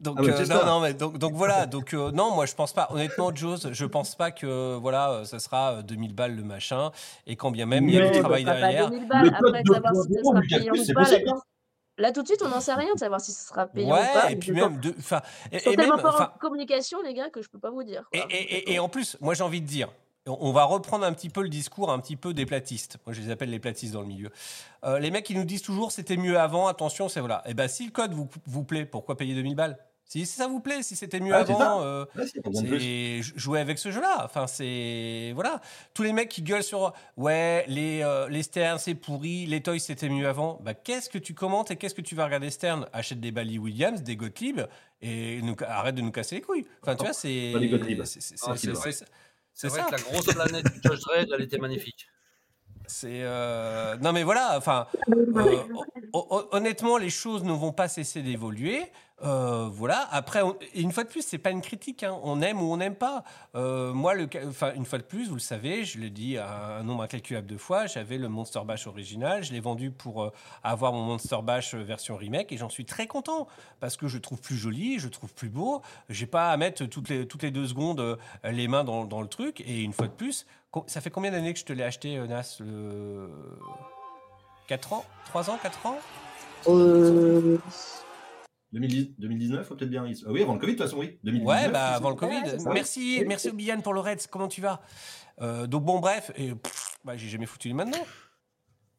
Donc, Ah bah, euh, non, non, mais donc, donc voilà. Donc, euh, non, moi, je pense pas. Honnêtement, Jaws, je pense pas que, voilà, euh, ça sera euh, 2000 balles le machin. Et quand bien même, il y a du travail Bah, pas derrière. 2000 balles, Le code après de savoir si ça Poivron sera du payant cactus, ou c'est pas. Là, tout- là, tout de suite, on n'en sait rien de savoir si ce sera payant ou Ouais, pas. et puis même, de, enfin, et, sont et même, tellement pas enfin, en communication, les gars, que je peux pas vous dire. Et, quoi. et- et- et en plus, moi j'ai envie de dire, on va reprendre un petit peu le discours un petit peu des platistes. Moi je les appelle les platistes dans le milieu. Euh, les mecs qui nous disent toujours c'était mieux avant, attention, c'est voilà. Et ben si le code vous, vous plaît, pourquoi payer 2000 balles? Si ça vous plaît, si c'était mieux avant, euh, Ouais, jouer avec ce jeu-là. Enfin, c'est voilà. Tous les mecs qui gueulent sur ouais, les euh, les Stern c'est pourri, les Toys c'était mieux avant. Bah qu'est-ce que tu commentes et qu'est-ce que tu vas regarder Stern? Achète des Bally Williams, des Gottlieb et nous, arrête de nous casser les couilles. Enfin, tu vois, c'est c'est- c'est- Ah, vrai. ça. que la grosse planète du Judge Dredd, elle était magnifique. C'est euh, non mais voilà, enfin euh, hon- hon- honnêtement les choses ne vont pas cesser d'évoluer. Euh, voilà. Après, une fois de plus, c'est pas une critique. hein. On aime ou on n'aime pas. Euh, moi, une fois de plus, vous le savez, je l'ai dit un, nombre incalculable de fois. J'avais le Monster Bash original. Je l'ai vendu pour euh, avoir mon Monster Bash version remake et j'en suis très content parce que je trouve plus joli, je trouve plus beau. J'ai pas à mettre toutes les toutes les deux secondes les mains dans, dans le truc. Et une fois de plus, ça fait combien d'années que je te l'ai acheté, Nas le... 4 ans? 3 ans? 4 ans? 2010 2019, faut peut-être bien. Ah oui, avant le Covid, de toute façon, oui. 2019, Ouais, bah avant le ça. Covid. Ouais, ça. merci, merci Obian pour le raid. Comment tu vas? Euh, Donc bon, bref, et, pff, bah, j'ai jamais foutu les mains dedans.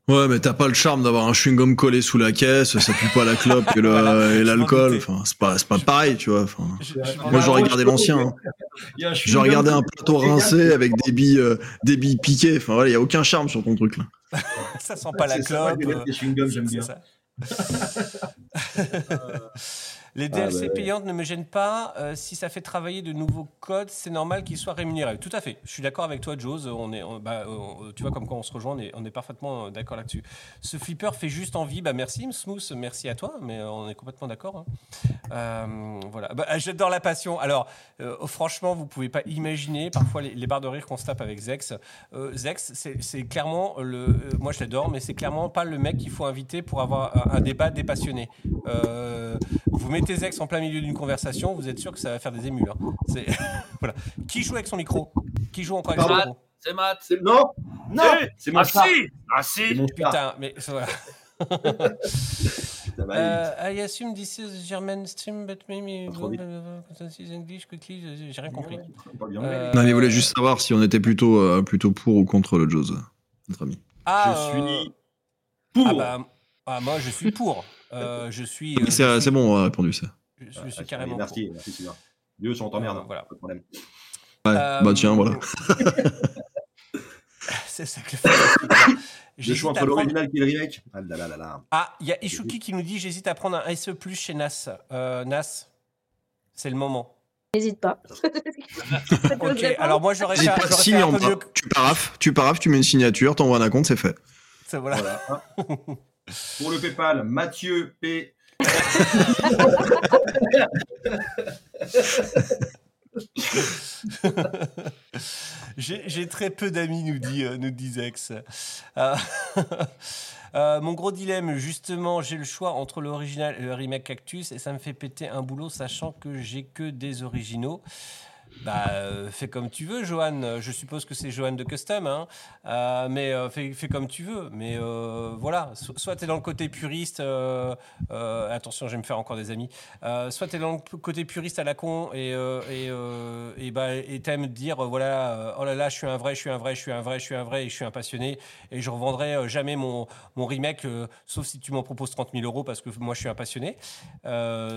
Ouais, mais t'as pas le charme d'avoir un chewing-gum collé sous la caisse, ça pue pas la clope et le- Voilà, et je m'en l'alcool. Enfin, c'est pas, c'est pas pareil, tu vois. Enfin, Je- je- moi, j'aurais regardé l'ancien. hein. J'ai regardé un plateau rincé avec des billes, euh, des billes piquées. Enfin, voilà, il y a aucun charme sur ton truc là. ça sent pas la ça, clope. les mecs, les chewing-gums, j'aime c'est bien. ça. uh, Les Ah, DLC bah payantes ne me gênent pas. euh, si ça fait travailler de nouveaux codes, c'est normal qu'ils soient rémunérés. Tout à fait. Je suis d'accord avec toi, Jose. On est, on- bah, on- tu vois, comme quand on se rejoint, on est, on est parfaitement euh, d'accord là-dessus. Ce flipper fait juste envie. Bah, merci, Smooth. Merci à toi. Mais euh, on est complètement d'accord. hein. Euh, voilà. Bah, J'adore la passion. Alors, euh, franchement, vous pouvez pas imaginer parfois les, les barres de rire qu'on se tape avec Zex. Euh, Zex, c'est clairement le. euh, moi, je l'adore, mais c'est clairement pas le mec qu'il faut inviter pour avoir un, un débat. Euh, vous mettez Zex en plein milieu d'une conversation, vous êtes sûr que ça va faire des émules. hein. C'est- voilà. Qui joue avec son micro? Qui joue encore avec son Matt, micro? C'est Matt. C'est- Non Non. C'est mon Ah chat. si Ah si C'est mon chat. Putain, mais voilà. Euh, I assume this is German stream, but maybe English quickly. J'ai rien compris. Euh. Non, mais il voulait juste savoir si on était plutôt, euh, plutôt pour ou contre le Jose, notre ami. Ah, Je euh, suis pour. Ah bah, ah, moi je suis pour. Euh, je suis. euh, Oui, c'est suis- bon, on a répondu ça. Je, je Ah, suis carrément Merci, merci Sylvain. Dieu, on t'emmerde. Euh, hein, voilà. Pas de problème. Ouais, Euh, bah tiens, voilà. C'est ça que le suis à entre prendre- l'original et le remake. Ah là là là là. Ah, il y a Ishuki qui nous dit j'hésite à prendre un SE Plus chez NAS. Euh, NAS, c'est le moment. N'hésite pas. Ok, alors moi j'aurais fait, fait signé un en peu mieux. que- Tu parafes, tu parafes, tu mets une signature, t'envoies un compte, c'est fait. Ça, voilà. Voilà. Pour le PayPal, Mathieu P. J'ai j'ai très peu d'amis, nous dit, euh, nous dit Zex. Euh, euh, mon gros dilemme, justement, j'ai le choix entre l'original et le remake Cactus et ça me fait péter un boulot sachant que j'ai que des originaux. Bah, euh, fais comme tu veux, Johan. Je suppose que c'est Johan de Custom, hein. Euh, mais euh, fais, comme tu veux. Mais voilà, So- soit tu es dans le côté puriste, attention, je vais me faire encore des amis. Soit tu es dans le côté puriste à la con et et, et bah, et t'aimes dire voilà, oh là là, je suis un vrai, je suis un vrai, je suis un vrai, je suis un vrai et je suis un passionné et je revendrai jamais mon, remake, sauf si tu m'en proposes 30 000 euros parce que moi je suis un passionné.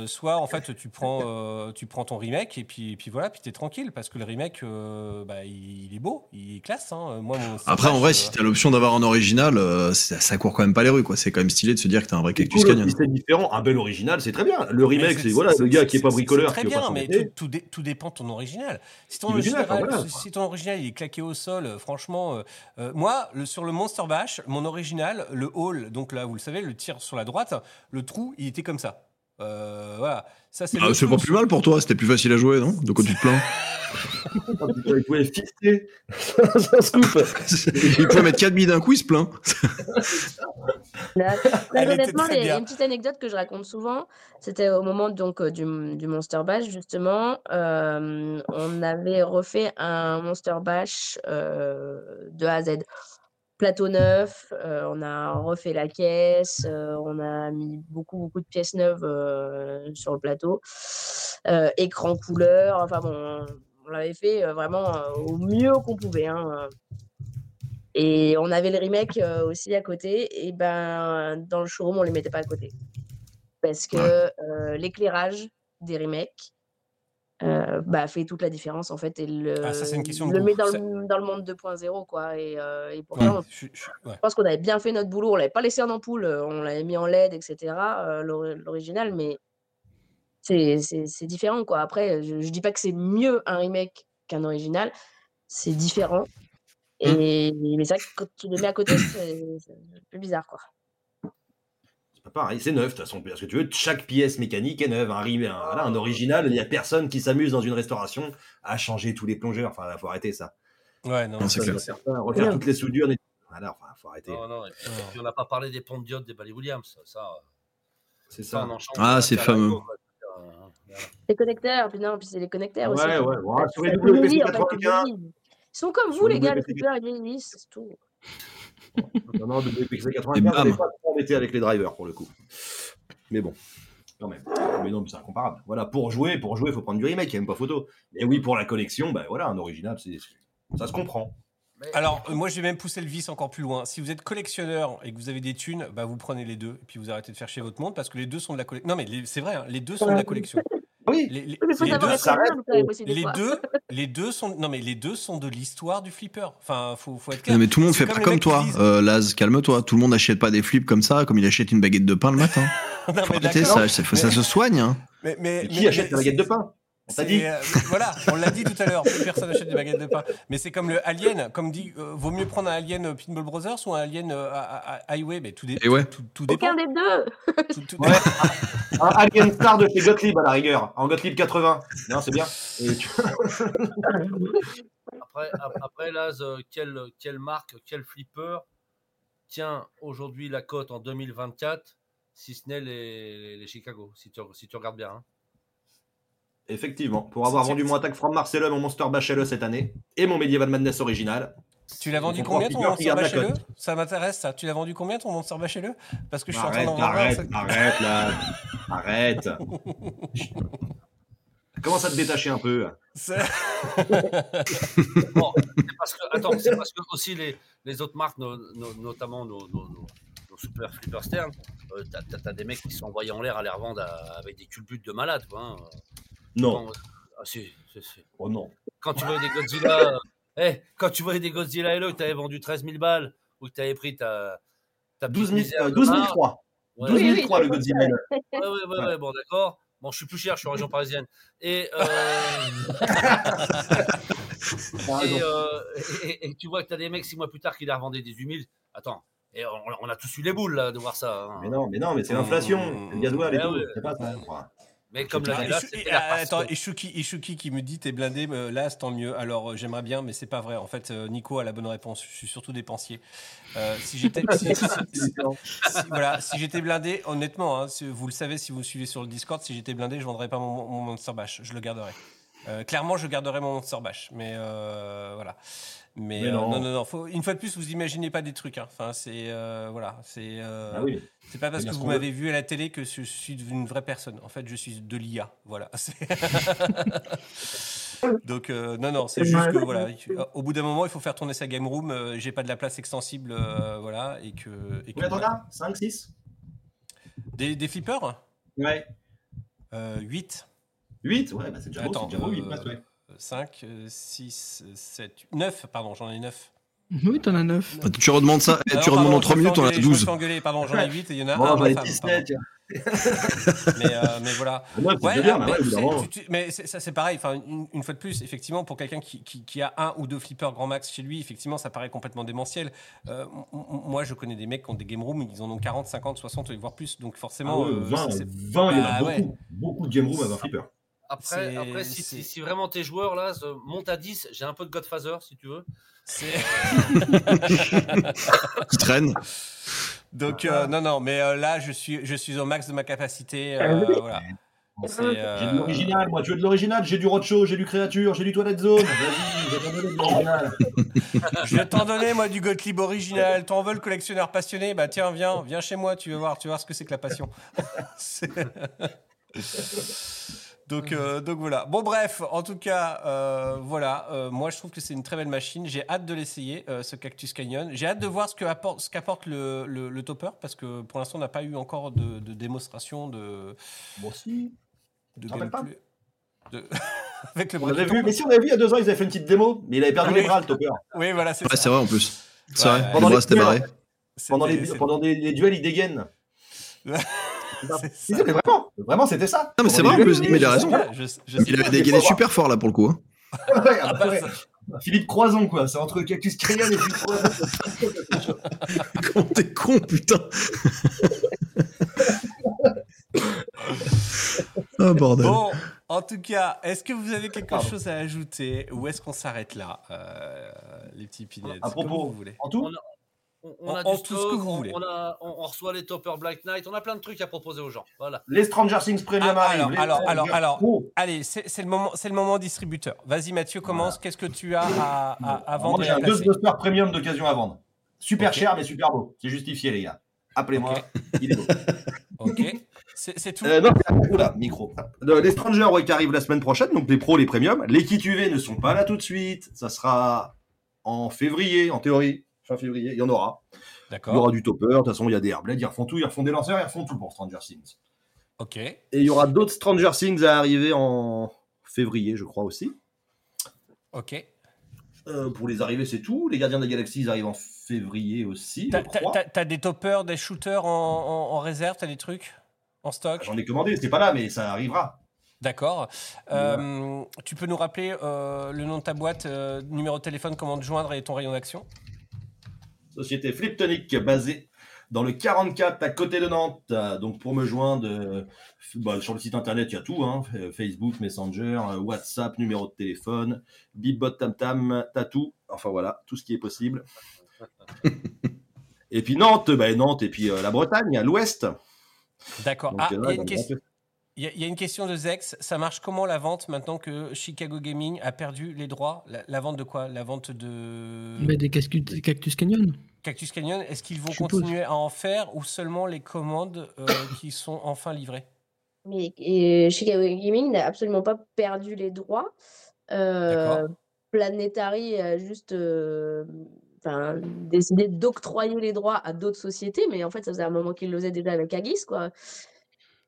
Soit en fait tu prends, tu prends ton remake et puis, et puis voilà, puis t'es parce que le remake, euh, bah, il, il est beau, il est classe. hein. Moi, mon Après, en vrai, euh, si t'as l'option d'avoir un original, euh, ça, ça court quand même pas les rues, quoi. C'est quand même stylé de se dire que t'as un vrai cactus canyon. c'est différent. Un bel original, c'est très bien. Le remake, c'est voilà, le gars qui est pas bricoleur, Très qui veut bien, mais tout, tout, dé- tout dépend de ton original. Si ton, original, voilà. si ton original il est claqué au sol, euh, franchement, euh, euh, moi, le, sur le Monster Bash, mon original, le hall, donc là, vous le savez, le tir sur la droite, le trou, il était comme ça. Euh, voilà, ça c'est Ah, c'est pas plus mal pour toi, c'était plus facile à jouer, non De quoi tu te plains Il pouvait fixer un scoop. Il peut mettre 4 billes d'un coup, il se plaint. Là, très Elle était honnêtement, il y a une petite anecdote que je raconte souvent. C'était au moment donc euh, du, du Monster Bash, justement. Euh, on avait refait un Monster Bash euh, de A à Z. Plateau neuf, euh, on a refait la caisse, euh, on a mis beaucoup, beaucoup de pièces neuves euh, sur le plateau. Écran couleur, enfin bon, on, l'avait fait vraiment au mieux qu'on pouvait. hein. Et on avait le remake aussi à côté. Et ben, dans le showroom, on les mettait pas à côté. Parce que l'éclairage des remakes euh, bah, fait toute la différence, en fait. Et le, Ah, ça, une question le goût. met dans le, dans le monde 2.0, quoi. Et, euh, et Ouais, pourtant, je- je- ouais. je pense qu'on avait bien fait notre boulot. On l'avait pas laissé en ampoule, euh, on l'avait mis en LED, etc. euh, l'ori- L'original, mais c'est différent, quoi. Après, je, je dis pas que c'est mieux un remake qu'un original, c'est différent. Et mais c'est vrai que quand tu les mets à côté, c'est peu bizarre, quoi. C'est pas pareil, c'est neuf de toute façon. Parce que tu veux, chaque pièce mécanique est neuve. Un, un, voilà, un original, il n'y a personne qui s'amuse dans une restauration à changer tous les plongeurs. Enfin, il faut arrêter ça. Ouais, non, Non, c'est Ça, clair. refaire Ouais. toutes les soudures. Voilà, enfin, faut arrêter. Non, non, et puis, et puis on n'a pas parlé des ponts de diode des Bally Williams. Ça, C'est ça, Ah, c'est fameux. Euh, voilà. Les connecteurs, puis non, puis c'est les connecteurs aussi. Ouais, ouais. Sur les WPC ils 95. vieillissent. Ils sont comme vous, les les gars, les coupeurs, ils c'est tout. Non, non, Et 95, bam. on n'est pas trop embêté avec les drivers pour le coup. Mais bon, quand même. Mais non, mais c'est incomparable. Voilà, pour jouer, pour jouer, il faut prendre du remake, il n'y a même pas photo. Mais oui, pour la collection, bah voilà, un original, c'est ça se comprend. Mais- Alors, euh, moi, je vais même pousser le vice encore plus loin. Si vous êtes collectionneur et que vous avez des thunes, bah, vous prenez les deux et puis vous arrêtez de faire chez votre monde parce que les deux sont de la collection. Non, mais les- c'est vrai, hein, les deux sont de la collection. Oui. Les, mais deux, des les deux, les deux sont, non mais les deux sont de l'histoire du flipper. Enfin, faut, faut être clair. Non, mais tout le monde fait pas comme toi, euh, Laz, calme-toi. Tout le monde n'achète pas des flips comme ça, comme il achète une baguette de pain le matin. Non, Faut mais arrêter ça, ça, faut- ça se soigne. Hein. Mais, mais, Mais qui mais- achète mais la baguette de pain? On dit. euh, voilà, on l'a dit tout à l'heure, plus personne n'achète des baguettes de pain. Mais c'est comme le Alien, comme dit, euh, vaut mieux prendre un Alien euh, Pinball Brothers ou un Alien euh, à- à- Highway, mais tout, dé- Et ouais. tout, tout dépend. Aucun des deux. Tout- tout- Ouais. Un Alien Star de chez Gottlieb à la rigueur. En Gottlieb 80. Non, c'est bien. Tu- Après, ap- après Laz, quelle, quelle marque, quel flipper tient aujourd'hui la cote en 2024, si ce n'est les, les Chicago, si tu, si tu regardes bien. hein? Effectivement, pour avoir vendu mon attaque from Marcellum, mon Monster Bachelot cette année, et mon Medieval Madness original. Tu l'as vendu combien ton Monster Bacheleux Ça m'intéresse ça. Tu l'as vendu combien ton Monster Bacheleux Parce que je suis en train Arrête, d'en arrête, ça- arrête là. Arrête. Commence à te détacher un peu. C'est- Bon, c'est parce que, attends, c'est parce que aussi les, les autres marques, no- no- notamment nos, nos- nos- nos super flipper Stern, euh, t'as, des mecs qui sont envoyés en l'air à les revendre à- avec des culbutes de malades. Quoi, hein. Non. Bon, ah, si, si, si. Oh non. Quand tu voyais des Godzilla, euh, eh, quand tu voyais des Godzilla Hello que tu avais vendu 13 000 balles ou que tu avais pris ta, ta 12 petite 000, misère euh, de 12 marque, 003. Ouais, 12 ouais, 003 le Godzilla. ouais, ouais, ouais, ouais, bon, d'accord. Bon, je suis plus cher, je suis en région parisienne. Et, euh, et, euh, et- et- et tu vois que tu as des mecs six mois plus tard qui les revendaient 18 000. Attends, et on, on a tous eu les boules là, de voir ça. hein. Mais non, mais non, mais c'est l'inflation. C'est le gasoil et Ouais, tout. ouais. C'est pas ça. Mais comme Ah, la Et là, Chou- c'était et- la ah, farce, attends, Chouki qui me dit t'es blindé, mais là c'est tant mieux. Alors euh, j'aimerais bien, mais c'est pas vrai. En fait, euh, Nico a la bonne réponse. Je suis surtout dépensier. Euh, si j'étais, si, si- si- si- voilà, si j'étais blindé, honnêtement, hein, si- vous le savez si vous me suivez sur le Discord, si j'étais blindé, je vendrais pas mon, mon Monster Bash, je le garderais. Euh, clairement, je garderais mon Monster Bash, mais euh, voilà. Mais, Mais euh, non. non, non, non. faut- une fois de plus, vous imaginez pas des trucs. hein. Enfin, c'est euh, voilà, c'est. euh, Ah oui. c'est pas parce que vous m'avez vu à la télé que je suis une vraie personne. En fait, je suis de l'IA. Voilà. Donc, euh, non, non, c'est juste que, voilà, il- au bout d'un moment, il faut faire tourner sa game room. euh, J'ai pas de la place extensible, euh, voilà, et que. Et que voilà. as 5, 6 des, des flippers? Ouais. euh, 8. 8 Ouais, bah c'est déjà beau, c'est Attends, déjà beau, 8 euh, ouais. 5, 6, 7, 9, pardon, j'en ai 9. Oui, t'en as 9. Tu redemandes ça, et tu redemandes en 3 minutes, on a 12. engueuler, pardon, j'en ai 8 et il y en a Bon, un. bah, femme, 17, pardon. mais, euh, mais voilà. Ouais, c'est Ouais, déjà bien, ah, bah mais ouais, c'est- évidemment. tu- tu- mais c'est- ça c'est pareil. Enfin, une, une fois de plus, effectivement, pour quelqu'un qui, qui- qui a un ou deux flippers grand max chez lui, effectivement, ça paraît complètement démentiel. Euh, moi, je connais des mecs qui ont des game rooms, ils en ont 40, 50, 60, voire plus. Donc Ah forcément, ouais, euh, 20, c'est- c'est- 20, il y en a Bah, ouais. beaucoup. Beaucoup de game room avec un flipper. Après, après si, c'est- si- si vraiment tes joueurs là montent à 10, j'ai un peu de Godfather si tu veux. c'est- Qui traîne. Donc euh, non, non, mais euh, là, je suis, je suis au max de ma capacité. euh, voilà. Euh, J'ai de l'original, moi, tu veux de l'original J'ai du Roadshow, j'ai du Créature, j'ai du Toilette Zone. Vas-y, je vais t'en donner de l'original. Je vais t'en donner, moi, du Gottlieb original. T'en veux le collectionneur passionné Bah tiens, viens, viens chez moi, tu vas voir, tu vas voir ce que c'est que la passion. Donc, euh, donc voilà. Bon, bref, en tout cas, euh, voilà. euh, moi, je trouve que c'est une très belle machine. J'ai hâte de l'essayer, euh, ce Cactus Canyon. J'ai hâte de voir ce que apporte, ce qu'apporte le, le, le topper, parce que pour l'instant, on n'a pas eu encore de, de démonstration de. Moi aussi. de gameplay. De- Avec le On avait vu, mais si on avait vu il y a deux ans, ils avaient fait une petite démo, mais il avait perdu Oui. les bras, le topper. Oui, voilà, c'est Ouais, ça. c'est vrai en plus. C'est Ouais, vrai, Pendant bras les c'était duels. Pendant, les, pendant des, les duels, il dégaine. Si, mais vraiment, vraiment, c'était ça. Non, mais c'est vrai plus, mais il a raison. Je- je Il avait dégainé super fort là pour le coup. hein. Ouais, Ah, après, bah, Philippe Croison, quoi. C'est entre Cactus Canyon et Philippe Croison. Comment t'es con, putain. Ah bordel. Bon, en tout cas, est-ce que vous avez quelque Pardon. chose à ajouter? Ou est-ce qu'on s'arrête là, euh, les petits pinets À propos, vous voulez? en tout, On a, on, on a en du tout ce stock, que vous on- voulez. On, a- on- on reçoit les Topper Black Knight, on a plein de trucs à proposer aux gens. Voilà. les Stranger Things Premium Ah, arrivent. alors, les alors, alors, alors. Pro. Allez, c'est le moment, c'est le moment distributeur. Vas-y Mathieu, commence. Qu'est-ce que tu as à, à, à vendre j'ai un placer Ghostbuster Premium d'occasion à vendre. Super cher, mais super beau. C'est justifié, les gars. Appelez-moi. Il est beau. Ok. C'est tout. Euh, non, oula, micro. Euh, Les Strangers ouais, qui arrivent la semaine prochaine, donc les pros, les premiums. Les kits UV ne sont pas là tout de suite. Ça sera en février, en théorie. Fin février, il y en aura. Il y D'accord. aura du topper. De toute façon, il y a des airblades. Ils refont tout. Ils refont des lanceurs. Ils refont tout pour Stranger Things. Ok. Et il y aura d'autres Stranger Things à arriver en février, je crois aussi. Ok. Euh, pour les arrivées, c'est tout. Les Gardiens de la Galaxie, ils arrivent en février aussi, T'as- crois. T'as t'as des toppers, des shooters en, en- en réserve, t'as des trucs en stock? J'en ai commandé, c'est pas là, mais ça arrivera. D'accord. Euh, tu peux nous rappeler euh, le nom de ta boîte, numéro de téléphone, comment te joindre et ton rayon d'action? Société Fliptonic, basée dans le 44 à côté de Nantes. Donc pour me joindre, euh, bah, sur le site internet, il y a tout. hein. Facebook, Messenger, euh, WhatsApp, numéro de téléphone, Bibbot, Tamtam, Tatou. Enfin voilà, tout ce qui est possible. et puis Nantes, bah, Nantes et puis euh, la Bretagne, à l'ouest. D'accord. Ah, il y, a une dans le question- Grand il y a- il y a une question de Zex. Ça marche comment la vente maintenant que Chicago Gaming a perdu les droits? La, la vente de quoi? La vente de Mais des Cactus, Cactus Canyon. Cactus Canyon. Est-ce qu'ils vont continuer à en faire ou seulement les commandes euh, qui sont enfin livrées? Mais et Chicago Gaming n'a absolument pas perdu les droits. Euh, Planetary a juste euh, enfin, décidé d'octroyer les droits à d'autres sociétés, mais en fait, ça faisait un moment qu'ils le faisaient déjà avec Agis, quoi.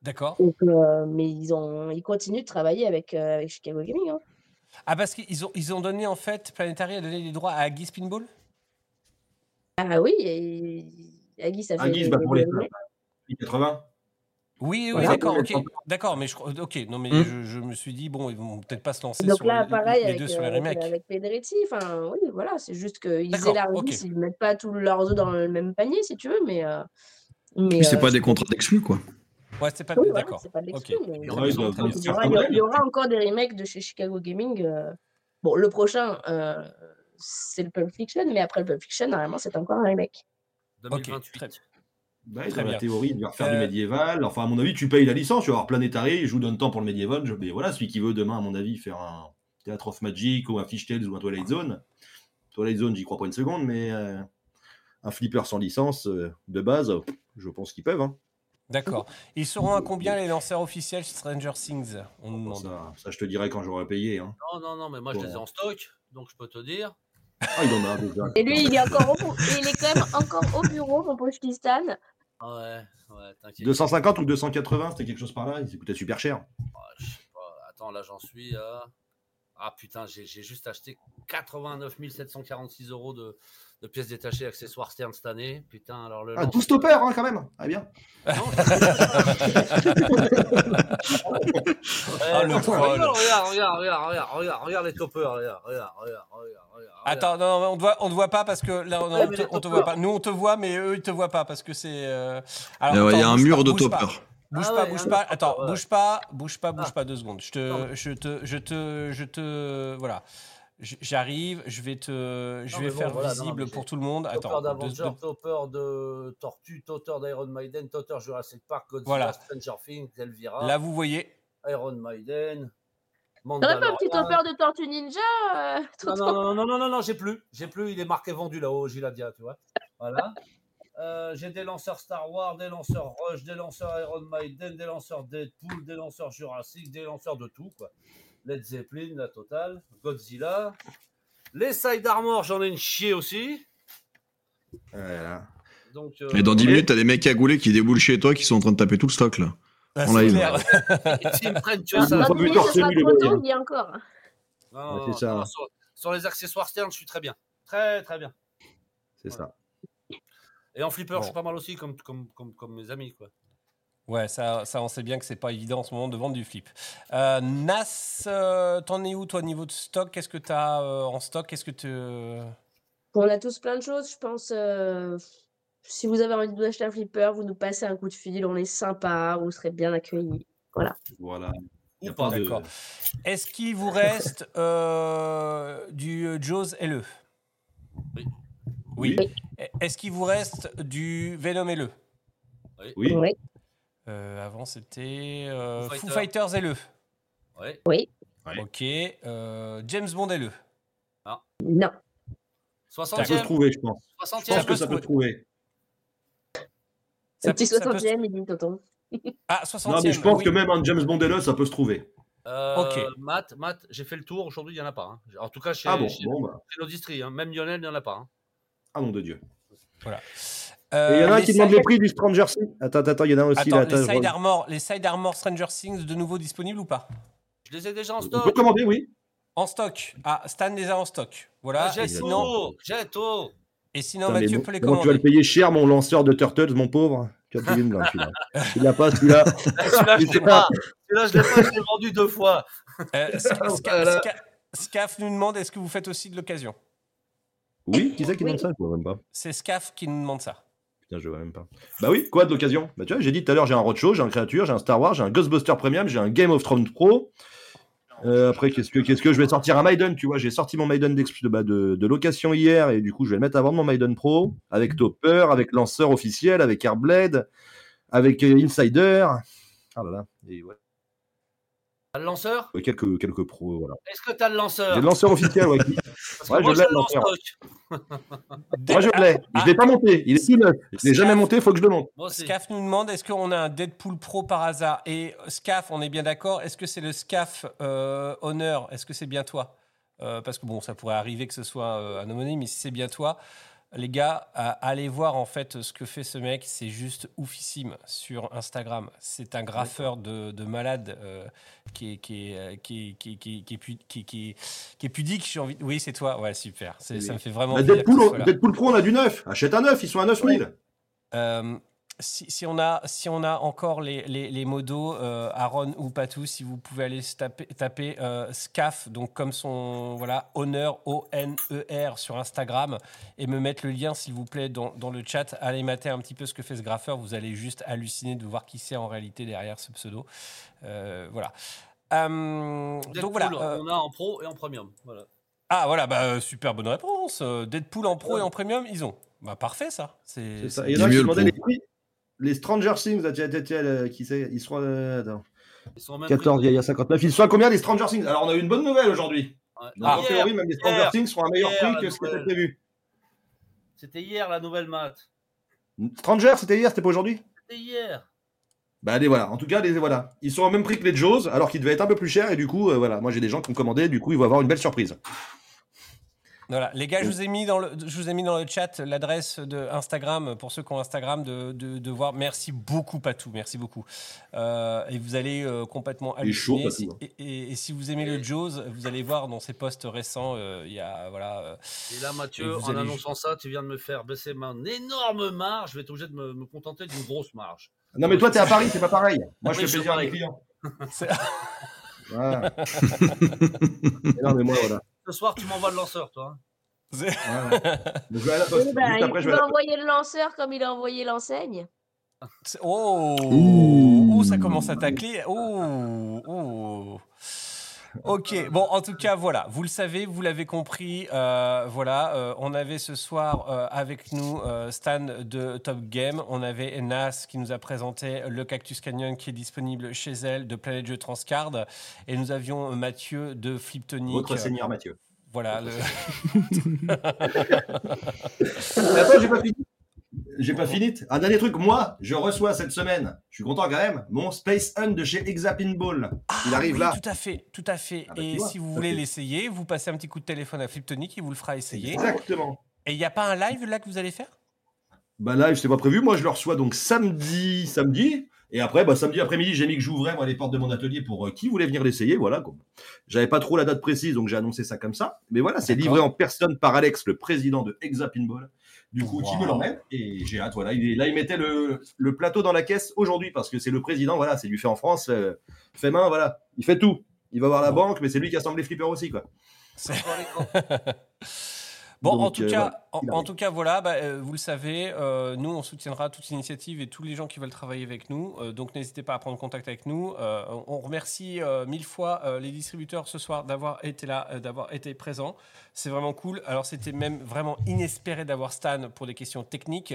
D'accord. Donc, euh, mais ils, ont, ils continuent de travailler avec, euh, avec Chicago Gaming. hein. Ah, parce qu'ils ont, ils ont donné en fait, Planetary a donné les droits à Aggie Spinball Ah oui, et Agis a fait Agis, bah, pour les remakes. 80. Oui, oui, Voilà. d'accord, ok. D'accord, mais je, crois- ok, non, mais Hmm. je, je me suis dit, bon, ils vont peut-être pas se lancer Donc sur là, les, pareil, les avec, deux euh, sur les avec, remakes. avec Pedretti, enfin, oui, voilà, c'est juste qu'ils D'accord, élargissent, ils mettent pas tous leurs œufs dans le même panier, si tu veux, mais. euh, mais Puis c'est euh, pas des contrats d'exclus, quoi. Ouais, c'est pas. Oui, voilà, d'accord. mais bien. il y, aura, il y aura- il y aura encore des remakes de chez Chicago Gaming. euh, Bon, le prochain, euh, c'est le Pulp Fiction, mais après le Pulp Fiction, normalement, c'est encore un remake. Ok, 2028. très- Ouais, Très dans bien. la théorie, il va refaire Euh, du médiéval. Enfin, à mon avis, tu payes la licence, tu vas avoir Planetary, je vous donne temps pour le médiéval. Je... Mais voilà, celui qui veut demain, à mon avis, faire un Theatre of Magic ou un Fishtails ou un Twilight Zone. Twilight Zone, j'y crois pas une seconde, mais euh, un flipper sans licence euh, de base, euh, je pense qu'ils peuvent. hein. D'accord. Ils seront à combien les lanceurs officiels chez Stranger Things? On nous demande. Ça, ça, je te dirai quand j'aurai payé. hein. Non, non, non, mais moi je les ai en stock, donc je peux te dire. Ah, il en a déjà. Et lui, il est encore au, il est quand même encore au bureau, mon pauvre Tristan. Ah Ouais, ouais, t'inquiète. 250 ou 280, c'était quelque chose par là. Il coûtait super cher. Ah, je sais pas. Attends, là j'en suis à. Ah putain, j'ai j'ai juste acheté 89 746 euros de, de pièces détachées accessoires Stern cette année. Putain, alors le. Ah, lance- tout stopper, hein, quand même. Ah, bien. Non, Ah, le regarde, regarde, regarde, regarde, regarde, regarde, regarde les toppers, regarde, regarde, regarde, regarde, regarde. Attends, non, on te voit, on te voit pas parce que là, on, Ouais, on te, les on te toppers. voit pas. Nous, on te voit, mais eux, ils te voient pas parce que c'est. euh, alors, Il y a attends, un bouge mur pas, de bouge pas. toppers. Bouge Ah pas, ouais, bouge pas. Attends, ouais. bouge pas, bouge pas, bouge Ah. pas deux secondes. Je te, je te, je te, je te, voilà. J'arrive, je vais te, je Non, vais bon, faire voilà, non, visible mais pour tout le monde. Topper Attends, d'Avenger, topper de Tortue, topper d'Iron Maiden, topper Jurassic Park, Godzilla, Voilà. Stranger Things, Elvira, là, vous voyez. Iron Maiden, T'aurais pas un petit topper de Tortue Ninja euh, Non, non, non, non, non, non, non, j'ai plus. J'ai plus. Il est marqué vendu là-haut, Giladia, tu vois. Voilà. Euh, j'ai des lanceurs Star Wars, des lanceurs Rush, des lanceurs Iron Maiden, des lanceurs Deadpool, des lanceurs Jurassic, des lanceurs de tout, quoi. Led Zeppelin, la totale. Godzilla. Les Side Armor, j'en ai une chier aussi. Voilà. Donc, euh, Et dans 10 ouais. minutes, t'as des mecs cagoulés qui déboulent chez toi qui sont en train de taper tout le stock, là. Ah, En c'est live. clair. Et s'ils me prennent que Dans ça. Pas dans vu 10 minutes, torse ce sera nu, les trop boys, tôt, il y a encore. Non, Ouais, non, c'est ça. non, sur, sur les accessoires Stern, je suis très bien. Très, très bien. C'est ça. Et en flipper, Bon. je suis pas mal aussi, comme, comme, comme, comme mes amis, quoi. Ouais, ça, ça, on sait bien que c'est pas évident en ce moment de vendre du flip. Euh, Nas, euh, t'en es où toi au niveau de stock? Qu'est-ce que tu as en stock? Qu'est-ce que tu On a tous plein de choses, je pense. euh, Si vous avez envie de vous acheter un flipper, vous nous passez un coup de fil, on est sympa, vous serez bien accueillis. Voilà. Voilà. Ou pas, de- D'accord. Est-ce qu'il vous reste euh, du euh, Jaws LE Oui. Oui. Oui. Est-ce qu'il vous reste du Venom LE Oui. Oui. Euh, Avant, c'était euh, Foo Foo Fighters. Fighters LE. Ouais. Oui. Ok. euh, James Bond LE. Non. Ça 60e. peut se trouver, je pense. Je 60e. pense que ça peut se trouver. Ça Un petit peut- ça peut se- 60e, il dit Tonton. Ah, 60 Non, mais je pense oui. que même un James Bond LE, ça peut se trouver. Euh, Ok. Matt, Matt, j'ai fait le tour. Aujourd'hui, il n'y en a pas. hein. En tout cas, chez, Ah bon, chez, bon, bah. chez nos distries, hein. Même Lionel, il n'y en a pas. hein. Ah nom de Dieu. Voilà. Euh, il y en a un les qui demande side- les prix du Stranger Things. Attends, attends, il y en a un aussi Attends, là. les attends, side, vois. armor, les side armor Stranger Things de nouveau disponibles ou pas? Je les ai déjà en stock. peut commander, oui. En stock. Ah, Stan les a en stock. Voilà. J'ai Et sinon, tout. J'ai tout. et sinon Mathieu bon, peut les comment tu vas le commander. payer cher, mon lanceur de Turtles, mon pauvre? Tu vas payer une celui-là. Tu l'as pas, celui-là. Celui-là, je l'ai pas. Celui-là, je l'ai pas. Je l'ai vendu deux fois. Euh, Ska- Ska- Voilà. Ska- Scaf nous demande est-ce que vous faites aussi de l'occasion? Oui, qui c'est qui demande ça? Je vois même pas. C'est Scaf qui nous demande ça. Putain, je vois même pas. Bah oui, quoi de l'occasion? Bah tu vois, j'ai dit tout à l'heure, j'ai un Roadshow, j'ai un Créature, j'ai un Star Wars, j'ai un Ghostbuster Premium, j'ai un Game of Thrones Pro. Euh, après, qu'est-ce que, qu'est-ce que je vais sortir un Maiden Tu vois, j'ai sorti mon Maiden de, bah, de, de location hier et du coup, je vais le mettre vendre mon Maiden Pro avec Topper, avec lanceur officiel, avec Airblade, avec euh, Insider. Ah là là. T'as le lanceur? Quelques, quelques pros, voilà. Est-ce que t'as le lanceur? J'ai le lanceur officiel, ouais. qui- Parce que Ouais, moi, je l'ai, le lanceur. Moi, je l'ai. Je l'ai pas monté. Il est tout neuf. Je l'ai jamais monté, il faut que je le monte. Scaf nous demande est-ce qu'on a un Deadpool Pro par hasard? Et Scaf, on est bien d'accord, est-ce que c'est le Scaf euh, Honor Est-ce que c'est bien toi? Euh, Parce que bon, ça pourrait arriver que ce soit euh, un homonyme, mais si c'est bien toi, les gars, allez voir en fait ce que fait ce mec, c'est juste oufissime sur Instagram. C'est un graffeur de, de malade euh, qui, est, qui, qui, qui, pudique. J'ai envie... Oui, c'est toi. Ouais, super. Ça me fait vraiment Bah, Deadpool, Pro, on a du neuf. Achète un neuf, ils sont à 9000. Euh, si, si on a, si on a encore les, les, les modos, euh, Aaron ou Patou, si vous pouvez aller taper, taper euh, SCAF, donc comme son voilà, honneur O-N-E-R sur Instagram, et me mettre le lien, s'il vous plaît, dans, dans le chat. Allez mater un petit peu ce que fait ce graffeur. Vous allez juste halluciner de voir qui c'est en réalité derrière ce pseudo. Euh, voilà. Euh, Deadpool, donc voilà. euh, On a en pro et en premium. Voilà. ah voilà, bah, euh, super bonne réponse. Deadpool en pro et en premium, ils ont. Bah parfait ça. C'est ça. il y en a qui demandaient les prix. Les Stranger Things, euh, qui c'est? Ils seront. euh, attends. Ils sont même 14, prix. il y a 59. Ils sont à combien les Stranger Things? Alors, on a eu une bonne nouvelle aujourd'hui. Ah. en théorie, même les Stranger hier, Things seront à meilleur hier, prix que ce qui était prévu. C'était hier la nouvelle maths. Stranger, c'était hier, c'était pas aujourd'hui? C'était hier. Bah, allez, voilà. En tout cas, les, voilà. Ils sont au même prix que les Jaws, alors qu'ils devaient être un peu plus chers. Et du coup, euh, voilà. Moi, j'ai des gens qui ont commandé. Du coup, ils vont avoir une belle surprise. Voilà, les gars, je vous ai mis dans le, je vous ai mis dans le chat l'adresse de Instagram pour ceux qui ont Instagram de, de, de voir. Merci beaucoup, Patou, merci beaucoup. Euh, et vous allez euh, complètement chaud, halluciner. Patou, Si- et, et- et si vous aimez le Jaws, vous allez voir dans ses posts récents, euh, il y a voilà. euh, Et là, Mathieu, en allez- annonçant ça, tu viens de me faire baisser ma énorme marge. Je vais être obligé de me, me contenter d'une grosse marge. Non, mais toi, t'es à Paris, c'est pas pareil. Moi, je Oui, fais je plaisir à mes clients. Voilà. Non, mais moi, voilà. Ce soir, tu m'envoies le lanceur, toi. hein. Donc, je vais à la poste. Oui, bah, Juste après, il je vais à va la poste. envoyer le lanceur comme il a envoyé l'enseigne. c'est- oh, Ouh. Ouh, ça commence à tacler. Oh, oh. Ok, bon, en tout cas, voilà, vous le savez, vous l'avez compris, euh, voilà, euh, on avait ce soir euh, avec nous euh, Stan de Top Game, on avait Nas qui nous a présenté le Cactus Canyon qui est disponible chez elle de Planète Jeux Transcard, et nous avions Mathieu de Fliptonic. Votre Seigneur Mathieu. Voilà, le- Mais Attends, j'ai pas fini. J'ai pas fini. Un dernier truc, moi, je reçois cette semaine, je suis content quand même, mon Space Hunt de chez Exapinball. Il arrive oui, là. Tout à fait, tout à fait. Ah bah, et vois, si vous voulez l'essayer, vous passez un petit coup de téléphone à Fliptonic, il vous le fera essayer. Exactement. Et il n'y a pas un live là que vous allez faire? Bah là, je sais pas prévu. Moi, je le reçois donc samedi, samedi. Et après, bah, samedi après-midi, j'ai mis que j'ouvrais moi les portes de mon atelier pour euh, qui voulait venir l'essayer. Voilà. J'avais pas trop la date précise, donc j'ai annoncé ça comme ça. Mais voilà, c'est livré en personne par Alex, le président de Exapinball. Du coup, qui Wow. me l'emmène. Et j'ai hâte. Voilà. Il là, il mettait le, le plateau dans la caisse aujourd'hui parce que c'est le président. Voilà, c'est du fait en France, euh, fait main. Voilà, il fait tout. Il va voir la banque, mais c'est lui qui assemble les flippers aussi, quoi. Bon, en Donc, tout euh, cas, voilà, en, tout cas, voilà, bah, euh, vous le savez, euh, nous on soutiendra toute initiative et tous les gens qui veulent travailler avec nous. euh, donc n'hésitez pas à prendre contact avec nous. Euh, on- remercie euh, mille fois euh, les distributeurs ce soir d'avoir été là, euh, d'avoir été présents. C'est vraiment cool. Alors c'était même vraiment inespéré d'avoir Stan pour des questions techniques.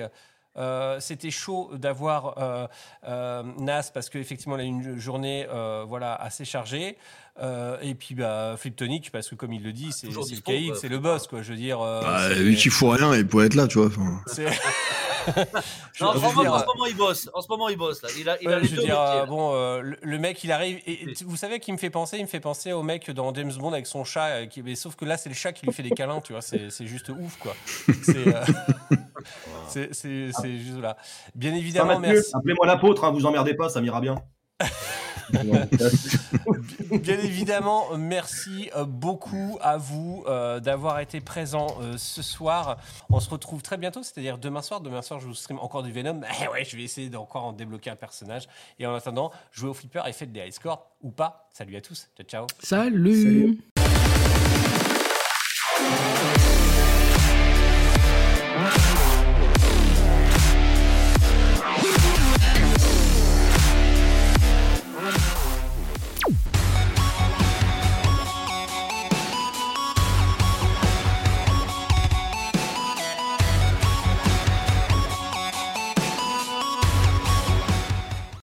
Euh, c'était chaud d'avoir euh, euh, Nas parce qu'effectivement il a une journée euh, voilà assez chargée. Euh, et puis bah Fliptonic parce que comme il le dit c'est Toujours c'est le caïd c'est le boss quoi. Je veux dire euh, Bah, vu qu'il faut rien, il pourrait être là, tu vois. Non, en, ce moment, dire, en ce moment, il bosse. En ce moment, il bosse. Là. Il a, il a les je deux veux dire, métiers, là. bon, euh, le, le mec, il arrive. Et, et tu- vous savez qui me fait penser? Il me fait penser au mec dans James Bond avec son chat. euh, qui, mais sauf que là, c'est le chat qui lui fait des câlins, tu vois. C'est c'est juste ouf, quoi. C'est euh, c'est- c'est- c'est juste là. Bien évidemment, merci. Appelez-moi l'apôtre, hein, vous emmerdez pas, ça m'ira bien. Bien évidemment, merci euh, beaucoup à vous euh, d'avoir été présent euh, ce soir. On se retrouve très bientôt, c'est-à-dire demain soir. Demain soir, je vous stream encore du Venom. Eh ouais, je vais essayer d'encore en débloquer un personnage. Et en attendant, jouez au flipper et faites des high scores ou pas. Salut à tous. Ciao, ciao. Salut.